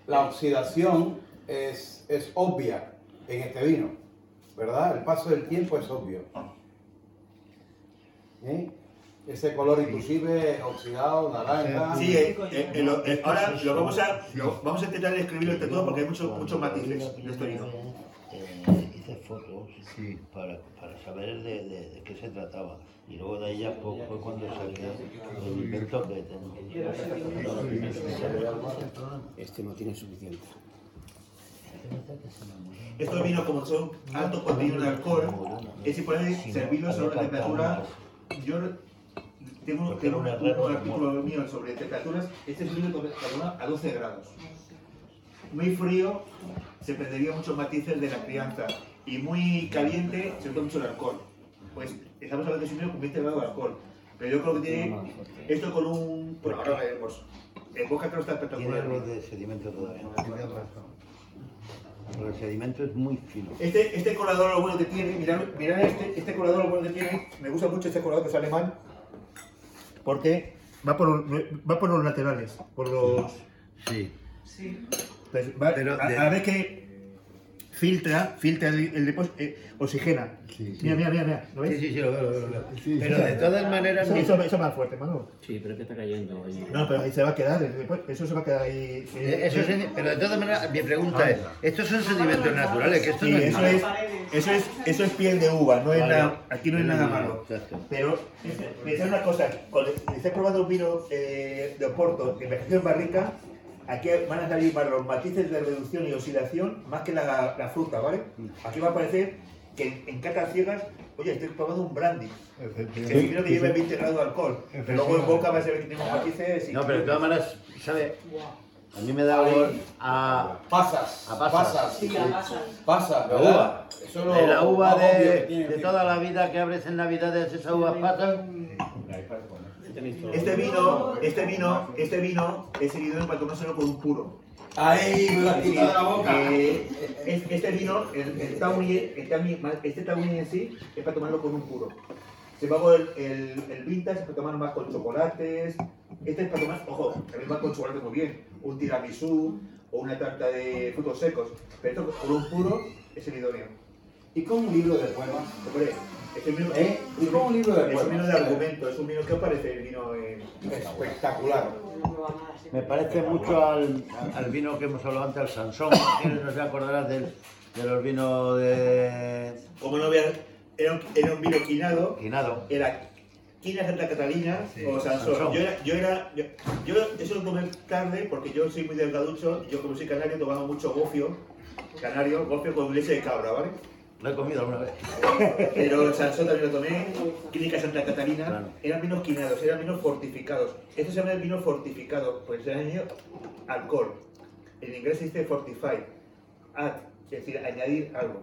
Speaker 2: La oxidación es, es obvia en este vino, ¿verdad? El paso del tiempo es obvio. ¿Eh? Ese color inclusive oxidado, naranja.
Speaker 1: Sí, eh, eh, eh, lo- eh, ahora lo vamos a lo- vamos a intentar escribirlo entre todos porque hay muchos muchos matices de este.
Speaker 3: Eh, hice fotos para, para saber de, de- de qué se trataba. Y luego de ahí ya fue, fue cuando saqué el invento que tengo.
Speaker 8: Este no tiene suficiente.
Speaker 1: Estos vinos como son alto contenido de alcohol, es importante servirlos a una temperatura. Yo tengo, tengo un, un artículo mío sobre temperaturas. Este es un vino con temperatura a 12 grados. Muy frío, se perdería muchos matices de la crianza. Y muy caliente, se nota mucho el alcohol. Pues estamos hablando de un vino con 20 grados de alcohol. Pero yo creo que tiene esto con un. Bueno, ahora veremos. En boca creo que está
Speaker 3: Tiene
Speaker 1: espectacular.
Speaker 3: algo de sedimento todavía. Pero el sedimento es muy fino.
Speaker 1: Este, este colador lo bueno que tiene, mirad, mirad este, este colador lo bueno que tiene, me gusta mucho este colador que es alemán, porque va por, va por los laterales, por los...
Speaker 3: Sí.
Speaker 6: Sí.
Speaker 1: pues va-
Speaker 3: Pero
Speaker 1: a,
Speaker 3: de-
Speaker 1: a vez que filtra, filtra el, el depósito, eh, oxigena. Mira, mira, mira, mira, ¿lo
Speaker 3: Sí,
Speaker 1: ves?
Speaker 3: sí, sí, lo veo, lo veo, lo veo. Pero de todas maneras,
Speaker 1: Eso, eso, eso más fuerte, Manu.
Speaker 5: Sí, pero es que está cayendo ahí.
Speaker 1: No, pero ahí se va a quedar, eso se va a quedar ahí.
Speaker 3: eh,
Speaker 1: eh,
Speaker 3: eso es- pero de todas maneras, mi pregunta es, estos son sedimentos naturales, que esto
Speaker 1: Sí,
Speaker 3: no es
Speaker 1: eso
Speaker 3: malo.
Speaker 1: es, eso es, eso es piel de uva, no es
Speaker 3: Vale.
Speaker 1: nada, aquí no es nada malo.
Speaker 3: Exacto.
Speaker 1: Pero, pensad una cosa, cuando probando un vino eh, de Oporto envejecido en barrica, aquí van a salir más los matices de reducción y oxidación más que la, la fruta, ¿vale? Aquí va a parecer que en, en catas ciegas, oye, estoy probando un brandy. Que si creo que lleva 20 grados de alcohol, pero luego en boca va a ser que tiene unos matices y...
Speaker 3: No, pero de todas maneras, ¿sabe? A mí me da olor a,
Speaker 2: Pasas.
Speaker 3: A pasas.
Speaker 6: Sí, la pasa.
Speaker 2: Pasas,
Speaker 3: La uva.
Speaker 2: Eso es lo
Speaker 3: de la uva de, de
Speaker 2: que-
Speaker 3: toda la vida que abres en Navidades, esas uvas pasas.
Speaker 1: Este vino, este vino, este vino es seguido para tomárselo con un puro.
Speaker 2: Ahí me lo has quitado de la boca.
Speaker 1: Eh, es- este vino, el, el Tawny, el Tawny- este Tawny en sí, es para tomarlo con un puro. Sin embargo, el, el, el vintage es para tomarlo más con chocolates. Este es para tomar, ojo, también va con chocolate muy bien. Un tiramisú o una tarta de frutos secos. Pero esto con un puro es el idóneo.
Speaker 2: Y con un libro de poemas.
Speaker 1: Hombre, es un vino,
Speaker 2: ¿Eh? Un libro de
Speaker 1: es un vino de argumento, es un vino que os parece el vino.
Speaker 2: Espectacular.
Speaker 6: Me
Speaker 3: parece mucho al, al vino que hemos hablado antes, al Sansón. ¿Quiénes no se acordarás del, de los vinos de
Speaker 1: Como no veas, era un, era un vino quinado,
Speaker 3: Quinado?
Speaker 1: era Quina Santa Catalina
Speaker 3: Sí,
Speaker 1: o Sansón.
Speaker 3: Sansón.
Speaker 1: Yo era, yo era, yo, yo eso lo tomé tarde porque yo soy muy delgaducho, yo como soy canario tomaba mucho gofio, canario, gofio con leche de cabra, ¿vale?
Speaker 3: Lo he comido alguna vez.
Speaker 1: Pero el Sansón también lo tomé, Clínica Santa Catalina,
Speaker 3: Claro.
Speaker 1: eran vinos quinados, eran vinos fortificados. Esto se llama el vino fortificado, pues se añadido alcohol. En inglés se dice fortify, add, es decir, añadir algo.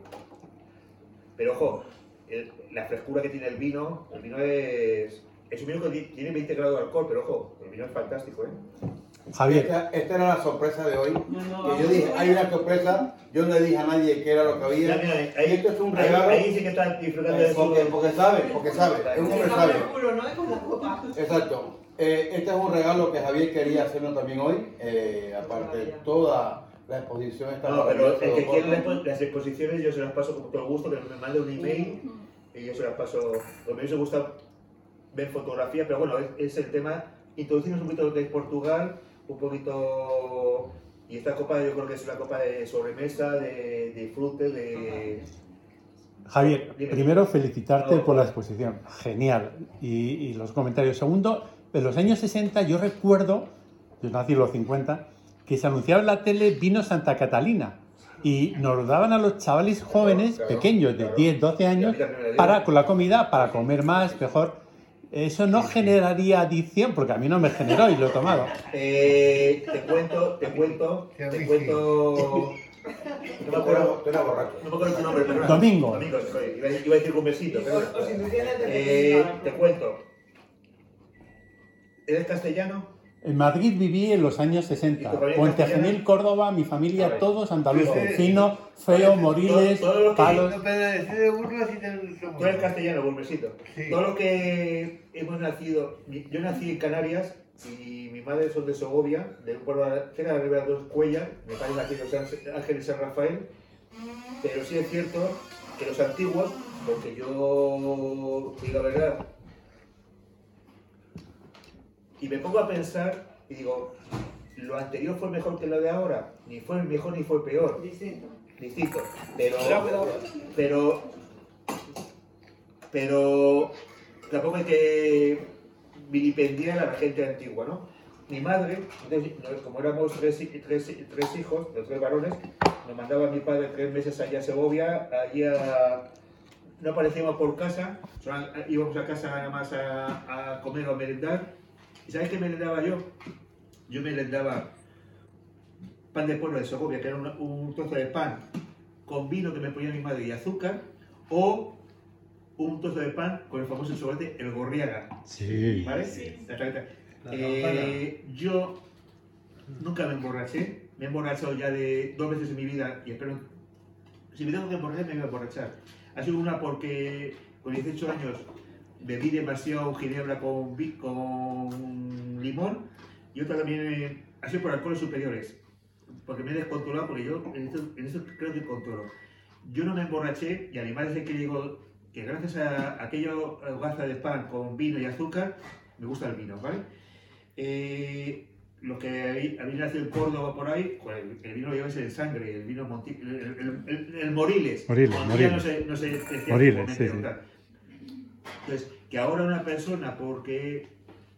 Speaker 1: Pero ojo, el- la frescura que tiene el vino, el vino es, es un vino que ti- tiene 20 grados de alcohol, pero ojo, el vino es fantástico, ¿eh?
Speaker 9: Javier,
Speaker 2: Esta, esta era la sorpresa de hoy.
Speaker 6: No, no,
Speaker 2: Que yo dije, hay una sorpresa, yo no le dije a nadie qué era lo que había.
Speaker 1: Mira, mira, ahí,
Speaker 2: y esto es un
Speaker 1: ahí-
Speaker 2: regalo.
Speaker 1: ahí sí que está disfrutando de
Speaker 2: eh, porque,
Speaker 1: su...
Speaker 2: porque sabe, porque sabe, es un hombre
Speaker 6: copa.
Speaker 2: Exacto. Eh, este es un regalo que Javier quería hacernos también hoy. eh, aparte de toda la exposición está
Speaker 1: No, pero el que quiere las, exposiciones yo se las paso con todo gusto, que me mande un email y yo se las paso. Lo mí me gusta ver fotografía, pero bueno, es, es el tema, introducirnos un poquito de Portugal, un poquito... Y esta copa yo creo que es una copa de sobremesa, de, de fruta, de...
Speaker 9: Javier,
Speaker 1: Dime.
Speaker 9: primero felicitarte
Speaker 1: No.
Speaker 9: por la exposición, genial. Y, y los comentarios. Segundo, en los años 60 yo recuerdo, yo nací en los 50, que se anunciaba en la tele vino Santa Catalina. Y nos lo daban a los chavales jóvenes,
Speaker 2: claro,
Speaker 9: pequeños, de
Speaker 2: claro.
Speaker 9: 10, 12 años, para con la comida, para comer más, mejor. Eso no generaría adicción, porque a mí no me generó y lo he tomado.
Speaker 1: Eh, te cuento, te cuento, te cuento... No me acuerdo,
Speaker 2: Tú eras borracho.
Speaker 1: no me acuerdo tu nombre, perdona.
Speaker 9: Domingo.
Speaker 1: Domingo, soy. Iba, a- iba a decir un besito, perdona.
Speaker 6: O si tú tienes de
Speaker 1: Eh, te cuento. ¿Eres castellano?
Speaker 9: En Madrid viví en los años 60.
Speaker 1: ¿Y tu familia
Speaker 9: Puente? Genil, Córdoba, mi familia, todos andaluces.
Speaker 1: Sí.
Speaker 9: Fino, feo, moriles,
Speaker 1: Todo- todo
Speaker 9: palos.
Speaker 1: Tú eres castellano, Bulmesito.
Speaker 10: Sí.
Speaker 1: Todo lo que hemos nacido, yo nací en Canarias y mi madre son de Segovia, de un pueblo cerca de la Ribera dos Cuellas, mi padre nació en San Ángel y San Rafael, pero sí es cierto que los antiguos, porque yo digo la verdad, y me pongo a pensar y digo, lo anterior fue mejor que lo de ahora, ni fue mejor ni fue peor
Speaker 6: Distinto.
Speaker 1: distinto. Pero, pero, pero tampoco hay que vilipendiar a la gente antigua, ¿no? Mi madre, como éramos tres, tres, tres hijos, los tres varones, nos mandaba mi padre tres meses allá a Segovia, allí a... No aparecíamos por casa, íbamos a casa nada más a, a comer o a merendar. ¿Y sabes qué merendaba yo? Yo merendaba pan de pueblo de Segovia, que era un, un trozo de pan con vino que me ponía mi madre y azúcar, o un trozo de pan con el famoso chocolate, el gorriaga.
Speaker 9: Sí.
Speaker 1: ¿Vale? La tarjeta. Eh, yo nunca me emborraché, me he emborrachado ya de dos veces en mi vida y espero. Si me tengo que emborrachar, me voy a emborrachar. Ha sido una porque con 18 años bebí demasiado ginebra con, con limón y otra también eh, ha sido por alcoholes superiores. Porque me he descontrolado, porque yo en esto, en esto creo que controlo. Yo no me emborraché y además es que digo que gracias a aquello gaza de pan con vino y azúcar, me gusta el vino, ¿vale? Eh, lo que habéis nacido en Córdoba por ahí, pues el, vino lo lleváis en sangre, el vino Monti- el, el- el- el Moriles.
Speaker 9: Moriles, Moriles.
Speaker 1: No se, no se
Speaker 9: Moriles, sí.
Speaker 1: Entonces, que ahora una persona, porque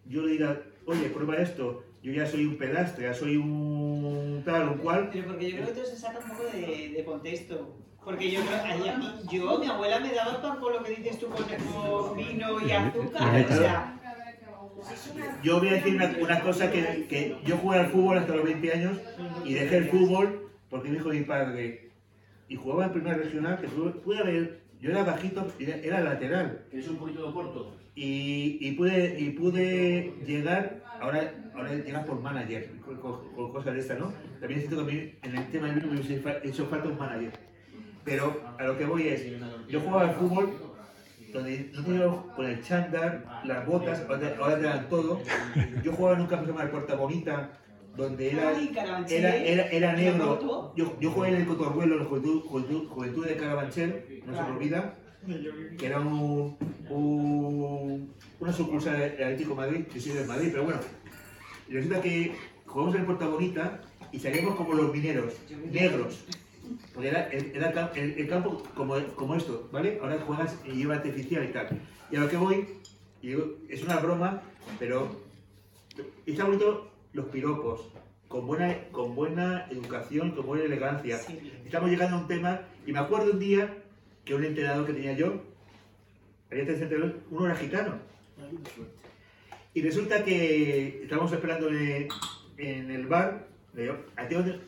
Speaker 1: yo le diga, oye, prueba esto, yo ya soy un pedastre, ya soy un tal, un cual,
Speaker 6: Pero porque yo creo que todo se saca un poco de, de contexto. Porque yo yo, mi abuela me daba pan con lo que dices tú, con, vino y azúcar. O sea,
Speaker 1: yo voy a decir una, una cosa que, que yo jugué al fútbol hasta los 20 años y dejé el fútbol porque me dijo mi padre y jugaba en primera regional que pude haber, yo era bajito, era, era lateral.
Speaker 5: Es un poquito corto.
Speaker 1: y, y pude y pude llegar ahora ahora llegas por manager con, con- cosas de estas no también siento que a mí en el tema del vino me hubiese hecho falta un manager. Pero a lo que voy es yo jugaba al fútbol donde no tenía con el chándal las botas ahora te- ahora te dan todo. Yo jugaba en un campo que se llama el Puerta Bonita donde era era, era, era negro. Yo, yo jugué en el Cotorruelo, en la Juventud, Juventud, Juventud de Carabanchel, no se me olvida, que era un, un- una sucursal del Atlético Madrid, que soy del Madrid, pero bueno. Resulta que jugamos en el Puerta Bonita y salíamos como los mineros, negros. Porque era, era el, el- el campo como, como esto, ¿vale? Ahora juegas y lleva artificial y tal. Y a lo que voy, y digo, es una broma, pero está bonito los piropos, con buena, con buena educación, con buena elegancia. Estamos llegando a un tema, y me acuerdo un día que un entrenador que tenía yo, había tres entrenadores, uno era gitano. Y resulta que estábamos esperando en el, en el bar, le digo, ¿a ti dónde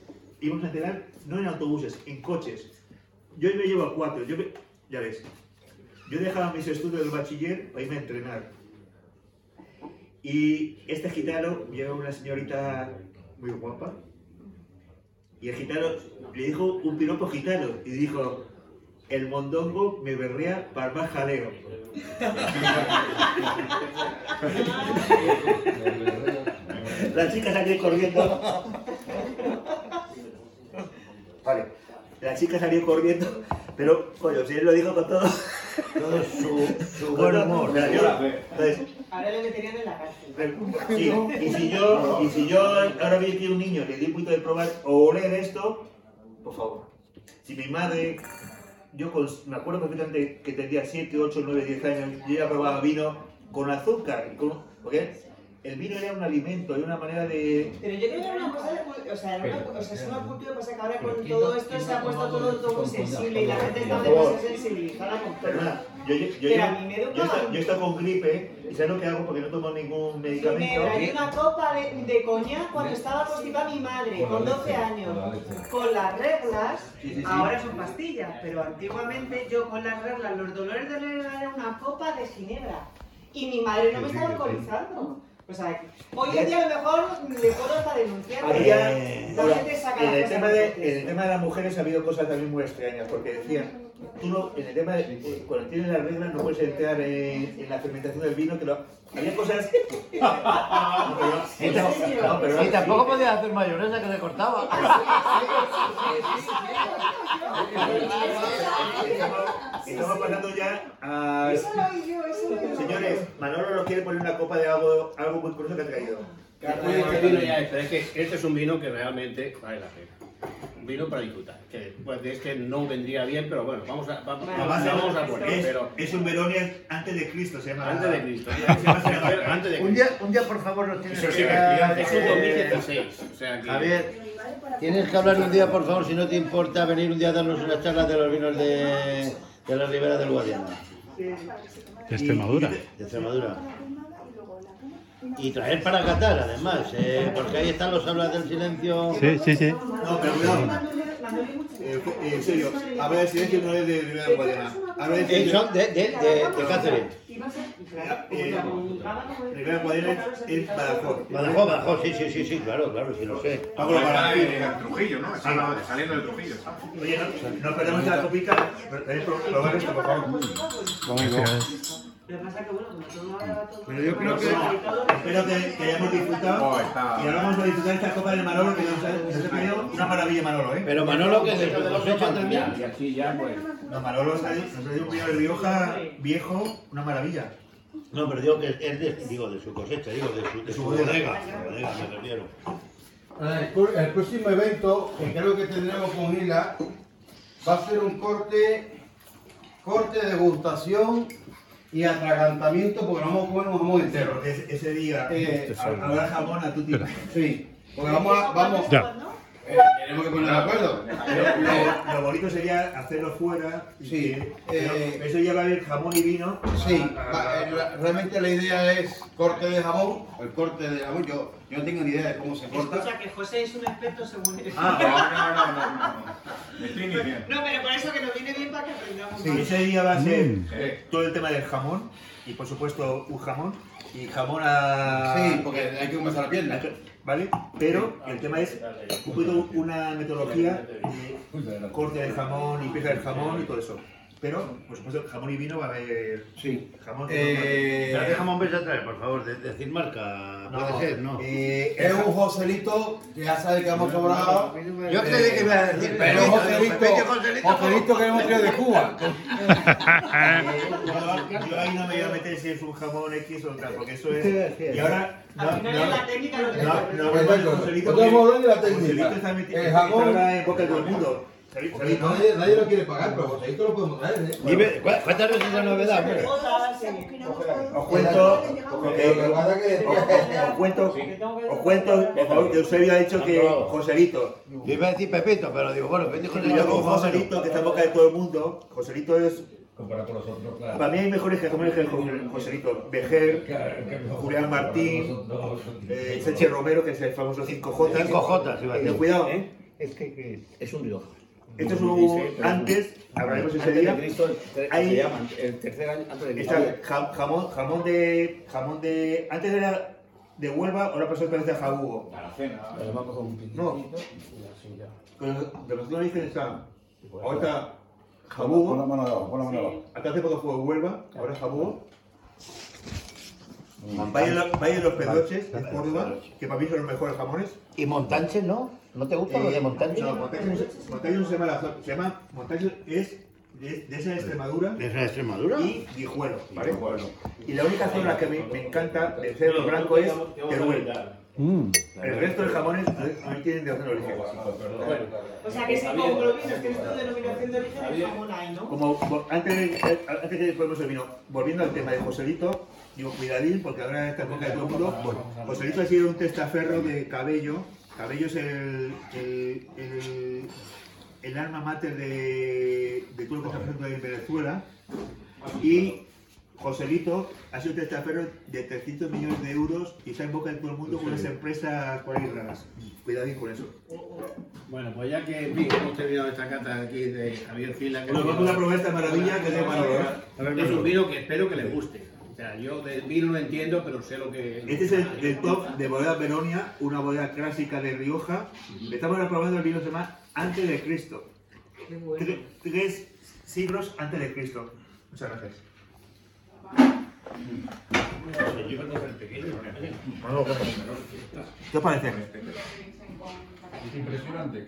Speaker 1: íbamos a entrenar? No en autobuses, en coches. Yo me llevo a cuatro, yo me- ya ves. Yo dejaba mis estudios del bachiller para irme a entrenar. Y este gitano lleva una señorita muy guapa. Y el gitano le dijo un piropo gitano y dijo, el mondongo me berrea para más jaleo. La chica salió corriendo. Vale. La chica salió corriendo, pero, coño, si él lo dijo con todo.
Speaker 3: Todo su, su buen humor.
Speaker 1: Entonces,
Speaker 6: Ahora le meterían en la cárcel.
Speaker 1: Sí, y si yo, y si yo ahora veo que un niño le di un poquito de probar o oler esto, por favor. Si mi madre, yo con- me acuerdo perfectamente que tendría 7, 8, 9, 10 años, yo ya probaba vino con azúcar, y con- porque el vino era un alimento, era una manera de...
Speaker 6: Pero yo creo que era una cosa, de o sea, era una, o sea, es una cultura que pasa que ahora con todo esto se ha puesto todo, todo muy sensible y la gente está demasiado sensibilizada con todo.
Speaker 1: Perdona, yo, yo, yo,
Speaker 6: Pero a mí me
Speaker 1: yo, yo, estoy- con gripe y ¿sabes lo que hago? Porque no tomo ningún medicamento.
Speaker 6: Ginebra y una copa de, de coñac cuando estaba constipada mi madre, con 12 años. Con las reglas,
Speaker 1: Sí, sí, sí.
Speaker 6: ahora son pastillas, pero antiguamente yo con las reglas, los dolores de regla era una copa de ginebra. Y mi madre no me estaba alcoholizando. O sea, hoy en día a lo mejor le puedo hasta denunciar.
Speaker 1: Había,
Speaker 6: La saca
Speaker 1: en, el tema
Speaker 6: de
Speaker 1: en el tema de las mujeres ha habido cosas también muy extrañas, porque decían, tú no, en el tema de, eh, cuando tienes las reglas no puedes entrar en, en la fermentación del vino, que lo, había cosas...
Speaker 3: Y tampoco podía hacer mayonesa que se cortaba.
Speaker 1: Estamos pasando ya a...
Speaker 6: Eso lo oí yo, eso lo oí yo.
Speaker 1: Señores, Manolo nos quiere poner una copa de algo, algo muy curioso que ha traído.
Speaker 5: Este vino ya es, pero es que este es un vino que realmente vale la pena. Vino para disfrutar. Que pues, es que no vendría bien, pero bueno, vamos a, vamos,
Speaker 1: Además,
Speaker 5: vamos a poner.
Speaker 1: es,
Speaker 5: Pero
Speaker 1: es un Veronia antes de Cristo, se llama.
Speaker 5: antes de Cristo. Antes de
Speaker 3: Un día, un día, por favor, nos tienes
Speaker 5: Eso sí,
Speaker 3: que dar,
Speaker 5: es un
Speaker 3: eh,
Speaker 5: 2016. O sea que.
Speaker 3: Tienes que hablar un día, por favor, si no te importa, venir un día a darnos una charla de los vinos de, de la Ribera del Guadiana,
Speaker 9: De Extremadura.
Speaker 3: de Extremadura. Y traer para Qatar, además, eh, porque ahí están los hablas del silencio.
Speaker 9: Sí, sí, sí.
Speaker 1: No, pero cuidado. Eh, eh, en serio, habla de silencio no es de Rivera de Guadiana. Habla de
Speaker 3: Eh,
Speaker 1: silencio.
Speaker 3: son de, de, de, de Cáceres.
Speaker 1: Eh, Rivera de Guadiana es, Badajoz.
Speaker 3: Badajoz, Badajoz, sí, sí, sí, sí, claro, claro, sí lo sé.
Speaker 1: Vamos
Speaker 11: en el Trujillo, ¿no? Está
Speaker 1: Sí.
Speaker 11: saliendo del Trujillo.
Speaker 1: Oye, no, no perdamos la probar esto, por favor.
Speaker 6: Lo que pasa que, bueno, como todo ahora todo.
Speaker 1: Pero yo creo que. Espero que, que hayamos disfrutado.
Speaker 11: Oh, está-
Speaker 1: Y ahora vamos a disfrutar esta copa de Manolo, que nos ha, nos ha traído una maravilla, Manolo, ¿eh?
Speaker 3: Pero Manolo, que de su cosecha también.
Speaker 5: Y así ya, pues.
Speaker 1: No, Manolo nos ha nos ha traído un vino de Rioja viejo, una maravilla.
Speaker 3: No, pero digo que es de, digo, de su cosecha, digo, de su, de su bodega. Me refiero.
Speaker 2: El, cu- el próximo evento, que creo que tendremos con Hila, va a ser un corte, corte de degustación y atragantamiento, porque vamos a comer un jamón entero.
Speaker 1: Ese, ese día
Speaker 2: Eh,
Speaker 1: habrá jamón a tu tipo.
Speaker 2: Sí, porque vamos a, vamos,
Speaker 9: Ya.
Speaker 2: Eh, tenemos que poner de acuerdo.
Speaker 1: Lo, bonito sería hacerlo fuera. y
Speaker 2: Sí,
Speaker 1: que-
Speaker 2: eh,
Speaker 1: eso lleva el jamón y vino.
Speaker 2: Sí,
Speaker 1: a-
Speaker 2: va, eh, realmente la idea es corte de jamón, el corte de jamón, yo, yo no tengo ni idea de cómo se corta.
Speaker 6: Escucha, que José es un experto según él.
Speaker 4: Ah, no, no, no, no, no. Me estoy iniciando.
Speaker 6: No, pero por eso que nos viene bien para que aprendamos
Speaker 1: Sí, ese día va a ser
Speaker 9: Mm.
Speaker 1: eh, todo el tema del jamón y por supuesto un jamón y jamón a...
Speaker 2: Sí, porque hay que comerse la pierna.
Speaker 1: ¿Vale? Pero el tema es un poquito una metodología de corte del jamón y pieza del jamón y todo eso. Pero, por supuesto, jamón y vino va a haber...
Speaker 2: Sí.
Speaker 1: Jamón
Speaker 2: Eh,
Speaker 3: ¿Qué jamón vais a traer, por favor? De, decir marca, puede ser, ¿no?
Speaker 1: eh,
Speaker 2: Es un Joselito que ya sabe que hemos sobrado.
Speaker 3: Yo creí que iba a decir
Speaker 2: Pero
Speaker 3: Pepito,
Speaker 2: Joselito,
Speaker 3: Joselito,
Speaker 2: que hemos traído de Cuba.
Speaker 1: Eh, yo, yo ahí no me voy a meter si es un jamón X o tal, porque eso es... Y ahora... No,
Speaker 6: Al final es la técnica lo que
Speaker 1: no,
Speaker 6: te
Speaker 1: no,
Speaker 2: Exacto.
Speaker 1: no, Joselito,
Speaker 2: Estamos
Speaker 1: porque
Speaker 2: hablando de la
Speaker 1: Joselito Joselito,
Speaker 2: nadie, nadie lo quiere pagar, pero Joselito lo podemos traer, ¿eh?
Speaker 3: Dime, cu- cuéntanos esa novedad, hombre.
Speaker 1: Os cuento... Os cuento, os cuento, Eusebio ha dicho que Joselito,
Speaker 3: Yo iba a decir Pepito, pero digo, bueno, Pepito
Speaker 1: yo
Speaker 3: Joselito
Speaker 1: con. Joselito, que está en boca de todo el mundo, Joselito es,
Speaker 11: Comparado con los otros, claro.
Speaker 1: para mí hay mejores que jamones que Jo- Joselito, Bejer, Julián Martín, eh, Sánchez Romero, que es el famoso 5J.
Speaker 3: 5J, iba a decir.
Speaker 1: Cuidado,
Speaker 5: ¿Eh? Es que, que es un Rioja.
Speaker 1: Esto es un antes, hablaremos ese
Speaker 5: Antes de
Speaker 1: día,
Speaker 5: Cristo, el, ter-
Speaker 1: Hay-
Speaker 5: se llama, el tercer año antes de Cristo.
Speaker 1: está ja- jamón, jamón de, jamón de, antes era de Huelva, ahora pasó otra vez a Jabugo.
Speaker 4: A la cena.
Speaker 5: Pero vamos con un piquito
Speaker 1: No. Con De los dos orígenes está, ahora está
Speaker 2: Pon la
Speaker 1: Jabugo,
Speaker 2: mano abajo, pon la mano abajo.
Speaker 1: Hasta hace poco fue Huelva, ahora es Jabugo. Valle de los- Valle de los Pedroches, de Córdoba, que para mí son los mejores jamones.
Speaker 3: ¿Y Montanche no? ¿No te gustan los de Montanche?
Speaker 1: No, Montaña no se- Montaña no se llama la zona, se llama Montaña es de, de esa Extremadura
Speaker 3: ¿Es de Extremadura?
Speaker 1: y Guijuelo, ¿vale? Y la única zona que me, me encanta del cerdo blanco es Teruel.
Speaker 9: Mm.
Speaker 1: El resto de jamones no tienen de origen.
Speaker 6: O sea que si como lo vino, tienes tu denominación de origen, el jamón ahí, ¿no?
Speaker 1: Como antes de, eh, antes de que ponemos el vino, volviendo al tema de Joselito, digo cuidadín porque ahora está en boca de todo el mundo. Joselito ha sido un testaferro de Cabello. Cabello es el, el, el, el alma mater de, de todo lo que está pasando en Venezuela. Y Joselito ha sido testaferro de 300 millones de euros y está en boca de todo el mundo con unas empresas por ahí raras. Cuidadín con eso.
Speaker 5: Bueno, pues ya que en fin, hemos terminado esta cata aquí de Javier Fila. que
Speaker 1: Nos vamos a probar esta maravilla que es de Manolo.
Speaker 5: Es un vino que espero que les guste. O sea, yo del vino no entiendo, pero sé lo que.
Speaker 1: Este es el, el top de bodega Veronia, una bodega clásica de Rioja. Estamos ahora probando el vino que se llama Antes de Cristo. Tre- Tres siglos antes de Cristo. Muchas gracias. ¿Qué os parece?
Speaker 11: Es impresionante.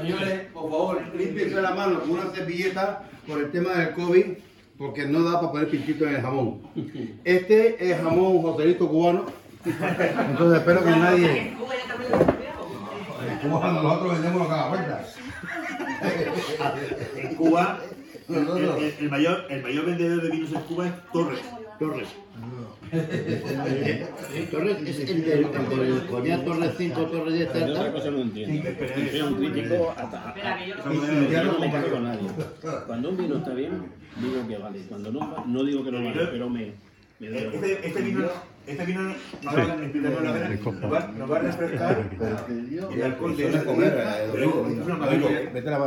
Speaker 2: Señores, por favor, límpiense la mano con una cepilleta por el tema del COVID, porque no da para poner pinchito en el jamón. Este es jamón Joselito cubano, entonces espero que nadie...
Speaker 6: En Cuba ya también lo he cambiado.
Speaker 2: En Cuba nosotros vendemos lo que haga falta.
Speaker 1: En Cuba, el, el- el mayor, el mayor vendedor de vinos en Cuba es Torres.
Speaker 3: Torres. Torres es el del, el del coñac Torres 5, Torres 10,
Speaker 5: Yo otra
Speaker 3: tal.
Speaker 5: cosa no entiendo.
Speaker 1: espera,
Speaker 5: Soy un crítico hasta.
Speaker 6: Espera, que yo
Speaker 5: no me caso con nadie. Cuando un vino está bien, digo que vale. Cuando no, no digo que no vale, pero me. me doy la
Speaker 1: Este, este vino, este vino ahora la vena, nos va, nos va a refrescar el alcohol de
Speaker 2: Suele comer, eh. Vete la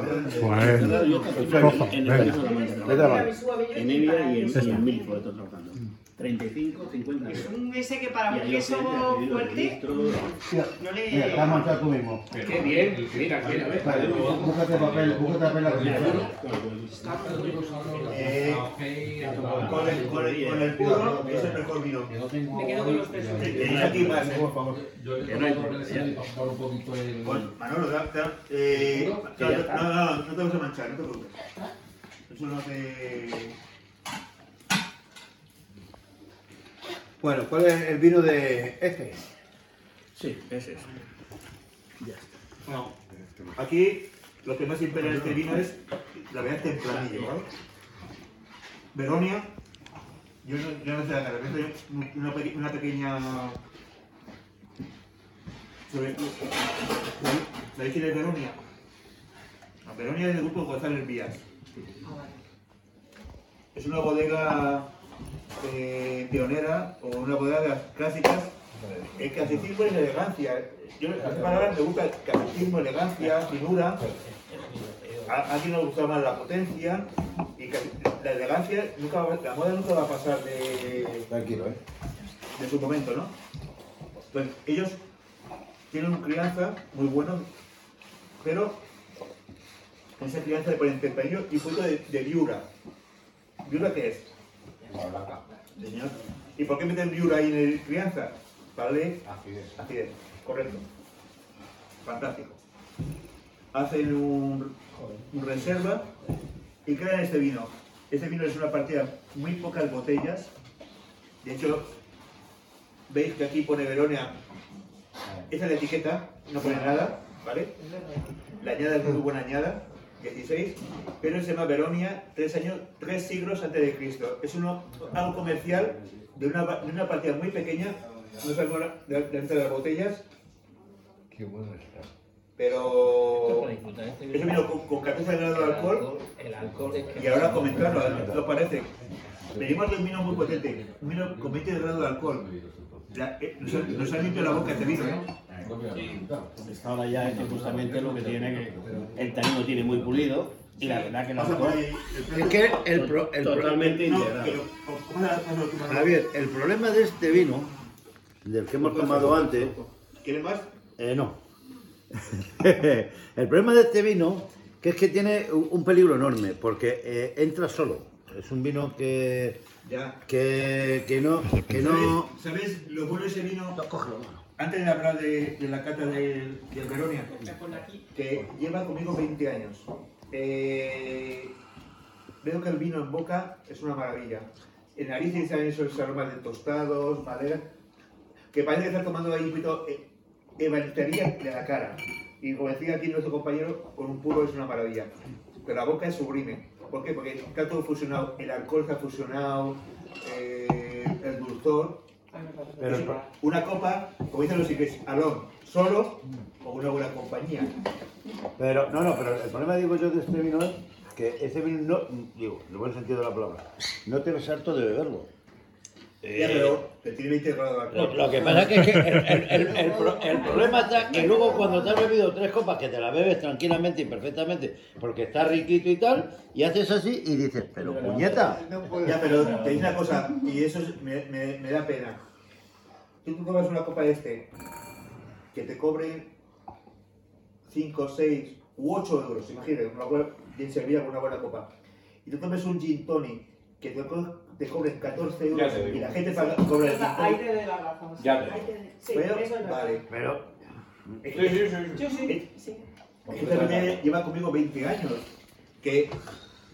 Speaker 5: yo estoy
Speaker 9: cojo,
Speaker 5: en el
Speaker 9: venga.
Speaker 2: Vete la mano.
Speaker 5: En Evia y en, y en Milford estoy trabajando. 35, 50 euros.
Speaker 6: Un ese que para un queso fuerte no
Speaker 2: Mira, te has
Speaker 6: le...
Speaker 2: manchado tú mismo.
Speaker 5: Qué bien, mira, mira, ves.
Speaker 2: Vale, Búscate papel, búscate papel a
Speaker 1: Eh, con el, con el, con el puro es el mejor vino.
Speaker 6: Me quedo con los tres.
Speaker 1: Tenéis aquí más, eh, por favor.
Speaker 11: Un poquito el.
Speaker 1: Manolo, eh, no, no, no, te vas a manchar, no te preocupes. Eso no te...
Speaker 2: Bueno, ¿cuál es el vino de este?
Speaker 5: Sí, ese es.
Speaker 1: No. Aquí lo que más impera este vino es la verdad tempranillo, ¿vale? Veronia, yo no, yo no sé la cara, una, una pequeña. ¿Sabéis quién es Veronia? La Veronia es del grupo González Vías. Es una bodega eh, pionera o una bodega de las clásicas. El clasicismo y la elegancia. Yo, las palabras me gusta el clasicismo, elegancia, finura. A alguien le gusta más la potencia y la elegancia, nunca va- la moda nunca va a pasar de,
Speaker 2: Tranquilo, ¿eh?
Speaker 1: de su momento, ¿no? Entonces, ellos tienen una crianza muy buena, pero esa crianza le ponen tempranillo y un poquito de, de viura. ¿Viura qué es? Señor. ¿Y por qué meten viura ahí en la crianza? Para darle
Speaker 4: Acidez.
Speaker 1: acidez. Correcto. Fantástico. Hacen un, un reserva y crean este vino. Este vino es una partida muy pocas botellas. De hecho, veis que aquí pone Veronia. Esa es la etiqueta, no pone nada, ¿vale? La añada es muy buena añada, 16, pero se llama Veronia, tres años, tres siglos antes de Cristo. Es uno, algo comercial de una, de una partida muy pequeña, no sabemos de, de, de las botellas,
Speaker 8: Qué bueno está.
Speaker 1: pero
Speaker 5: este
Speaker 1: eso vino con, con 14 grados de alcohol
Speaker 5: El alcohol
Speaker 1: y ahora comentarlo, ¿lo parece? Venimos de un vino muy potente, un vino con 20 grados de alcohol. La- eh, nos, ha, nos ha limpiado la boca este vino, ¿no?
Speaker 5: Esta hora ya es justamente lo que tiene que el tanino tiene muy pulido y la verdad que
Speaker 1: ahí el
Speaker 3: Es que el, pro- el
Speaker 5: totalmente
Speaker 1: No,
Speaker 5: integrado.
Speaker 1: pero, ¿cómo la- la- la-
Speaker 3: Javier, el problema de este vino, del que hemos tomado antes,
Speaker 1: ¿Quieres más?
Speaker 3: eh, no. el problema de este vino, que es que tiene un un peligro enorme, porque eh, entra solo. Es un vino que,
Speaker 1: Ya.
Speaker 3: que, que no, que no.
Speaker 1: ¿Sabes, ¿Sabes lo bueno de ese vino? Antes de hablar de, de la cata del del Veronia, que lleva conmigo 20 años. Eh, veo que el vino en boca es una maravilla. En narices salen esos aromas de tostados, madera, que parece que estás tomando ahí un poquito eh, ebanistería de la cara. Y como decía aquí nuestro compañero, con un puro es una maravilla. Pero la boca es sublime. ¿Por qué? Porque está todo fusionado. El alcohol está fusionado, eh, el dulzor.
Speaker 3: Pero
Speaker 1: una copa, como dicen los ingleses, alón, solo o una buena compañía.
Speaker 3: Pero, no, no, pero el problema, digo yo, de este vino es que ese vino, no, digo, en el buen sentido de la palabra, no te ves harto de beberlo.
Speaker 1: Ya, pero te tiene 20 grados de
Speaker 3: Lo,
Speaker 1: alcohol.
Speaker 3: lo que pasa es que, es que el, el- el- el pro- el problema está que luego cuando te has bebido tres copas que te las bebes tranquilamente y perfectamente porque está riquito y tal, y haces así y dices, pero puñeta.
Speaker 1: Ya, pero te digo una cosa, y eso es- me, me- me da pena. Tú tomas una copa de este, que te cobre 5, 6 u 8 euros, imagínate, una buena, bien servida con una buena copa. Y tú tomes un gin tonic, que te, co- te cobren 14 euros, y la gente paga, cobra el
Speaker 6: O
Speaker 1: gin
Speaker 6: sea, ahí
Speaker 1: tonic.
Speaker 6: te doy la razón.
Speaker 4: Ya te
Speaker 6: Sí,
Speaker 1: Pero,
Speaker 6: eso es
Speaker 1: vale.
Speaker 3: Pero,
Speaker 1: Es
Speaker 4: Sí,
Speaker 1: que-
Speaker 4: sí, sí.
Speaker 6: Sí, sí, sí.
Speaker 1: Es que también lleva conmigo 20 años. Que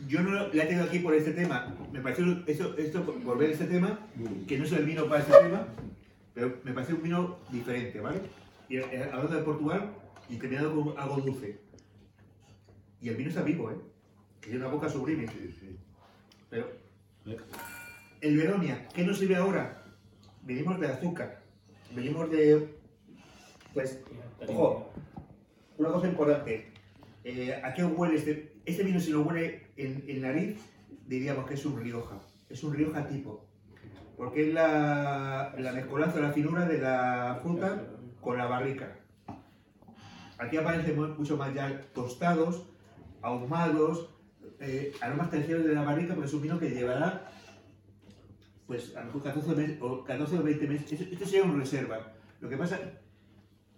Speaker 1: yo no la he tenido aquí por este tema. Me pareció esto, esto por volver a este tema, que no es el vino para este tema, pero me parece un vino diferente, ¿vale? Y eh, hablando de Portugal y terminando con algo dulce. Y el vino está vivo, ¿eh? Que tiene una boca sublime. Pero el Veronia, ¿qué nos sirve ahora? Venimos de azúcar. Venimos de. Pues, ojo, una cosa importante. Eh, ¿A qué huele este? Este vino, si lo huele en, en nariz, diríamos que es un Rioja. Es un Rioja tipo. Porque es la, la mezcolanza, la finura de la fruta con la barrica. Aquí aparecen mu- mucho más ya tostados, ahumados, eh, aromas terciarios de la barrica, pero es un vino que llevará pues a lo mejor 14, meses, o 14 o 20 meses. Esto, esto sería un reserva. Lo que pasa,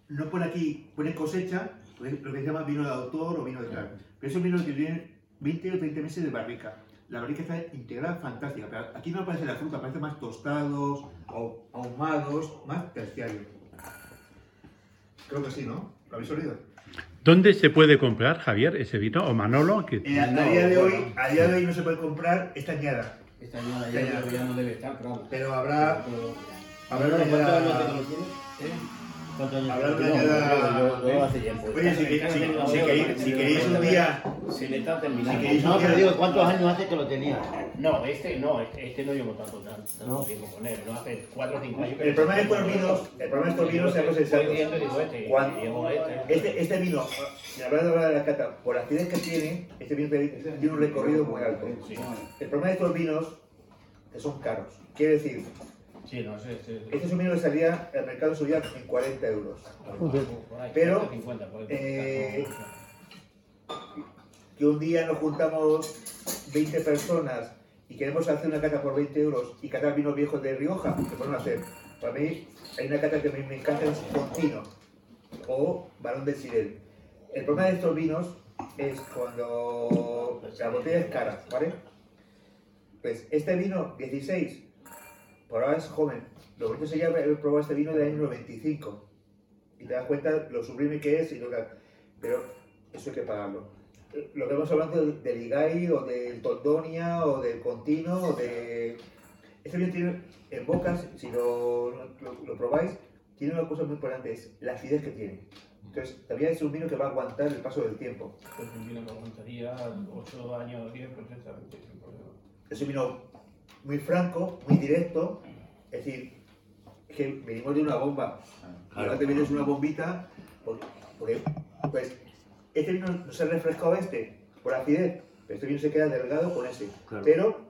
Speaker 1: no pone aquí, pone cosecha, pues, lo que se llama vino de autor o vino de tal. Pero es un vino que tiene 20 o 30 meses de barrica. La barrica está integrada, fantástica. Pero aquí no aparece la fruta, aparece más tostados, o ahumados, más terciarios. Creo que sí, ¿no? ¿Lo habéis oído?
Speaker 9: ¿Dónde se puede comprar, Javier, ese vino? ¿O Manolo? Que...
Speaker 1: Eh, a, a día de hoy, a día de hoy no se puede comprar esta añada.
Speaker 5: Esta añada ya, no debe estar, claro.
Speaker 1: Pero habrá.
Speaker 5: Pero-
Speaker 1: habrá
Speaker 5: ¿No
Speaker 1: una
Speaker 5: lo encuentras,
Speaker 3: ¿Cuántos años
Speaker 1: una
Speaker 5: Yo, yo hace tiempo.
Speaker 1: Oye, si, que- si- si queréis, un día.
Speaker 5: Se le está terminando.
Speaker 3: No, pero digo, ¿cuántos años hace que lo tenía?
Speaker 5: No, este no, este, este no llevo tanto, tanto, tiempo con él, no hace 4 o 5 años.
Speaker 1: El problema de estos vinos, el problema de estos vinos es
Speaker 5: y digo, este, este.
Speaker 1: Este, este vino, si hablando de la cata, por la acidez que tiene, este vino tiene tiene un recorrido muy alto. El problema de estos vinos, que son caros. Quiere decir,
Speaker 5: Sí, no sé. Sí, sí.
Speaker 1: este es un vino que salía, el mercado subía en 40 euros. Pero,
Speaker 5: 40, 50, por ahí.
Speaker 1: eh, que un día nos juntamos 20 personas y queremos hacer una cata por 20 euros y catar vinos viejos de Rioja, ¿qué podemos hacer? Para mí hay una cata que me, me encanta, es Contino o Barón de Sirel. El problema de estos vinos es cuando la botella es cara, ¿vale? Pues este vino 16, por ahora es joven. Lo bonito sería probado este vino del año 95 y te das cuenta lo sublime que es y lo que... Pero eso hay que pagarlo. Lo que hemos hablado del, Igai o del Tondonia o del Contino o de... Este vino tiene en bocas, si lo, lo, lo probáis, tiene una cosa muy importante, es la acidez que tiene. Entonces, también es un vino que va a aguantar el paso del tiempo.
Speaker 5: Pues un vino que aguantaría 8 años, 10 perfectamente.
Speaker 1: Es un vino muy franco, muy directo, es decir, que venimos de una bomba. Ahora te vienes una bombita, porque, porque, pues, este vino no se ha refrescado este por acidez, pero este vino se queda delgado con ese.
Speaker 3: Claro.
Speaker 1: Pero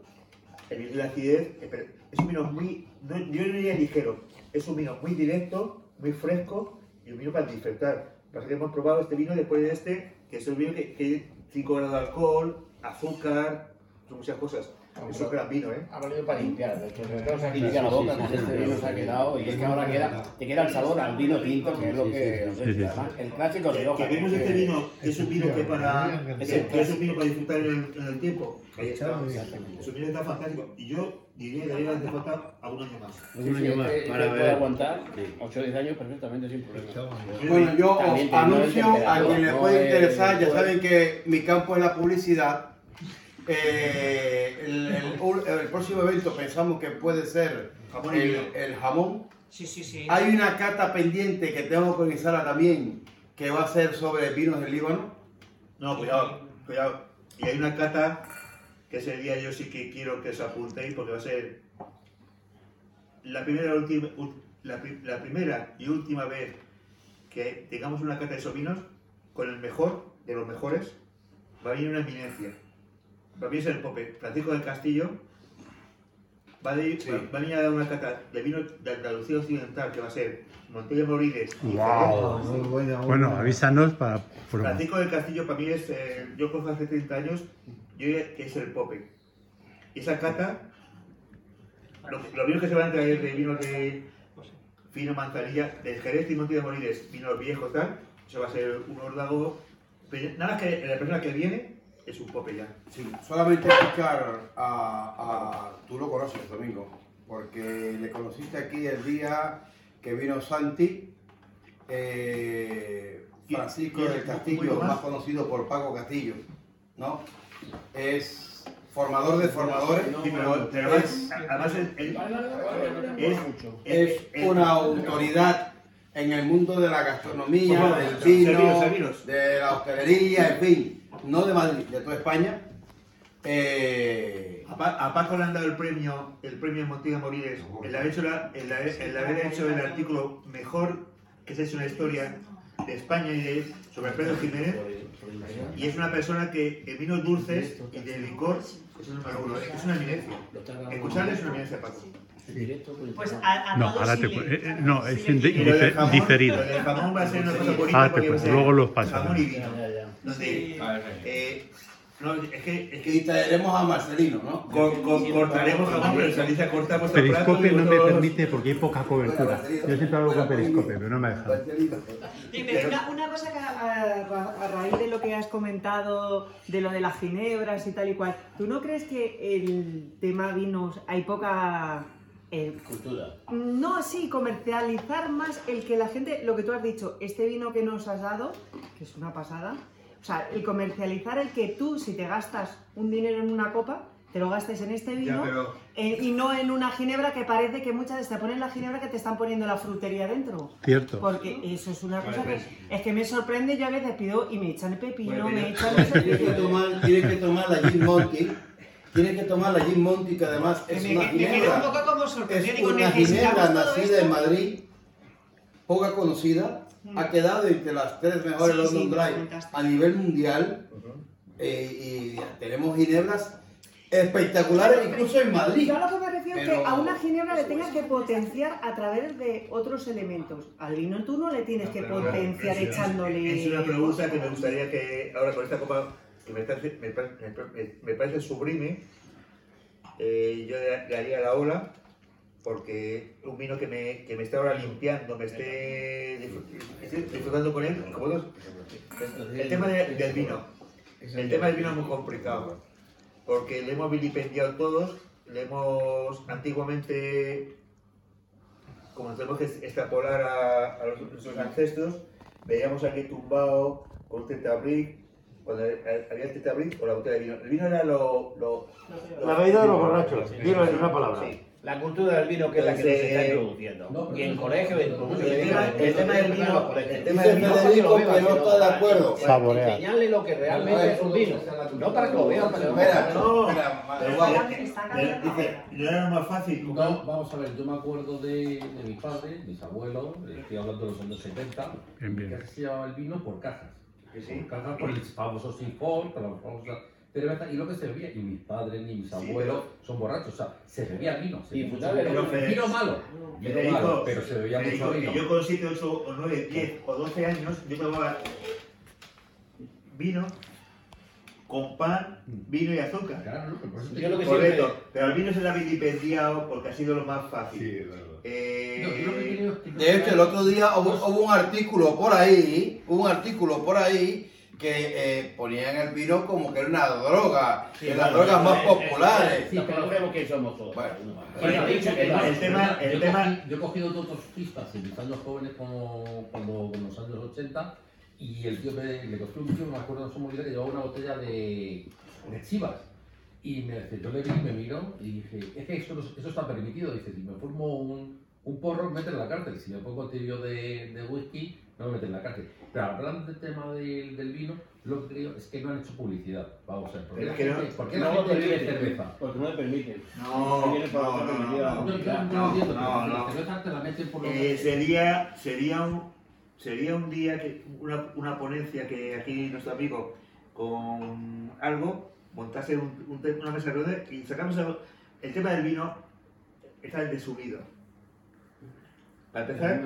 Speaker 1: el vino de acidez eh, es un vino muy, no, yo no diría ligero, es un vino muy directo, muy fresco y un vino para disfrutar. Pasa que hemos probado este vino después de este, que es un vino que, que 5 grados de alcohol, azúcar, son muchas cosas. Es un gran vino, ¿eh?
Speaker 5: Ha valido para limpiar, de hecho, sobre todo se ha limpiado la boca, pues este vino se ha quedado, y es que ahora queda, te queda el sabor al vino tinto, que es lo que,
Speaker 9: Sí, sí.
Speaker 5: además, el clásico de
Speaker 1: Que,
Speaker 5: Rioja.
Speaker 1: que vemos este vino, que es un vino que para
Speaker 5: Es
Speaker 1: que,
Speaker 5: el
Speaker 1: que es un vino para disfrutar en el, en el tiempo. Ahí está. Es un vino está fantástico. Y yo diría que debería hacer falta a un año más.
Speaker 5: Sí,
Speaker 3: Un
Speaker 5: sí,
Speaker 3: año más,
Speaker 5: este-
Speaker 3: para
Speaker 5: este
Speaker 3: ver.
Speaker 5: aguantar 8 o 10 años perfectamente sin problema.
Speaker 2: Bueno, yo os anuncio a quien le
Speaker 5: no
Speaker 2: puede
Speaker 5: es-
Speaker 2: interesar, ya saben que mi campo es la publicidad. Eh, el, el ul- el próximo evento pensamos que puede ser el, jamón.
Speaker 6: Sí, sí, sí.
Speaker 2: Hay una cata pendiente que tengo que organizarla también, que va a ser sobre vinos del Líbano.
Speaker 1: No, cuidado, cuidado. Y hay una cata que ese día yo sí que quiero que os apuntéis porque va a ser la primera, y última, la primera y última vez que tengamos una cata de esos vinos con el mejor de los mejores. Va a venir una eminencia. Va a venir el Pope Francisco del Castillo. Va a, ir-
Speaker 2: Sí.
Speaker 1: va- va a venir a dar una cata de vino de Andalucía Occidental que va a ser Montella Moriles. y
Speaker 9: Wow.
Speaker 1: Jerez.
Speaker 9: Bueno, avísanos para.
Speaker 1: Francisco del Castillo para mí es, eh, yo conozco hace 30 años, yo diría que es el Pope. Y esa cata, lo, vinos que se van a traer de vinos de fino manzanilla, de Jerez y Monte de Moriles, vinos viejos tal, eso va a ser un órdago. Nada más que la persona que viene es un Pope ya.
Speaker 2: Sí, solamente escuchar a, a- Tú lo conoces, Domingo, porque le conociste aquí el día que vino Santi, eh, Francisco del Castillo,
Speaker 1: más.
Speaker 2: más conocido por Paco Castillo, ¿no? Es formador de formadores,
Speaker 1: Sí, pero, pero
Speaker 2: es,
Speaker 1: además es, es- es-
Speaker 2: una autoridad en el mundo de la gastronomía, del vino, de la hostelería, en fin, no de Madrid, de toda España. Eh,
Speaker 1: A, Pa- a Paco le han dado el premio, el premio Montilla Moriles, el haber, hecho la- el, haber- el haber hecho el artículo mejor que se ha hecho en la historia de España y de, sobre Alfredo Jiménez. Y es una persona que en vinos dulces y de licor es una eminencia. Escucharle es una eminencia, Paco.
Speaker 6: Pues a, a
Speaker 9: No,
Speaker 6: todos
Speaker 9: ahora
Speaker 6: sí
Speaker 9: te eh, eh, no, es
Speaker 6: sí
Speaker 9: diferido.
Speaker 1: Del jamón va a ser una cosa bonita
Speaker 9: Ah, te luego los paso.
Speaker 1: jamón y vino. Eh, no, es que, es que
Speaker 2: a Marcelino, ¿no?
Speaker 1: con- con- cortaremos jamón, pero vuestro plato
Speaker 9: Periscope no me permite porque hay poca cobertura. Yo siempre hablo con Periscope, pero no me deja.
Speaker 6: Dime, una, una cosa que a, a- a raíz de lo que has comentado, de lo de las ginebras y tal y cual, ¿tú no crees que el tema vinos hay poca... eh,
Speaker 5: Cultura.
Speaker 6: no así, comercializar más el que la gente, lo que tú has dicho, este vino que nos has dado, que es una pasada, sea, el comercializar el que tú, si te gastas un dinero en una copa, te lo gastes en este
Speaker 1: Ya,
Speaker 6: vino
Speaker 1: pero
Speaker 6: eh, y no en una ginebra que parece que muchas veces te ponen la ginebra que te están poniendo la frutería dentro.
Speaker 9: Cierto.
Speaker 6: Porque eso es una cosa
Speaker 1: Vale,
Speaker 6: que es que me sorprende, yo a veces pido y me echan el pepino,
Speaker 1: Bueno,
Speaker 6: me echan sé
Speaker 2: Tienes que tomar, tienes que tomar la Gin Monty. Tienes que tomar la Gin Monty, que además es
Speaker 6: me,
Speaker 2: una
Speaker 6: me quedé un
Speaker 2: ginebra.
Speaker 6: poco como sorprendida.
Speaker 2: Es una ginebra nacida
Speaker 6: esto.
Speaker 2: en Madrid, poca conocida, ha quedado entre las tres mejores
Speaker 6: Sí,
Speaker 2: London
Speaker 6: sí,
Speaker 2: Dry a nivel mundial. eh, y tenemos ginebras espectaculares, incluso en Madrid.
Speaker 6: Yo a lo que me refiero es que a una ginebra le tengas que potenciar a través de otros elementos. Al vino tú no le tienes que potenciar
Speaker 1: es-
Speaker 6: echándole...
Speaker 1: Es una pregunta que me gustaría que ahora con esta copa, que me parece, me me- me parece sublime, eh, yo le haría la ola, porque un vino que me, que me esté ahora limpiando, me esté disfr- esté disfrutando con él, como dos. El tema de- del vino. El tema del vino es muy complicado, porque le hemos vilipendiado todos, le hemos antiguamente, como tenemos que extrapolar a, a los- nuestros ancestros, veíamos aquí tumbado con un tetabric, cuando había el tetabric o la botella de vino. El vino era lo... lo
Speaker 3: La bebida de los borrachos. Dilo en una palabra.
Speaker 1: Sí.
Speaker 5: La cultura del vino que es la que nos está introduciendo.
Speaker 11: no,
Speaker 5: y en colegio,
Speaker 1: El el tema del vino-
Speaker 5: los
Speaker 1: el tema del vino-
Speaker 5: beba,
Speaker 2: que no
Speaker 5: sino
Speaker 2: está de
Speaker 5: para-
Speaker 2: acuerdo.
Speaker 9: Saborear.
Speaker 5: Enseñarle lo que realmente es un vino. No para que lo vean, para que lo
Speaker 2: Espera,
Speaker 5: vean.
Speaker 1: No, eh, dice, no era más fácil.
Speaker 11: No, vamos a ver, yo me acuerdo de, de mi padre, mis abuelos, estoy hablando de los años 70,
Speaker 9: Bien, bien.
Speaker 11: que se llevaba el vino por cajas. Por cajas, por el famoso sifón, por la famosa cerveza, y lo que se bebía, y mis padres ni mis
Speaker 1: Sí,
Speaker 11: abuelos son borrachos, o sea, se bebía vino. Se
Speaker 5: Y
Speaker 11: bebía mucho vino.
Speaker 1: lo-
Speaker 11: vino malo, vino
Speaker 1: Federico,
Speaker 11: malo, pero se bebía
Speaker 1: Federico,
Speaker 11: mucho vino.
Speaker 1: Yo con 7, 8 o 9, 10 o 12 años, yo tomaba vino con pan, vino y azúcar.
Speaker 11: Claro, no, pero por eso te
Speaker 5: Yo lo que
Speaker 1: Correcto,
Speaker 5: siempre-
Speaker 1: pero el vino se le ha vilipendiado porque ha sido lo más fácil.
Speaker 11: No, lo que
Speaker 1: Eh,
Speaker 11: es que-
Speaker 2: De hecho, el otro día hubo, hubo un artículo por ahí, hubo un artículo por ahí que eh, ponían el vino como que era una droga,
Speaker 1: Sí,
Speaker 2: de las drogas más
Speaker 5: Eh, eh,
Speaker 2: populares.
Speaker 5: Sí, pero vemos que somos todos.
Speaker 2: Bueno,
Speaker 5: Bueno,
Speaker 1: el,
Speaker 5: dicho que
Speaker 1: el-
Speaker 5: no.
Speaker 1: el tema, el
Speaker 11: yo,
Speaker 1: tema,
Speaker 11: yo he cogido dos pistas mis años jóvenes como cuando en los años 80 y el tío me, le cogí un tío, me acuerdo se me olvida, que llevaba una botella de, de chivas y me dice, yo le vi, me miró y dije, es que eso, eso está permitido, dice, si me formo un, un porro, meten en la cárcel, si me pongo tibio de, de whisky, no me meten en la cárcel. Pero hablando del tema del, del vino, lo que creo es que no han hecho publicidad, vamos a ver, ¿por qué la
Speaker 1: que no-
Speaker 11: gente, ¿por qué
Speaker 5: No
Speaker 11: la gente bebe cerveza?
Speaker 5: Porque no le permiten.
Speaker 1: no,
Speaker 5: No
Speaker 1: no, no, no,
Speaker 11: No, la cerveza te la meten por
Speaker 1: Eh, sería, sería, un, sería un día, que una, una ponencia que aquí nuestro amigo con algo montase un- un una mesa redonda y sacamos el, el tema del vino, está el de subido. Para empezar,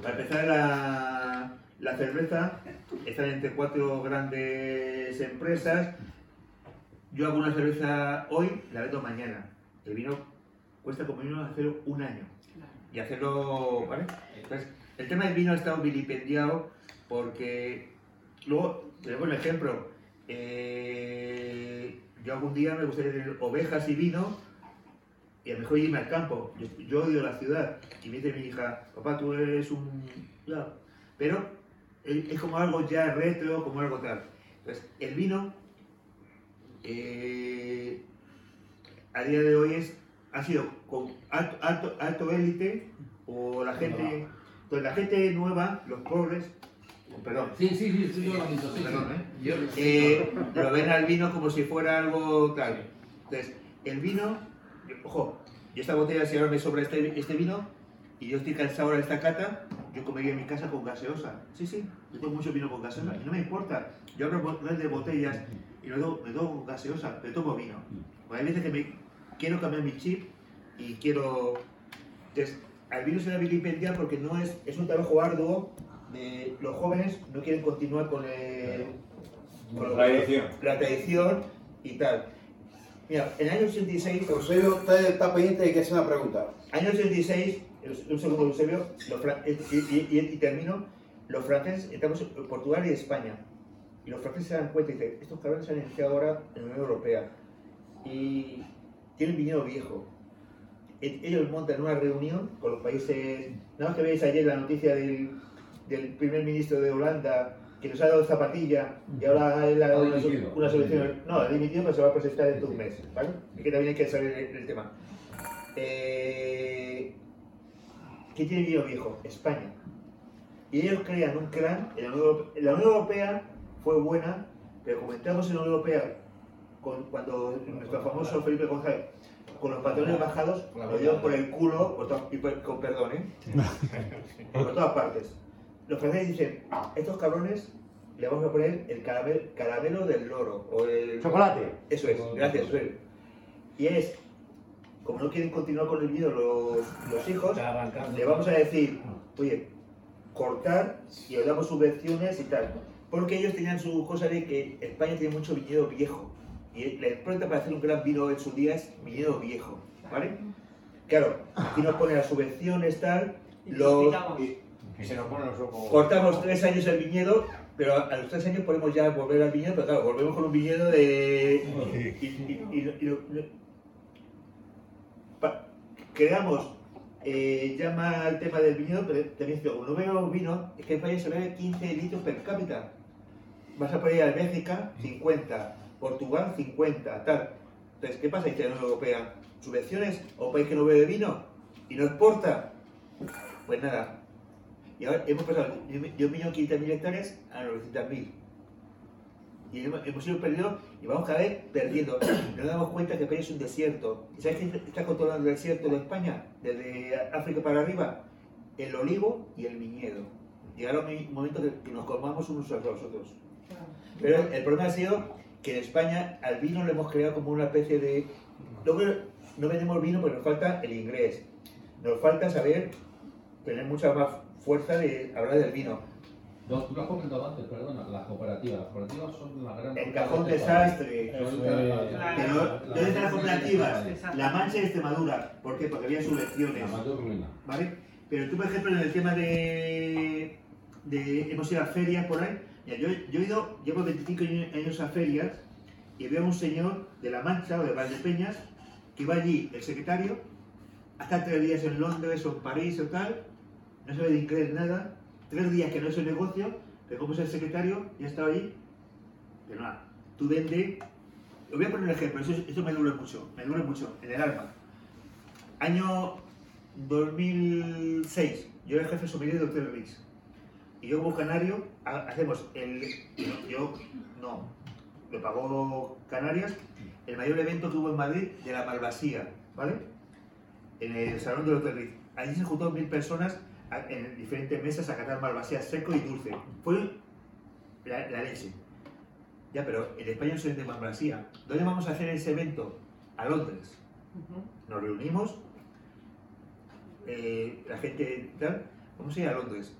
Speaker 1: para empezar la, la cerveza está entre cuatro grandes empresas. Yo hago una cerveza hoy, la vendo mañana. El vino cuesta como mínimo hacerlo un año. Y hacerlo, ¿vale? Entonces, el tema del vino ha estado vilipendiado porque luego, tenemos un ejemplo, eh, yo algún día me gustaría tener ovejas y vino y a lo mejor irme al campo. Yo, yo odio la ciudad. Y me dice mi hija, papá, tú eres un... ya". Pero es como algo ya retro, como algo tal. Entonces, el vino eh, a día de hoy es, ha sido con alto, alto, alto élite o la gente, pues la gente nueva, los pobres, perdón,
Speaker 11: Sí, sí, sí, sí, yo lo visto, sí,
Speaker 1: Perdón. ¿eh? eh, lo ven al vino como si fuera algo tal. Entonces, el vino, ojo, y esta botella, si ahora me sobra este, este vino y yo estoy cansado ahora de esta cata, yo comería en mi casa con gaseosa. Sí, sí, yo tengo mucho vino con gaseosa y no me importa. Yo abro de botellas y doy, me doy con gaseosa, me tomo vino. Porque hay veces que me quiero cambiar mi chip y quiero. Entonces, al vino se le vilipendia porque no es, es un trabajo arduo. De, los jóvenes no quieren continuar con, el, con lo-
Speaker 4: Tradición.
Speaker 1: la tradición y tal. Mira, en el año 86,
Speaker 2: Eusebio, usted está pendiente de que hace una pregunta.
Speaker 1: año 86, un segundo Eusebio, y- y- y termino, los franceses, estamos en Portugal y España, y los franceses se dan cuenta y dicen, estos cabrones se han iniciado ahora en la Unión Europea, y tienen dinero viejo. E- Ellos montan una reunión con los países, nada más que veis ayer la noticia del, del primer ministro de Holanda que nos ha dado zapatilla y ahora él ha dado
Speaker 11: Ha
Speaker 1: una, una solución. No, ha dimitido, pero se va a presentar dentro de un mes, ¿vale? Y que también hay que saber el, el tema. Eh, ¿Qué tiene vino viejo? España. Y ellos crean un clan. En la, Unión Europea, la Unión Europea fue buena, pero como entramos en la Unión Europea con- cuando nuestro famoso Felipe González, con los patrones bajados, lo dio por el culo, por y por- con perdón, ¿eh? por todas partes. Los franceses dicen, estos cabrones le vamos a poner el caramelo, caramelo del loro. O el...
Speaker 3: Chocolate.
Speaker 1: Eso es, gracias. Y es, como no quieren continuar con el vídeo los, los hijos, le vamos a decir, oye, cortar y os damos subvenciones y tal. Porque ellos tenían su cosa de que España tiene mucho viñedo viejo. Y la impronta para hacer un gran vino en su día es viñedo viejo, ¿vale? Claro, aquí nos ponen las subvenciones, tal, los,
Speaker 4: Que se nos ponen los ojos.
Speaker 1: cortamos tres años el viñedo, pero a, los tres años podemos ya volver al viñedo, pero claro, volvemos con un viñedo de... Y, y- y- y- y- creamos, eh, llama al tema del viñedo, pero también cuando bebemos vino, es que en España se bebe 15 litros per cápita. Vas a poner a Bélgica 50, Portugal 50, tal. Entonces, ¿qué pasa? Dice la Unión Europea, ¿subvenciones un país que no bebe vino y no exporta? Pues nada, y ahora hemos pasado de un de un millón quinientas mil hectáreas a 900.000. Y hemos, hemos ido perdiendo y vamos cada vez perdiendo. Nos damos cuenta que España es un desierto. ¿Y ¿Sabes quién está controlando el desierto de España? Desde África para arriba. El olivo y el viñedo. Llegará un momento que, nos colmamos unos a los otros. Pero el problema ha sido que en España al vino lo hemos creado como una especie de... Luego no vendemos vino porque nos falta el inglés. Nos falta saber tener mucha más fuerza de hablar del vino.
Speaker 11: No, tú lo has comentado antes, perdona, las cooperativas. Las cooperativas son la gran.
Speaker 1: El cajón
Speaker 11: de este
Speaker 1: desastre. Pero, ¿dónde están las cooperativas? La Mancha y Extremadura. ¿Por qué? Porque había subvenciones.
Speaker 11: La mayor ruina.
Speaker 1: ¿Vale? Pero tú, por ejemplo, en el tema de. de hemos ido a ferias por ahí. Mira, yo, yo he ido, llevo 25 años a ferias y veo a un señor de La Mancha o de Valdepeñas que va allí, el secretario, hasta tres días en Londres o en París o tal, no sabe de inglés nada, tres días que no es un negocio, como es el secretario, ya estaba ahí, pero nada, tú vende, os voy a poner un ejemplo, eso, eso me duele mucho, me duele mucho, en el alma. Año 2006, yo era jefe sommelier de Hotel. Y yo como canario, ha- hacemos el... Yo, no, lo pagó Canarias, el mayor evento que hubo en Madrid de la Malvasía, ¿vale? En el salón del Hotel Ritz. Allí se juntaron mil personas en diferentes mesas a catar Malvasía seco y dulce. Fue la, la leche. Ya, pero en España no se vende Malvasía. ¿Dónde vamos a hacer ese evento? A Londres. Nos reunimos, eh, la gente tal, vamos a ir a Londres.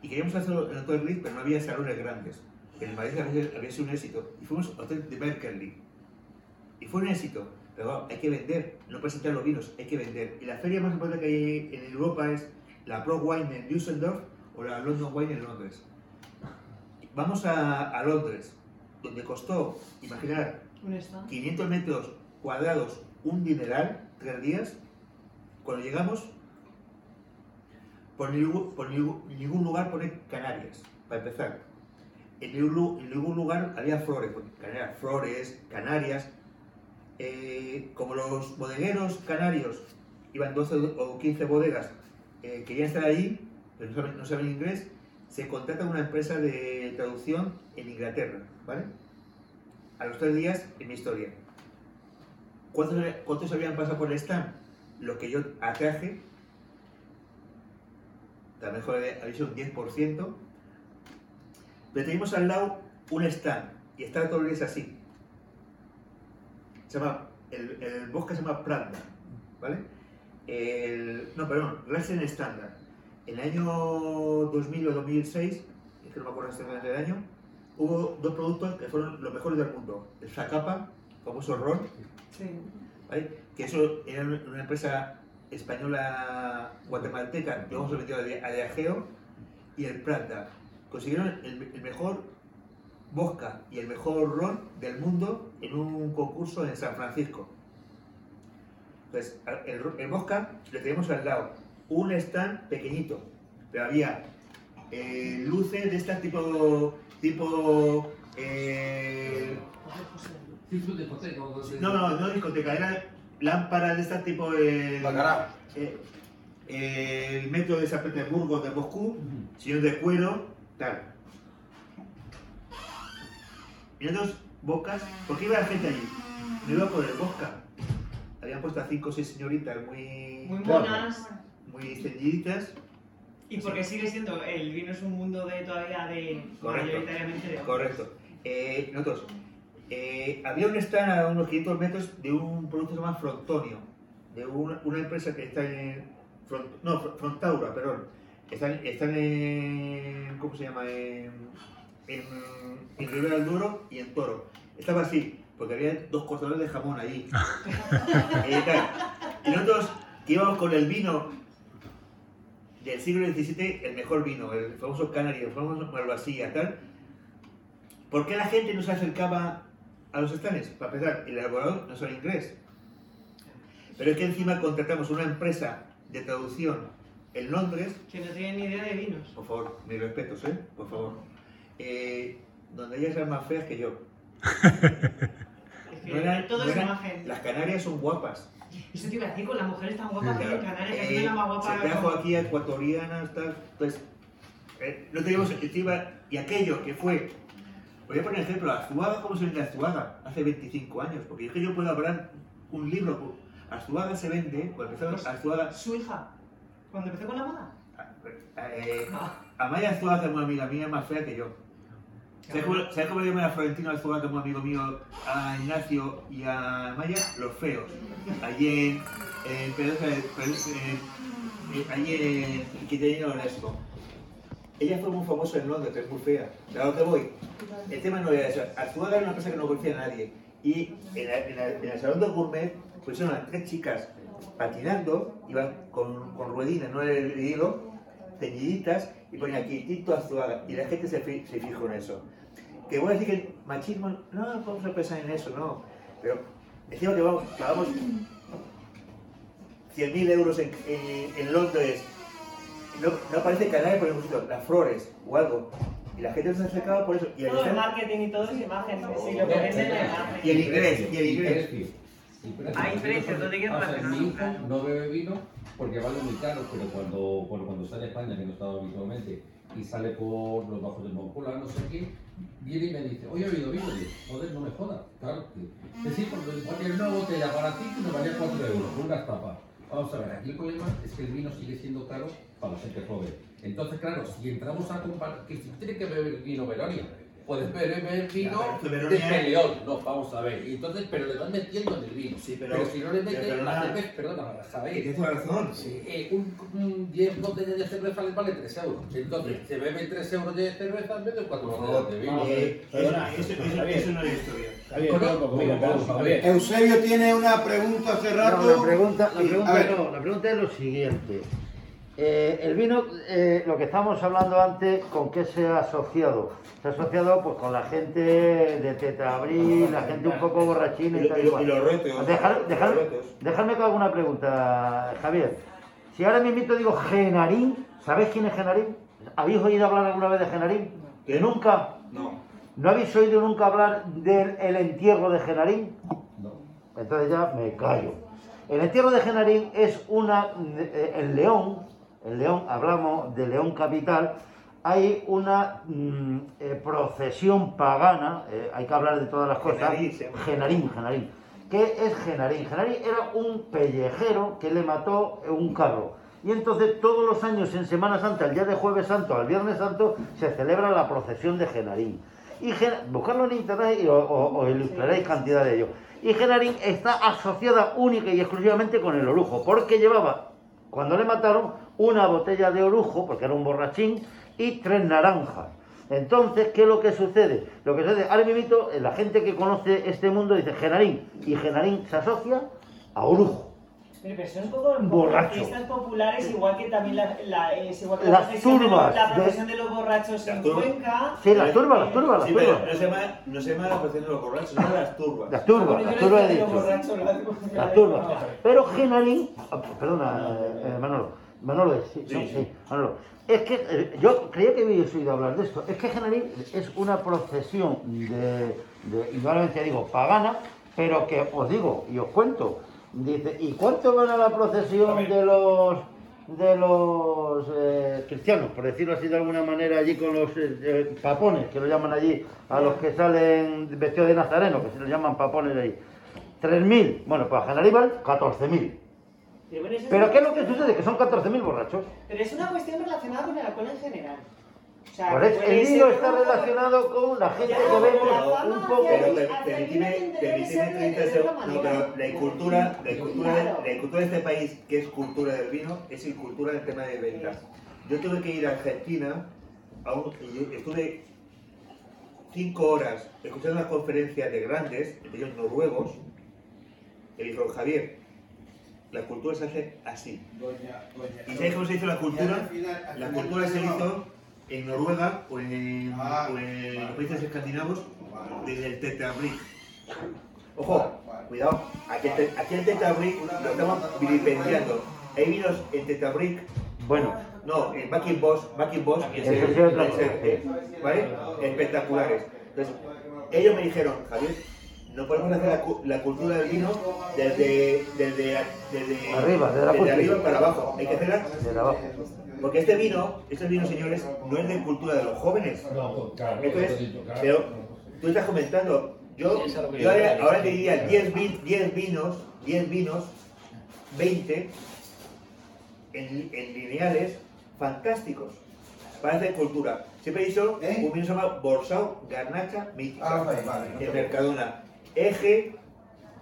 Speaker 1: Y queríamos hacerlo en Hotel Ritz, pero no había salones grandes. En el Madrid había, había sido un éxito. Y fuimos al Hotel de Berkeley. Y fue un éxito. Pero claro, hay que vender, no presentar los vinos, hay que vender. Y la feria más importante que hay en Europa es la Pro Wine en Düsseldorf o la London Wine en Londres. Vamos a, a Londres, donde costó, imaginar,
Speaker 6: Un stand.
Speaker 1: 500 metros cuadrados, un dineral, tres días. Cuando llegamos, por ningún, por ningún- lugar pone Canarias, para empezar. En ningún, lu- en ningún lugar había flores, Canarias, flores, Canarias. Eh, como los bodegueros canarios iban 12 o 15 bodegas, eh, querían estar allí, pero no saben, inglés, se contrata una empresa de traducción en Inglaterra, ¿vale? A los tres días, en mi historia. ¿Cuántos, cuántos habían pasado por el stand? Lo que yo atraje, a lo mejor había sido un 10%, pero teníamos al lado un stand, y estaba todo el día así. Se llama, el, el bosque se llama Pranda, ¿vale? El, no, perdón, Racing Standard. En el año 2000 o 2006, es que no me acuerdo exactamente del año, hubo dos productos que fueron los mejores del mundo. El Zacapa, famoso ron,
Speaker 6: Sí.
Speaker 1: ¿vale? que eso era una empresa española guatemalteca que vamos a meter a Dia- a Diageo, y el Pranda. Consiguieron el, el mejor vodka y el mejor ron del mundo en un concurso en San Francisco. Entonces, al- el, el vodka lo teníamos al lado, un stand pequeñito, pero había eh, luces de estas tipo, tipo, eh, no, no, no discoteca, eran lámparas de estas tipo, eh, el metro de San Petersburgo, de Moscú, sillón de cuero, tal. Y otros bocas, ¿por qué iba la gente allí? No iba por el bosca. Habían puesto a cinco o seis señoritas muy,
Speaker 6: Muy monas.
Speaker 1: muy ceñiditas.
Speaker 6: Y porque sigue siendo, el vino es un mundo de todavía de
Speaker 1: Correcto.
Speaker 6: mayoritariamente de
Speaker 1: Correcto. Eh, nosotros, eh, había un stand a unos 500 metros de un producto que se llama Frontonio, de una, una empresa que está en. Front- no, Fr- Frontaura, perdón. Están, están en. ¿Cómo se llama? En, en, en Ribera del Duero y en Toro. Estaba así, porque había dos cortadores de jamón allí. Eh, tal. y nosotros que íbamos con el vino del siglo XVII, el mejor vino, el famoso Canary, el famoso Malvasía, tal. ¿Por qué la gente no se acercaba a los stands? Para empezar, el elaborador no sabe inglés. Pero es que encima contratamos una empresa de traducción en Londres,
Speaker 6: Que no tienen ni idea de vinos.
Speaker 1: por favor, mis respetos, ¿eh? Por favor. Eh, donde ellas eran más feas que yo.
Speaker 6: Es que
Speaker 1: No eran-
Speaker 6: todo
Speaker 1: no
Speaker 6: es
Speaker 1: eran-
Speaker 6: imagen.
Speaker 1: Las canarias son guapas.
Speaker 6: Eso te iba a decir con las mujeres tan guapas que hay en Canarias, que
Speaker 1: Eh,
Speaker 6: es la más guapa.
Speaker 1: se trajo aquí a ecuatorianas, tal. Entonces, eh, no teníamos encima. Y aquello que fue. Voy a poner ejemplo, Azuaga, ¿cómo se vende Azuaga? Hace 25 años. Porque es que yo puedo hablar un libro. pues, Azuaga se vende, cuando empezamos Azuaga.
Speaker 6: Su hija, cuando empezó con la moda.
Speaker 1: Eh, Amaya Azuaga, es una amiga mía, más fea que yo. ¿Sabes cómo, ¿sabes cómo le llaman a Florentino Azuaga, que un amigo mío, a Ignacio y a Amaya? Los feos. De- Pedosa- en- en- allí en Quintanilla Onesco. Ella fue muy famosa en Londres, pero es muy fea. Pero lo que voy, el tema no era eso. Azuaga era una cosa que no conocía a nadie. Y en, la- en la- en el salón del gourmet pusieron a tres chicas patinando, iban con, con ruedinas, no era el hilo, teñiditas, y ponían aquí Tito Azuaga. Y la gente se, fi- se fijó en eso. Que voy a decir que el machismo, no vamos a pensar en eso, no. Pero decimos que vamos, pagamos 100.000 euros en, en- en Londres. No, no aparece Canarias por ningún sitio, las flores o algo. Y la gente se acercaba por eso. Y
Speaker 6: Todo el marketing y todo es imagen. Sí, lo que venden es imagen.
Speaker 1: Y el inglés, y el inglés.
Speaker 6: Hay precios, no te
Speaker 11: mi
Speaker 6: no
Speaker 11: hijo no bebe vino porque vale muy caro, pero cuando, bueno, cuando está en España, que no estaba habitualmente, y sale por los bajos de Moncloa, no sé qué, viene y me dice, oye, vino, y yo, joder, no me jodas, claro. que- Es decir, porque una botella para ti que me valía 4 euros, con unas tapas. Vamos a ver, aquí el problema es que el vino sigue siendo caro para la gente joven. Entonces, claro, si entramos a comparar, que si tiene que beber vino Veronia, puedes beber vino
Speaker 1: Ya, pero
Speaker 11: de peleón, no, vamos a ver. Y entonces, pero le van metiendo en el vino.
Speaker 1: Sí,
Speaker 11: pero,
Speaker 1: pero-
Speaker 11: si no le metes
Speaker 1: pero
Speaker 11: la cerveza, perdona, Javier.
Speaker 1: Tienes razón.
Speaker 11: Eh, un, un 10 botellas de cerveza les vale 3 euros. Entonces, se beben 3 euros de cerveza en vez de 4 botellas de vino.
Speaker 1: Eh,
Speaker 5: Perdona,
Speaker 1: eso, eso- eso- eso no es historia.
Speaker 5: Javier.
Speaker 2: Eusebio tiene una pregunta hace rato.
Speaker 3: No, la pregunta, la
Speaker 2: Sí,
Speaker 3: pregunta no, la pregunta es lo siguiente. Eh, el vino, eh, lo que estábamos hablando antes, ¿con qué se ha asociado? Se ha asociado pues, con la gente de Tetrabril, la gente un poco borrachina
Speaker 1: Y,
Speaker 3: y tal y
Speaker 1: lo- y los retos.
Speaker 3: Dejar-
Speaker 1: los
Speaker 3: dejar-
Speaker 1: retos.
Speaker 3: Dejadme con alguna pregunta, Javier. Si ahora mismo digo Genarín, ¿sabéis quién es Genarín? ¿Habéis oído hablar alguna vez de Genarín?
Speaker 1: ¿Qué?
Speaker 3: ¿Nunca?
Speaker 1: No.
Speaker 3: ¿No habéis oído nunca hablar del el entierro de Genarín?
Speaker 11: No.
Speaker 3: Entonces ya me callo. El entierro de Genarín es una. eh, En León, en León, hablamos de León Capital, hay una mm, eh, procesión pagana, eh, hay que hablar de todas las cosas.
Speaker 1: Genarín.
Speaker 3: Genarín. ¿Qué es Genarín? Genarín era un pellejero que le mató un carro. Y entonces todos los años en Semana Santa, el día de Jueves Santo al Viernes Santo, se celebra la procesión de Genarín. Y Gen- buscarlo en internet y o, o- o ilustraréis cantidad de ello. Y Genarín está asociada única y exclusivamente con el orujo, porque llevaba, cuando le mataron, una botella de orujo, porque era un borrachín, y tres naranjas. Entonces, ¿qué es lo que sucede? Lo que sucede, ahora mismo, la gente que conoce este mundo dice Genarín, y Genarín se asocia a orujo.
Speaker 6: Pero, pero son un poco
Speaker 3: Borracho.
Speaker 6: fiestas populares, igual que también la, la, es igual que
Speaker 3: Las
Speaker 6: la procesión de los-
Speaker 3: turbas
Speaker 6: la
Speaker 3: de-
Speaker 6: procesión de los borrachos en
Speaker 1: turbas.
Speaker 6: Cuenca.
Speaker 3: Sí, las turbas, las turbas, las
Speaker 1: Sí, pero
Speaker 3: turbas.
Speaker 1: no se llama, no se llama la procesión de los borrachos, se llama las turbas.
Speaker 3: Las turbas, las turbas he dicho.
Speaker 6: borrachos, las-
Speaker 3: turbas. Pero Genarín, ah, perdona, eh, eh, Manolo, Manolo, es, sí,
Speaker 4: Sí,
Speaker 3: no,
Speaker 4: sí.
Speaker 3: sí, Manolo. Es que eh, yo creía que habíais oído hablar de esto. Es que Genarín es una procesión de, de igualmente digo, pagana, pero que os digo y os cuento. Dice, ¿y cuánto van a la procesión de los de los eh, cristianos, por decirlo así de alguna manera, allí con los eh, eh, papones, que lo llaman allí, a los que salen vestidos de nazareno, que se les llaman papones ahí? 3.000. Bueno, pues a Genarín van 14.000.
Speaker 6: Pero, bueno,
Speaker 3: ¿Pero qué es lo que sucede? Que son 14.000 borrachos.
Speaker 6: Pero es una cuestión relacionada con el alcohol en general. O sea,
Speaker 3: Por eso, el vino
Speaker 6: que
Speaker 3: está
Speaker 6: uno-
Speaker 3: relacionado con la gente
Speaker 6: Ya,
Speaker 3: que vemos
Speaker 6: la fama
Speaker 3: un poco...
Speaker 1: Pero permíteme,
Speaker 6: debe de
Speaker 1: permíteme
Speaker 6: ser de-
Speaker 1: 30
Speaker 6: de otra
Speaker 1: segundos. No, pero la cultura, la cultura,
Speaker 6: Claro.
Speaker 1: la cultura de este país, que es cultura del vino, es el cultura del tema de ventas. Yo tuve que ir a Argentina, a un- y estuve cinco horas escuchando unas conferencias de grandes, de ellos noruegos, y dijo Javier, la cultura se hace así. ¿Y sabes cómo se hizo la cultura? La cultura se hizo en Noruega o en,
Speaker 2: Ah,
Speaker 1: o en los países escandinavos desde el Tetrabric. Ojo, cuidado, aquí el, te- aquí el Tetrabric lo estamos vilipendiando. Hay vinos en Tetrabric,
Speaker 3: Bueno,
Speaker 1: no, en Back in Boss, Back in Boss, que es el- el- eh, ¿vale? Espectaculares. Entonces, ellos me dijeron, Javier, no podemos hacer la, cu- la cultura del vino desde, desde, desde,
Speaker 3: Arriba, desde la
Speaker 1: desde arriba para abajo. Hay que hacerla
Speaker 3: de abajo.
Speaker 1: Porque este vino, este vino, señores, no es de cultura de los jóvenes.
Speaker 11: No, claro,
Speaker 1: Entonces, pero tú estás comentando, yo, ahora, te diría 10, vi- 10 vinos, 10 vinos, 20 en, en lineales fantásticos para hacer cultura. Siempre he dicho
Speaker 2: ¿Eh?
Speaker 1: un vino se llama Borsao Garnacha Mítica
Speaker 2: Ah, vale, vale, no te
Speaker 1: en. Mercadona. Eje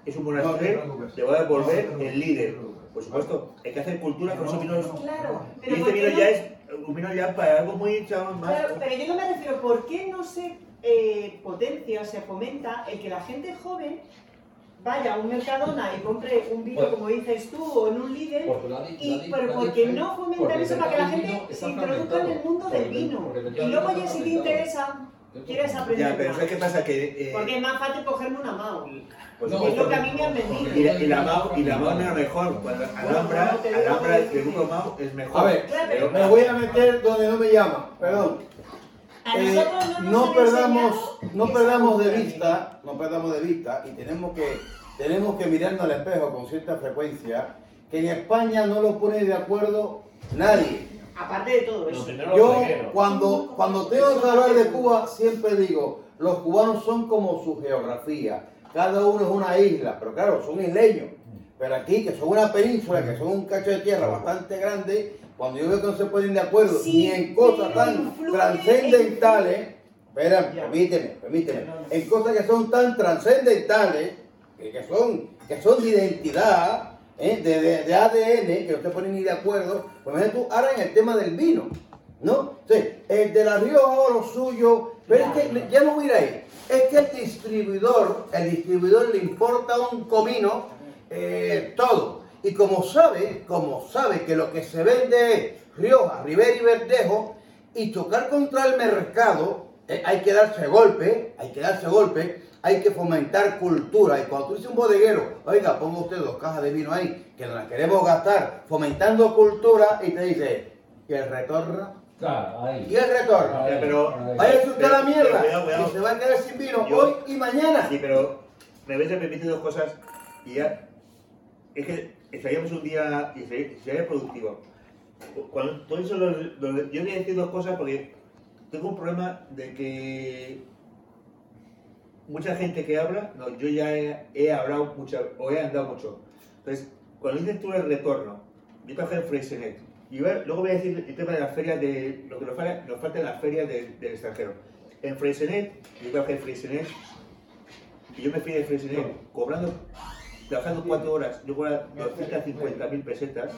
Speaker 1: es un
Speaker 2: No te
Speaker 1: monasterio,
Speaker 2: preocupes.
Speaker 1: te voy a volver
Speaker 2: No te
Speaker 1: el líder. Por supuesto, hay que hacer cultura con esos vinos.
Speaker 6: Claro,
Speaker 1: Y
Speaker 6: pero
Speaker 1: este
Speaker 6: ¿por qué
Speaker 1: vino
Speaker 6: no-
Speaker 1: ya es un vino ya para algo muy chaval, más.
Speaker 6: Claro, pero yo no me refiero, ¿por qué no se eh, potencia o se fomenta el que la gente joven vaya a un Mercadona y compre un vino,
Speaker 11: Pues-
Speaker 6: como dices tú, o en un líder?
Speaker 11: Porque
Speaker 6: Y pero
Speaker 11: la
Speaker 6: ¿por qué
Speaker 11: di-
Speaker 6: no fomentar
Speaker 11: porque
Speaker 6: eso para que la gente se introduzca en el mundo del
Speaker 11: Porque-
Speaker 6: vino?
Speaker 11: porque
Speaker 6: Y luego ya si te interesa, quieres aprender
Speaker 1: Ya, pero
Speaker 6: más.
Speaker 1: ¿sabes qué pasa? Que. eh,
Speaker 6: Porque es más fácil cogerme una MAO.
Speaker 1: por
Speaker 11: No,
Speaker 6: es lo que a mí me han vendido.
Speaker 1: Y la, y la MAU, y la MAU no era mejor. Cuando Alhambra, Alhambra,
Speaker 6: que
Speaker 1: el grupo MAU es mejor.
Speaker 2: A ver,
Speaker 1: pero-
Speaker 2: Me voy a meter donde no me llaman, perdón.
Speaker 6: A
Speaker 2: Eh,
Speaker 6: nosotros no
Speaker 2: perdamos, no perdamos de vista, no perdamos de vista y tenemos que, tenemos que mirarnos al espejo con cierta frecuencia que en España no lo pone de acuerdo nadie.
Speaker 6: Aparte de todo eso.
Speaker 2: Yo cuando, cuando tengo que hablar de Cuba siempre digo, los cubanos son como su geografía, cada uno es una isla, pero claro, son isleños. Pero aquí, que son una península, que son un cacho de tierra bastante grande, cuando yo veo que no se ponen de acuerdo
Speaker 6: Sí,
Speaker 2: ni en cosas tan trascendentales, espera, permíteme, permíteme, en cosas que son tan trascendentales, que, que son, que son de identidad, ¿eh? de, de- de ADN, que no se ponen ni de acuerdo, pues imagínate tú ahora en el tema del vino, ¿no? Entonces, el de la Rioja o lo suyo, pero es que ya no voy a ir ahí, es que el distribuidor, el distribuidor le importa un comino eh, todo. Y como sabe, como sabe que lo que se vende es Rioja, Rivera y Verdejo, y chocar contra el mercado, eh, hay que darse golpe, hay que darse golpe, hay que fomentar cultura. Y cuando tú dices un bodeguero, oiga, ponga usted dos cajas de vino ahí, que nos las queremos gastar, fomentando cultura, y te dice, ¿y el retorno?
Speaker 11: Claro, ahí.
Speaker 2: ¿Y el retorno?
Speaker 1: Pero-.
Speaker 2: Vaya usted a la
Speaker 1: Pero-
Speaker 2: mierda,
Speaker 1: pero cuidado, cuidado.
Speaker 2: y se va a quedar sin vino
Speaker 1: Yo-
Speaker 2: hoy y mañana.
Speaker 1: Sí, pero me ves permitir dos cosas y ya. Es que estaríamos un día y sería, sería productivo. Cuando todo eso lo- lo- yo voy a decir dos cosas porque tengo un problema de que mucha gente que habla, no, yo ya he, he hablado mucho o he andado mucho. Entonces, cuando dices tú el retorno, yo trabajé en Freysenet y luego voy a decir el tema de las ferias de lo que nos falta, nos falta en las ferias de- del extranjero. En Freysenet, yo trabajé en Freysenet y yo me fui de Freysenet cobrando, trabajando cuatro horas, yo cobraba 250 mil pesetas.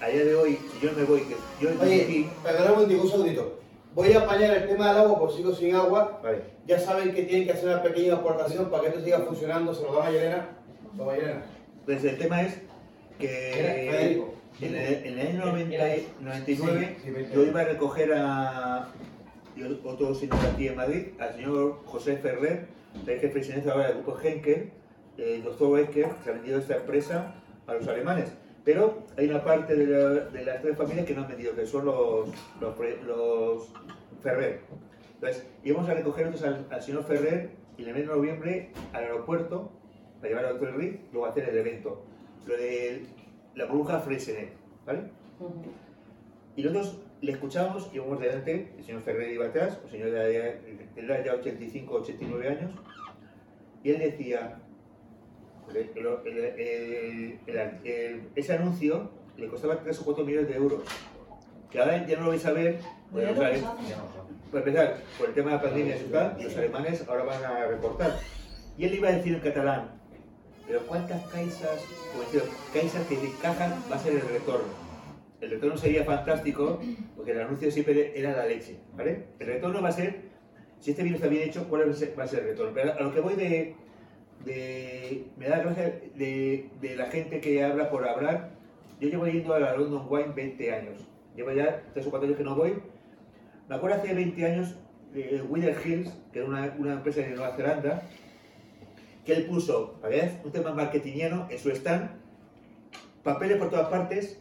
Speaker 1: A día de hoy, si yo me voy, que yo
Speaker 2: Oye,
Speaker 1: aquí,
Speaker 2: perdóname un segundito. Voy a apañar el tema del agua, porque sigo sin agua.
Speaker 1: vale,
Speaker 2: Ya saben que tienen que hacer una pequeña aportación para que esto siga funcionando. Se lo dan a Yelena. Toma, Yelena.
Speaker 1: Entonces el tema es que en el, en el año 90 99
Speaker 2: Sí, sí, vete.
Speaker 1: yo iba a recoger a otro señor aquí en Madrid, al señor José Ferrer, el jefe de ahora del grupo Henkel, el doctor Wesker, que se ha vendido esta empresa a los alemanes. Pero hay una parte de, la- de las tres familias que no han vendido, que son los, los, los Ferrer. Entonces, íbamos a recoger entonces al, al señor Ferrer y el mes de noviembre al aeropuerto para llevar al Hotel Ritz, luego hacer el evento. Lo de la bruja Freisenet, ¿vale? Y nosotros le escuchamos, íbamos delante, el señor Ferrer iba atrás, un señor de, de ya 85, 89 años, y él decía, el- el- el- el- ese anuncio le costaba 3 o 4 millones de euros, que ahora ya no lo vais a ver, ale- para empezar, por el tema de la pandemia y tal, los alemanes ahora van a recortar. Y él iba a decir en catalán, pero ¿cuántas caisas, como decía, caisas que de caja va a ser el retorno? El retorno sería fantástico, porque el anuncio siempre era la leche, ¿vale? El retorno va a ser, si este vino está bien hecho, ¿cuál va a ser, va a ser el retorno? Pero a lo que voy de, de me da gracia de, de la gente que habla por hablar. Yo llevo yendo a la London Wine 20 años. Llevo ya 3 o 4 años que no voy. Me acuerdo hace 20 años, eh, Wither Hills, que era una, una empresa de Nueva Zelanda, que él puso, que veas, un tema marketingiano en su stand, papeles por todas partes,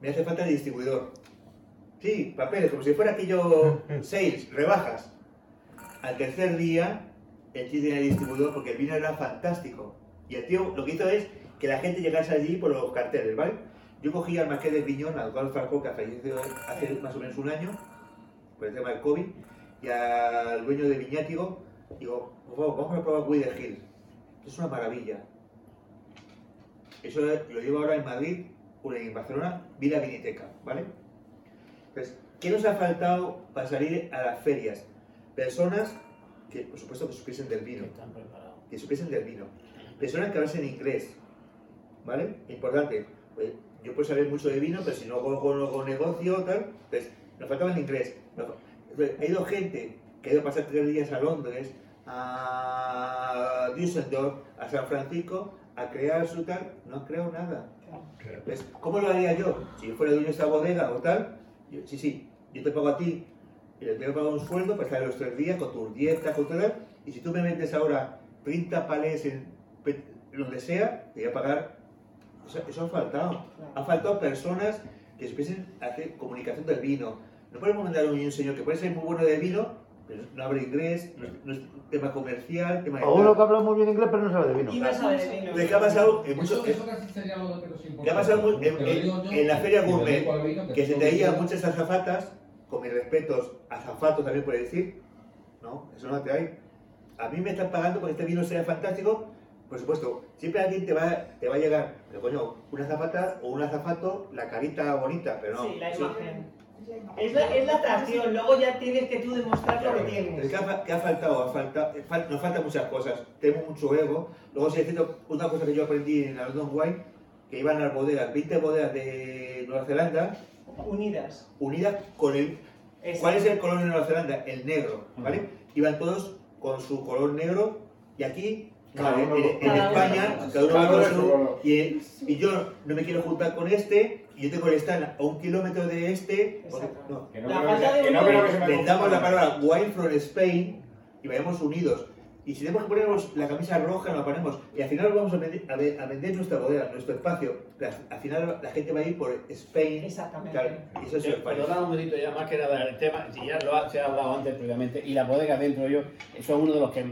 Speaker 1: me hace falta el distribuidor. Sí, papeles, como si fuera aquello sales, rebajas. Al tercer día, el tío tenía distribuidor porque el vino era fantástico. Y el tío lo que hizo es que la gente llegase allí por los carteles, ¿vale? Yo cogí al marqués de Viñón, al cual Falcó, que falleció hace más o menos un año, por el tema del COVID, y al dueño de Viñátigo, digo, por favor, vamos a probar Wither Hill. Es una maravilla. Eso lo llevo ahora en Madrid, o en Barcelona, Vila Viniteca, ¿vale? Entonces, ¿qué nos ha faltado para salir a las ferias? Personas que, por supuesto, que supiesen del vino. Que supiesen del vino. Personas que hablasen inglés, ¿vale? Importante. Pues, yo puedo saber mucho de vino, pero si no hago negocio, tal, pues nos faltaba el inglés. Entonces, ha ido gente que ha ido a pasar tres días a Londres, a Düsseldorf, a San Francisco, a crear su tal, no creado nada. ¿Ves? ¿Cómo lo haría yo? Si yo fuera dueño de esta bodega o tal, yo- sí, sí, yo te pago a ti y le tengo que pagar un sueldo para estar los tres días con tus dietas, con todo, y si tú me vendes ahora 30 palés en donde sea, te voy a pagar. Eso, eso ha faltado. Han faltado personas que supiesen hacer comunicación del vino. No podemos mandar a un señor que puede ser muy bueno de vino, pero no habla inglés, no es, no es tema comercial, tema de
Speaker 3: O uno que habla muy bien inglés pero no sabe de vino.
Speaker 6: Y no sabe de vino.
Speaker 1: Entonces, ¿qué ha pasado en muchos...
Speaker 11: Eso, eso casi sería lo que nos importa.
Speaker 1: ¿Qué ha pasado en, en- en la feria gourmet? Que se
Speaker 11: que-
Speaker 1: muchas azafatas, con mis respetos, azafatos también puede decir, ¿no? Eso no te hay. A mí me están pagando porque este vino sea fantástico, por supuesto, siempre alguien te va, te va a llegar, pero coño, una azafata o un azafato, la carita bonita, pero no.
Speaker 6: Sí, la imagen. Es la, es la atracción, luego ya tienes que tú demostrar lo que tienes.
Speaker 1: ¿Qué ha, qué ha faltado? Ha falta- eh, fal- nos faltan muchas cosas. Tenemos mucho ego. Luego, sí, es cierto, una cosa que yo aprendí en la London Wine, que iban a las bodegas, 20 bodegas de Nueva Zelanda,
Speaker 6: Unidas.
Speaker 1: unidas con el...
Speaker 6: Exacto.
Speaker 1: ¿Cuál es el color de Nueva Zelanda? El negro, ¿vale? Iban todos con su color negro y aquí, no,
Speaker 12: Cada
Speaker 1: en, en- en
Speaker 6: cada uno-
Speaker 1: España, cada uno
Speaker 12: su... color.
Speaker 1: Y, y yo no me quiero juntar con este, y yo tengo el stand a un kilómetro de este, no,
Speaker 7: Que no
Speaker 6: La
Speaker 7: que- que no
Speaker 6: uno-
Speaker 7: creo que se me
Speaker 1: damos la palabra wine from Spain y vayamos unidos. Y si tenemos que ponernos la camisa roja, nos la ponemos. Y al final vamos a vender, a a vender nuestra bodega, nuestro espacio. La- al final la gente va a ir por Spain.
Speaker 6: Exactamente.
Speaker 1: Claro, y eso es el espacio.
Speaker 5: Perdona un momentito ya, más que nada el tema, si ya lo ha, se ha hablado antes previamente, y la bodega dentro yo, son uno de los que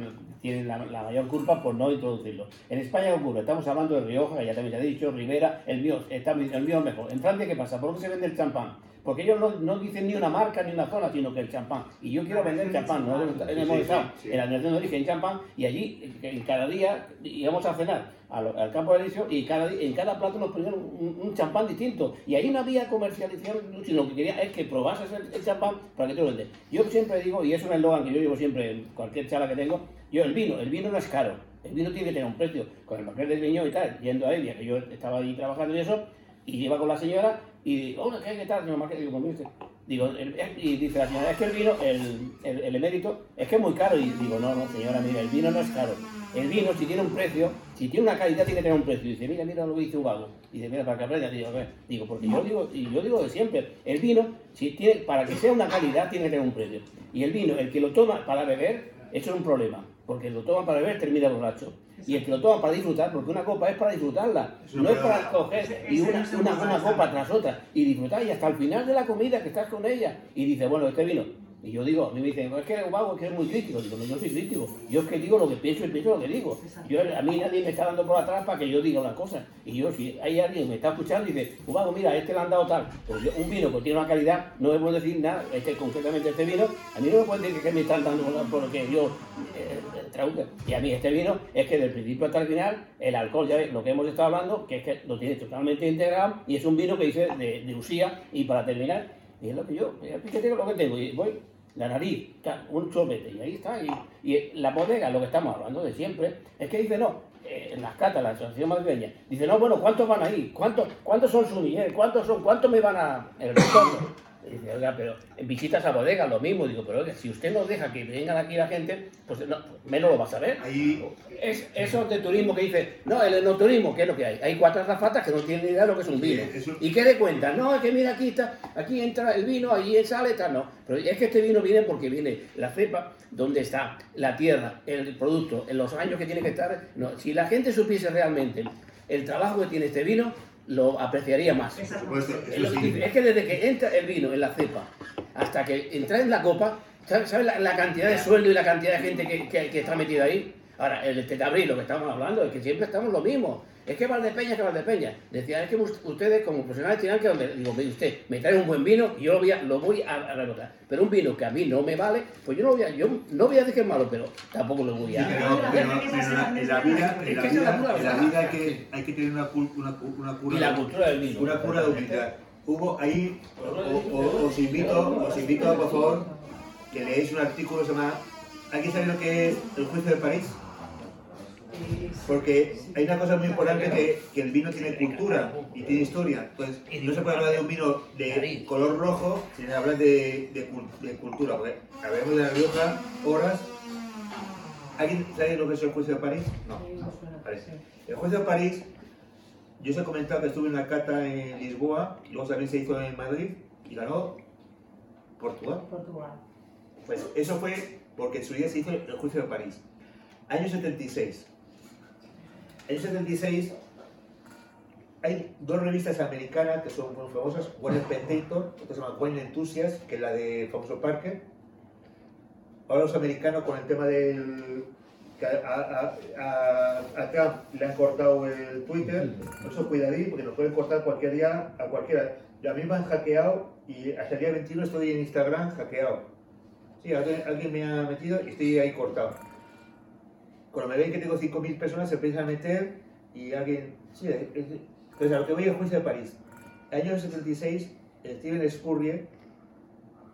Speaker 5: tienen la, la mayor culpa por no introducirlo. En España ¿qué ocurre, estamos hablando de Rioja, que ya también se ha dicho, Rivera, el mío, está, el mío es mejor. En Francia, ¿qué pasa? ¿Por qué se vende el champán? Porque ellos no, no dicen ni una marca ni una zona, sino que el champán. Y yo quiero vender champán, no hemos estado en la nación de origen champán, y allí en cada día íbamos a cenar al, al campo de Elisio y cada, en cada plato nos ponían un, un champán distinto. Y ahí no había comercialización, sino lo que quería es que probases el, el champán para que te lo vendes. Yo siempre digo, y es un eslogan que yo llevo siempre en cualquier charla que tengo, yo el vino, el vino no es caro. El vino tiene que tener un precio. Con el papel del viño y tal, yendo a Elia, que yo estaba ahí trabajando y eso, y iba con la señora y digo, hola, ¿qué, qué tal, señor Marqués? Digo, "Mire usted". Digo, y dice la señora, es que el vino, el, el, emérito, es que es muy caro. Y digo, no, no, señora, mira, el vino no es caro. El vino, si tiene un precio, si tiene una calidad, tiene que tener un precio. Y dice, mira, mira lo que dice un. Y dice, mira, para que aprenda. Digo, digo, porque yo digo, y yo digo de siempre, el vino, si tiene, para que sea una calidad, tiene que tener un precio. Y el vino, el que lo toma para beber, eso es un problema. Porque lo toma para beber, termina borracho. Y el que lo toma para disfrutar, porque una copa es para disfrutarla,
Speaker 1: Eso
Speaker 5: no es para coger y una, copa tras otra. Y disfrutar y hasta el final de la comida que estás con ella. Y dice, bueno, este vino. Y yo digo, a mí me dicen, es que Vago es que es muy crítico. Digo, no, yo soy crítico. Yo es que digo lo que pienso y pienso lo que digo. Yo, a mí nadie me está dando por atrás para que yo diga una cosa. Y yo, si hay alguien que me está escuchando y dice, Vago, mira, este le han dado tal. Yo, un vino que tiene una calidad, no puedo decir nada. Es que concretamente este vino, a mí no me pueden decir que me están dando por- lo que yo eh, eh. Y a mí este vino es que del principio hasta el final, el alcohol, ya ves, lo que hemos estado hablando, que es que lo tiene totalmente integrado y es un vino que dice de, de usía. Y para terminar, y es lo que yo, fíjate lo que tengo. Y voy, la nariz, un chopete, y ahí está. Y, la bodega, lo que estamos hablando de siempre, es que dice, no, eh, en las catas, la asociación madrileña, dice, no, bueno, ¿cuántos van ahí? ¿Cuántos, cuántos son sumiller? ¿Cuántos son? ¿Cuántos me van a...? El retorno. Dice, oiga, pero en visitas a bodegas lo mismo. Digo, pero oiga, si usted no deja que vengan aquí la gente, pues no, menos lo va a saber.
Speaker 1: Ahí,
Speaker 5: Es eso de turismo que dice, no, el enoturismo, ¿qué es lo que hay? Hay cuatro zafatas que no tienen ni idea de lo que es un vino.
Speaker 1: Sí, eso-
Speaker 5: ¿Y qué le cuentan? No, es que mira, aquí está, aquí entra el vino, allí sale, tal, no. Pero es que este vino viene porque viene la cepa, donde está la tierra, el producto, en los años que tiene que estar. No, si la gente supiese realmente el trabajo que tiene este vino, lo apreciaría más.
Speaker 1: por supuesto,
Speaker 5: Es
Speaker 1: eso sí.
Speaker 5: es que desde que entra el vino en la cepa hasta que entra en la copa, ¿sabes la, la cantidad de sueldo y la cantidad de gente que, que- que está metida ahí? Ahora, el Tetabril, lo que estamos hablando, es que siempre estamos lo mismo. Es que Valdepeña, que Valdepeña. Decía, es que ust- ustedes como profesionales tienen que... donde- Digo, mire usted, me trae un buen vino y yo lo voy a, lo voy a, a rebotar. Pero un vino que a mí no me vale, pues yo no voy a, yo no voy a decir que es malo, pero tampoco lo voy a...
Speaker 1: Pero, pero- pero en la, en la vida, en la
Speaker 5: Es que esa es la
Speaker 1: vida,
Speaker 5: pura
Speaker 1: en la
Speaker 5: verdad.
Speaker 1: vida hay que, hay que tener una, una, una cura,
Speaker 5: Y la cultura del vino.
Speaker 1: una cura de humildad. Hugo, ahí o- o- os invito, os invito por favor que leáis un artículo que se llama ¿Alguien sabe lo que es el juicio de París? Porque hay una cosa muy importante que, que el vino tiene cultura y tiene historia. Entonces, no se puede hablar de un vino de color rojo sin hablar de, de cul- de cultura. Porque hablamos de La Rioja horas. ¿Alguien sabe lo que es el juicio de París? No. El juicio de París, yo os he comentado que estuve en la cata en Lisboa, luego también se hizo en Madrid y ganó Portugal.
Speaker 12: Portugal.
Speaker 1: Pues eso fue porque en su día se hizo el juicio de París. Año 76. Año 76 hay dos revistas americanas que son muy famosas, Wine Spectator, otra se llama Wine Enthusiast, que es la de famoso Parker. Ahora los americanos con el tema del... que a, a- a- a Trump le han cortado el Twitter, por eso cuidadín, porque nos pueden cortar cualquier día a cualquiera. Y a mí me han hackeado y hasta el día 21 estoy en Instagram hackeado. Sí, alguien, alguien me ha metido y estoy ahí cortado. Cuando me ven que tengo 5.000 personas se empiezan a meter y alguien... Sí, es- es- entonces a lo que voy al juicio de París. Año 76, Steven Spurrier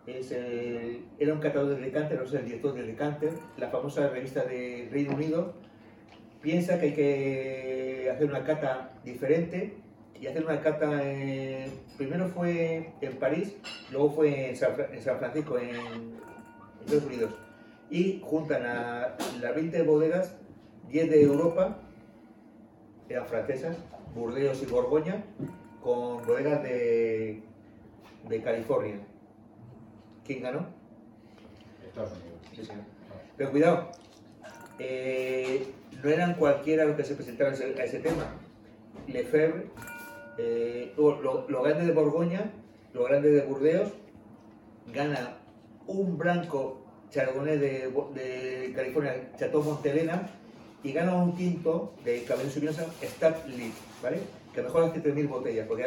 Speaker 1: es el- era un catador de Decanter, no es el director de Decanter, la famosa revista de Reino Unido, piensa que hay que hacer una cata diferente y hacer una cata en- primero fue en París, luego fue en en San Francisco, en, en Estados Unidos. Y juntan a las 20 bodegas, 10 de Europa, eran francesas, Burdeos y Borgoña, con bodegas de, de California. ¿Quién ganó?
Speaker 4: Estados Unidos.
Speaker 1: Sí, señor. Pero cuidado, eh, no eran cualquiera los que se presentaron a ese, a ese tema. Lefebvre, eh, lo, lo- lo grande de Borgoña, lo grande de Burdeos, gana un blanco chardonnay de, de California, Chateau Montelena, y gana un tinto de Cabernet Sauvignon Stat Lit, ¿vale? Que mejor hace 3.000 botellas, porque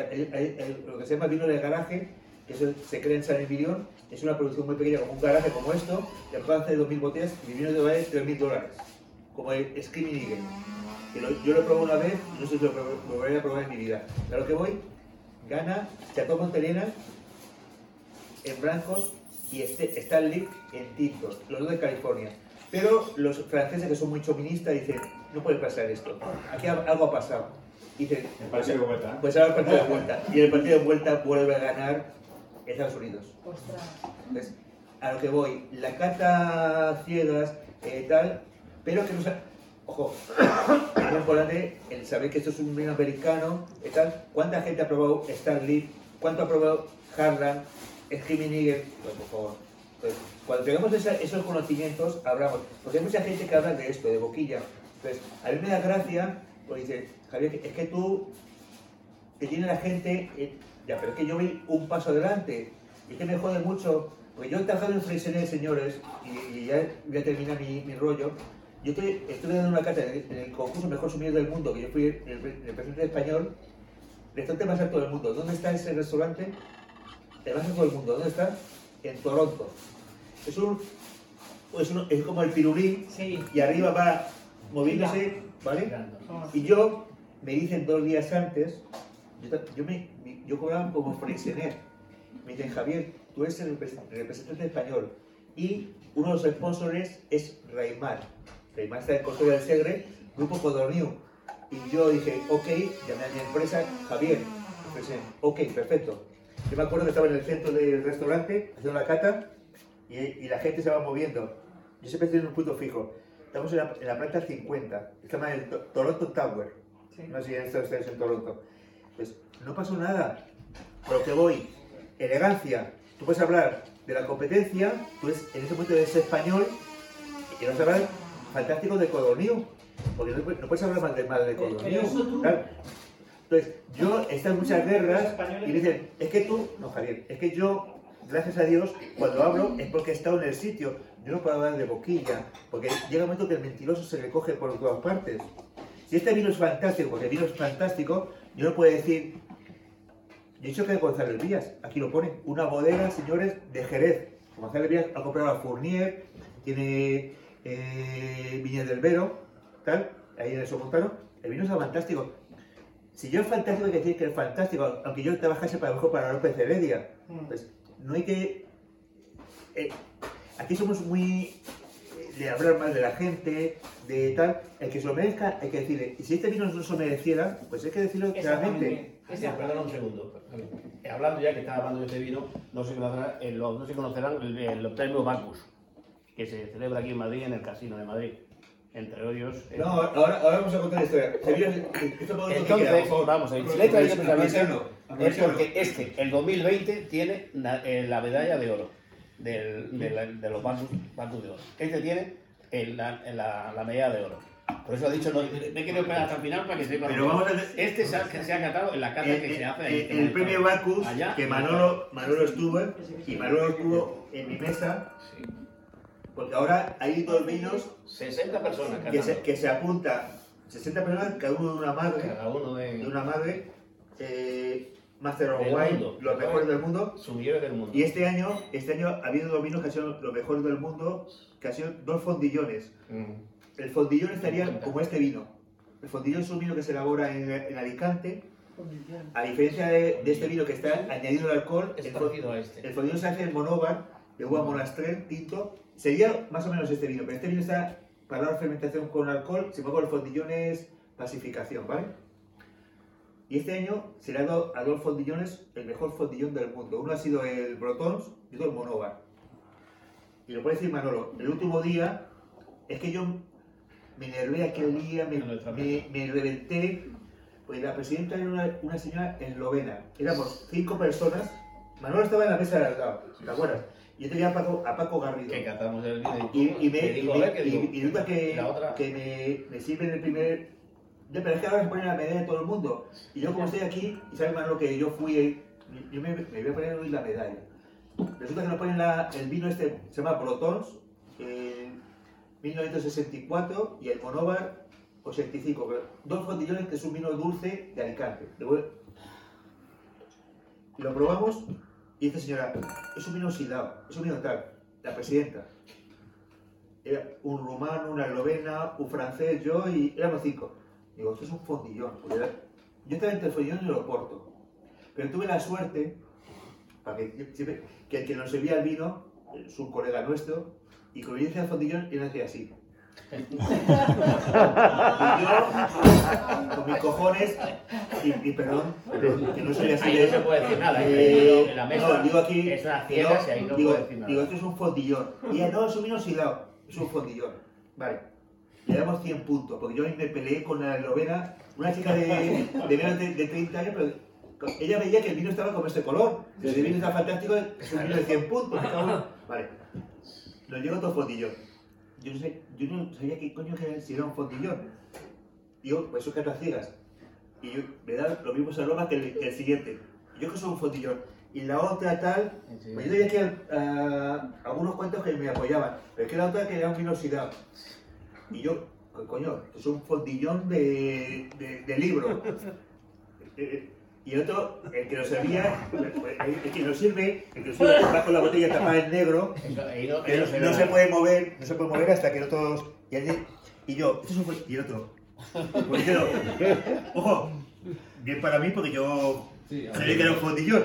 Speaker 1: lo que se llama vino de garaje, que se crea en San Emilion, es una producción muy pequeña, como un garaje como esto, y a lo mejor hace 2.000 botellas y mi vino te vale 3.000 dólares, como el Screaming Eagle. Que lo- yo lo probado una vez, no sé si lo prob- volveré a probar en mi vida. A lo que voy, gana Chateau Montelena en blancos y este, Stanley en tintos, los dos de California. Pero los franceses que son muy choministas dicen, no puede pasar esto, aquí al- algo ha pasado. Y dicen,
Speaker 4: El partido de vuelta.
Speaker 1: pues ahora el partido de vuelta. Y el partido de vuelta vuelve a ganar Estados Unidos.
Speaker 12: Ostras.
Speaker 1: Entonces, a lo que voy, la cata ciegas, eh, tal, pero que no sa- Ojo, es muy importante el saber que esto es un vino americano, y tal. ¿Cuánta gente ha probado Starlit? ¿Cuánto ha probado Harlan? Screaming Eagle? Pues por favor. Pues, cuando tengamos esos conocimientos, hablamos. Porque hay mucha gente que habla de esto, de boquilla. Entonces, a mí me da gracia, porque dice, Javier, es que tú, que tiene la gente, eh, ya, pero es que yo voy un paso adelante, y es que me jode mucho, porque yo he trabajado en Freixenet, señores, y, ya voy a terminar mi, mi rollo, yo estoy, estuve dando una cátedra en el concurso Mejor Sumidor del Mundo, que yo fui el, el presidente español, restaurante más alto del mundo. ¿Dónde está ese restaurante? El más alto del mundo. ¿Dónde está? En Toronto. Es un, es, un- es como el pirulín y arriba va moviéndose, ¿vale? Y yo, me dicen dos días antes, yo, yo, me, yo cobraba como Freixenet. Me dicen, Javier, tú eres el repres- representante español y uno de los sponsors es Raimar. Raimar está en Costa del Segre, Grupo Codorniu. Y yo dije, ok, llamé a mi empresa, Javier, ok, perfecto. Yo me acuerdo que estaba en el centro del restaurante haciendo la cata y, y la gente se va moviendo. Yo siempre estoy en un punto fijo. Estamos en la, en la planta 50, estamos en el To- Toronto Tower. No sé si han estado ustedes en Toronto. Pues no pasó nada. Por lo que voy, elegancia. Tú puedes hablar de la competencia, tú eres- en ese momento eres español y vas a hablar fantástico de Codorniu. Porque no, puedes- no puedes hablar mal de, mal de
Speaker 6: tú.
Speaker 1: Claro. Entonces, yo he estado en muchas guerras y dicen, es que tú, no Javier, es que yo, gracias a Dios, cuando hablo es porque he estado en el sitio. Yo no puedo hablar de boquilla, porque llega un momento que el mentiroso se le coge por todas partes. Si este vino es fantástico, porque el vino es fantástico, yo no puedo decir, yo he dicho que de González Vías, aquí lo pone, una bodega, señores, de Jerez. González Vías ha comprado a Fournier, tiene eh, del Vero, tal, ahí en el Somontano. El vino es fantástico. Si yo es fantástico, hay que decir que es fantástico, aunque yo trabajase para, mejor para López Heredia. Pues no hay que. eh, aquí somos muy de hablar mal de la gente, de tal. El que se lo merezca, hay que decirle. Y si este vino no se lo mereciera, pues hay que decirlo claramente.
Speaker 5: Este, perdona un segundo. Eh, Hablando ya que estaba hablando de este vino, no sé si conocerán, no si conocerán el, el premio Bacus, que se celebra aquí en Madrid, en el Casino de Madrid. Entre ellos. eh,
Speaker 1: No, ahora, ahora vamos a contar la historia. Se
Speaker 5: Entonces, vamos a ver, si le he traído es porque este, el 2020, tiene na- eh, la medalla de oro del- de, la- de los Bacus, Bacus de oro. Este tiene el- la, la- la medalla de oro. Por eso he dicho, no, me he querido esperar hasta el final para que sepan.
Speaker 1: Pero vamos a ver-
Speaker 5: Este se ha, que se ha catado en la cata
Speaker 1: Eh,
Speaker 5: que se
Speaker 1: eh,
Speaker 5: hace ahí.
Speaker 1: eh, el premio Bacus, que Manolo, Manolo estuvo, y Manolo estuvo en mi mesa, porque ahora hay dos vinos
Speaker 5: 60 personas
Speaker 1: que se, que se apunta, 60 personas, cada uno de una madre,
Speaker 5: Cada uno de-
Speaker 1: una madre, eh, Master of Wine, los mejores del mundo.
Speaker 5: Sumilleros del mundo.
Speaker 1: Y este año, este año ha habido dos vinos que han sido los mejores del mundo, que han sido dos fondillones. El fondillón estaría como este vino. El fondillón es un vino que se elabora en, en Alicante. A diferencia de, de este vino que está añadido el alcohol,
Speaker 5: Es
Speaker 1: el,
Speaker 5: a este.
Speaker 1: el fondillón se hace en monóvar, de uva monastrell, tinto. Sería más o menos este vino, pero este vino está para la fermentación con alcohol, sin embargo el fondillón es pacificación, ¿vale? Y este año se le ha dado a dos fondillones el mejor fondillón del mundo. Uno ha sido el Brotons y otro el Monóvar. Y lo puede decir Manolo, el último día es que yo me enervé aquel día, me, me, me reventé, pues la presidenta era una, una señora eslovena. Éramos cinco personas, Manolo estaba en la mesa de al lado, ¿te acuerdas? Yo tenía a Paco, a Paco Garrido.
Speaker 5: Que catamos el vino
Speaker 1: Y, y me, y, me-
Speaker 5: "Eh, que
Speaker 1: y-
Speaker 5: digo,
Speaker 1: y resulta que,
Speaker 5: la otra-
Speaker 1: que me, me sirven el primer... Ya, pero es que ahora se pone la medalla de todo el mundo. Y yo como estoy aquí, y sabe Manolo que yo fui, yo me, me voy a poner hoy la medalla. Resulta que nos ponen la- el vino este, se llama Brotons, en 1964, y el Monóvar 85. pero Dos fondillones que es un vino dulce de Alicante. De Lo probamos y dice señora, es un vino silao, es un vino tal, la presidenta. Era un rumano, una eslovena, un francés, yo y éramos cinco. Digo, esto es un fondillón. Yo estaba entre el fondillón y el. Pero tuve la suerte, para que, siempre- que el que nos servía el vino es un colega nuestro, y cuando yo decía el fondillón, él hacía así. Y yo, con mis cojones, y, y perdón, que no soy así
Speaker 5: Ahí
Speaker 1: de
Speaker 5: no se puede decir nada,
Speaker 1: Eh,
Speaker 5: en la mesa
Speaker 1: no, digo aquí,
Speaker 5: es una
Speaker 1: que
Speaker 5: ciegas
Speaker 1: no,
Speaker 5: ahí no
Speaker 1: digo,
Speaker 5: puedo decir nada.
Speaker 1: digo, esto es un fondillón. Y no, es un vino silao, es un fondillón. Vale, le damos 100 puntos, porque yo me peleé con la eslovena, una chica de, de menos de, de 30 años, pero ella veía que el vino estaba como este color. Si el vino está fantástico, es un vino de 100 puntos. Vale, nos llega otro fondillón. Yo no, sé, yo no sabía qué coño era si era un fondillón. Yo, pues eso que las ciegas. Y yo, me da los mismos aromas que el, que el siguiente. Yo que soy un fondillón. Y la otra tal, pues yo tenía aquí a, algunos cuantos que me apoyaban, pero es que la otra que era un vino oxidado. Y yo, co- coño, es un fondillón de, de, de libro. Y el otro, el que lo servía, el, que lo sirve, el que lo sirve va con la botella tapada en negro, que no, no se puede mover, no se puede mover hasta que el otro. Y, el- y yo, esto fo- y el otro. Pues yo, ojo, bien para mí porque yo sabía que era un fondillón.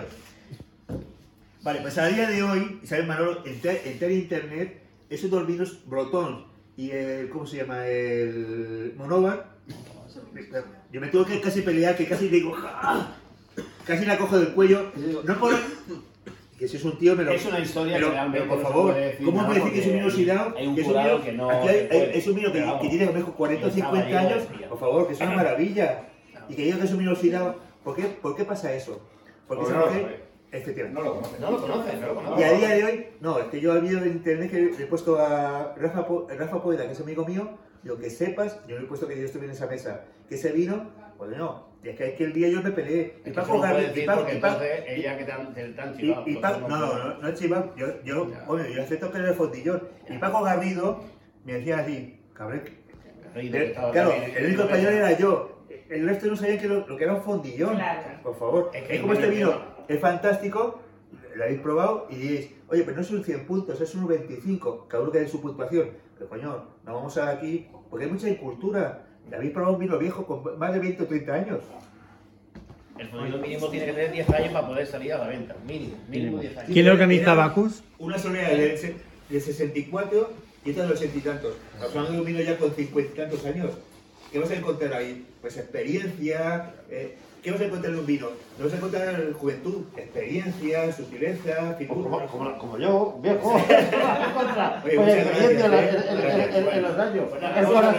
Speaker 1: Vale, pues a día de hoy, ¿sabes, Manolo? En internet, esos dos vinos Brotón y el, ¿cómo se llama? El Monóvar. Yo me tuve que casi pelear, que casi digo, ¡ah! Casi la cojo del cuello. No por. Que si es un tío, me lo.
Speaker 5: Es una historia
Speaker 1: pero,
Speaker 5: que realmente
Speaker 1: pero por favor,
Speaker 5: decir
Speaker 1: ¿cómo puede decir que es un vino
Speaker 5: porque
Speaker 1: oxidado?
Speaker 5: hay un
Speaker 1: Que es un
Speaker 5: jurado
Speaker 1: vino-
Speaker 5: que no
Speaker 1: aquí hay-
Speaker 5: se puede.
Speaker 1: es un vino que, tiene a lo mejor 40 o
Speaker 5: yo estaba
Speaker 1: 50
Speaker 5: ahí,
Speaker 1: años. Por favor, que es una maravilla. Y que diga que es un vino oxidado. ¿Por qué, ¿Por qué pasa eso? Porque mujer-
Speaker 4: conoce.
Speaker 1: Efectivamente.
Speaker 4: No lo conoce.
Speaker 5: No lo conoces, no lo conoces.
Speaker 1: Y a día de hoy, no, es que yo he habido en internet que le he puesto a Rafa, Rafa Poeda, que es amigo mío, lo que sepas, yo le he puesto que yo estuve en esa mesa, que ese vino, pues no, y es que aquel día yo me peleé. Y
Speaker 5: Es puedes
Speaker 1: Garri- y
Speaker 5: entonces ella que
Speaker 1: y,
Speaker 5: chivado.
Speaker 1: y
Speaker 5: pues
Speaker 1: no, no, no, no es chivado, yo, yo,
Speaker 5: Ya.
Speaker 1: bueno, yo acepto que era el fondillón. Y Paco Garrido me decía así, cabrón, claro, el único español era yo. El resto no sabía que lo, lo que era un fondillón.
Speaker 6: Claro.
Speaker 1: Por favor.
Speaker 5: Es
Speaker 1: Es,
Speaker 5: que
Speaker 1: como
Speaker 5: el
Speaker 1: este
Speaker 5: vino
Speaker 1: vino es fantástico, lo habéis probado y diréis, oye, pero no es un 100 puntos, es un 25, cada uno que dé su puntuación. Pero coño, no vamos a aquí, porque hay mucha incultura. Habéis probado un vino viejo con más de 20 o 30 años.
Speaker 5: El fondo mínimo tiene que tener 10 años para poder salir a la venta. Mínimo, mínimo 10 años.
Speaker 9: ¿Quién organiza
Speaker 1: Era
Speaker 9: Bacus?
Speaker 1: Una solera de, de 64 y otra de los 60 y tantos. Estamos hablando de un vino ya con 50 y tantos años. ¿Qué vas a encontrar ahí? Pues experiencia. eh, ¿Qué vas a encontrar en un vino? No vas a encontrar juventud, experiencia, sutileza,
Speaker 3: Como,
Speaker 1: figura.
Speaker 3: como- como yo, viejo.
Speaker 1: Oye,
Speaker 3: Oye, experiencia en, en-
Speaker 1: eh.
Speaker 3: en- en- en- en los años. El corazón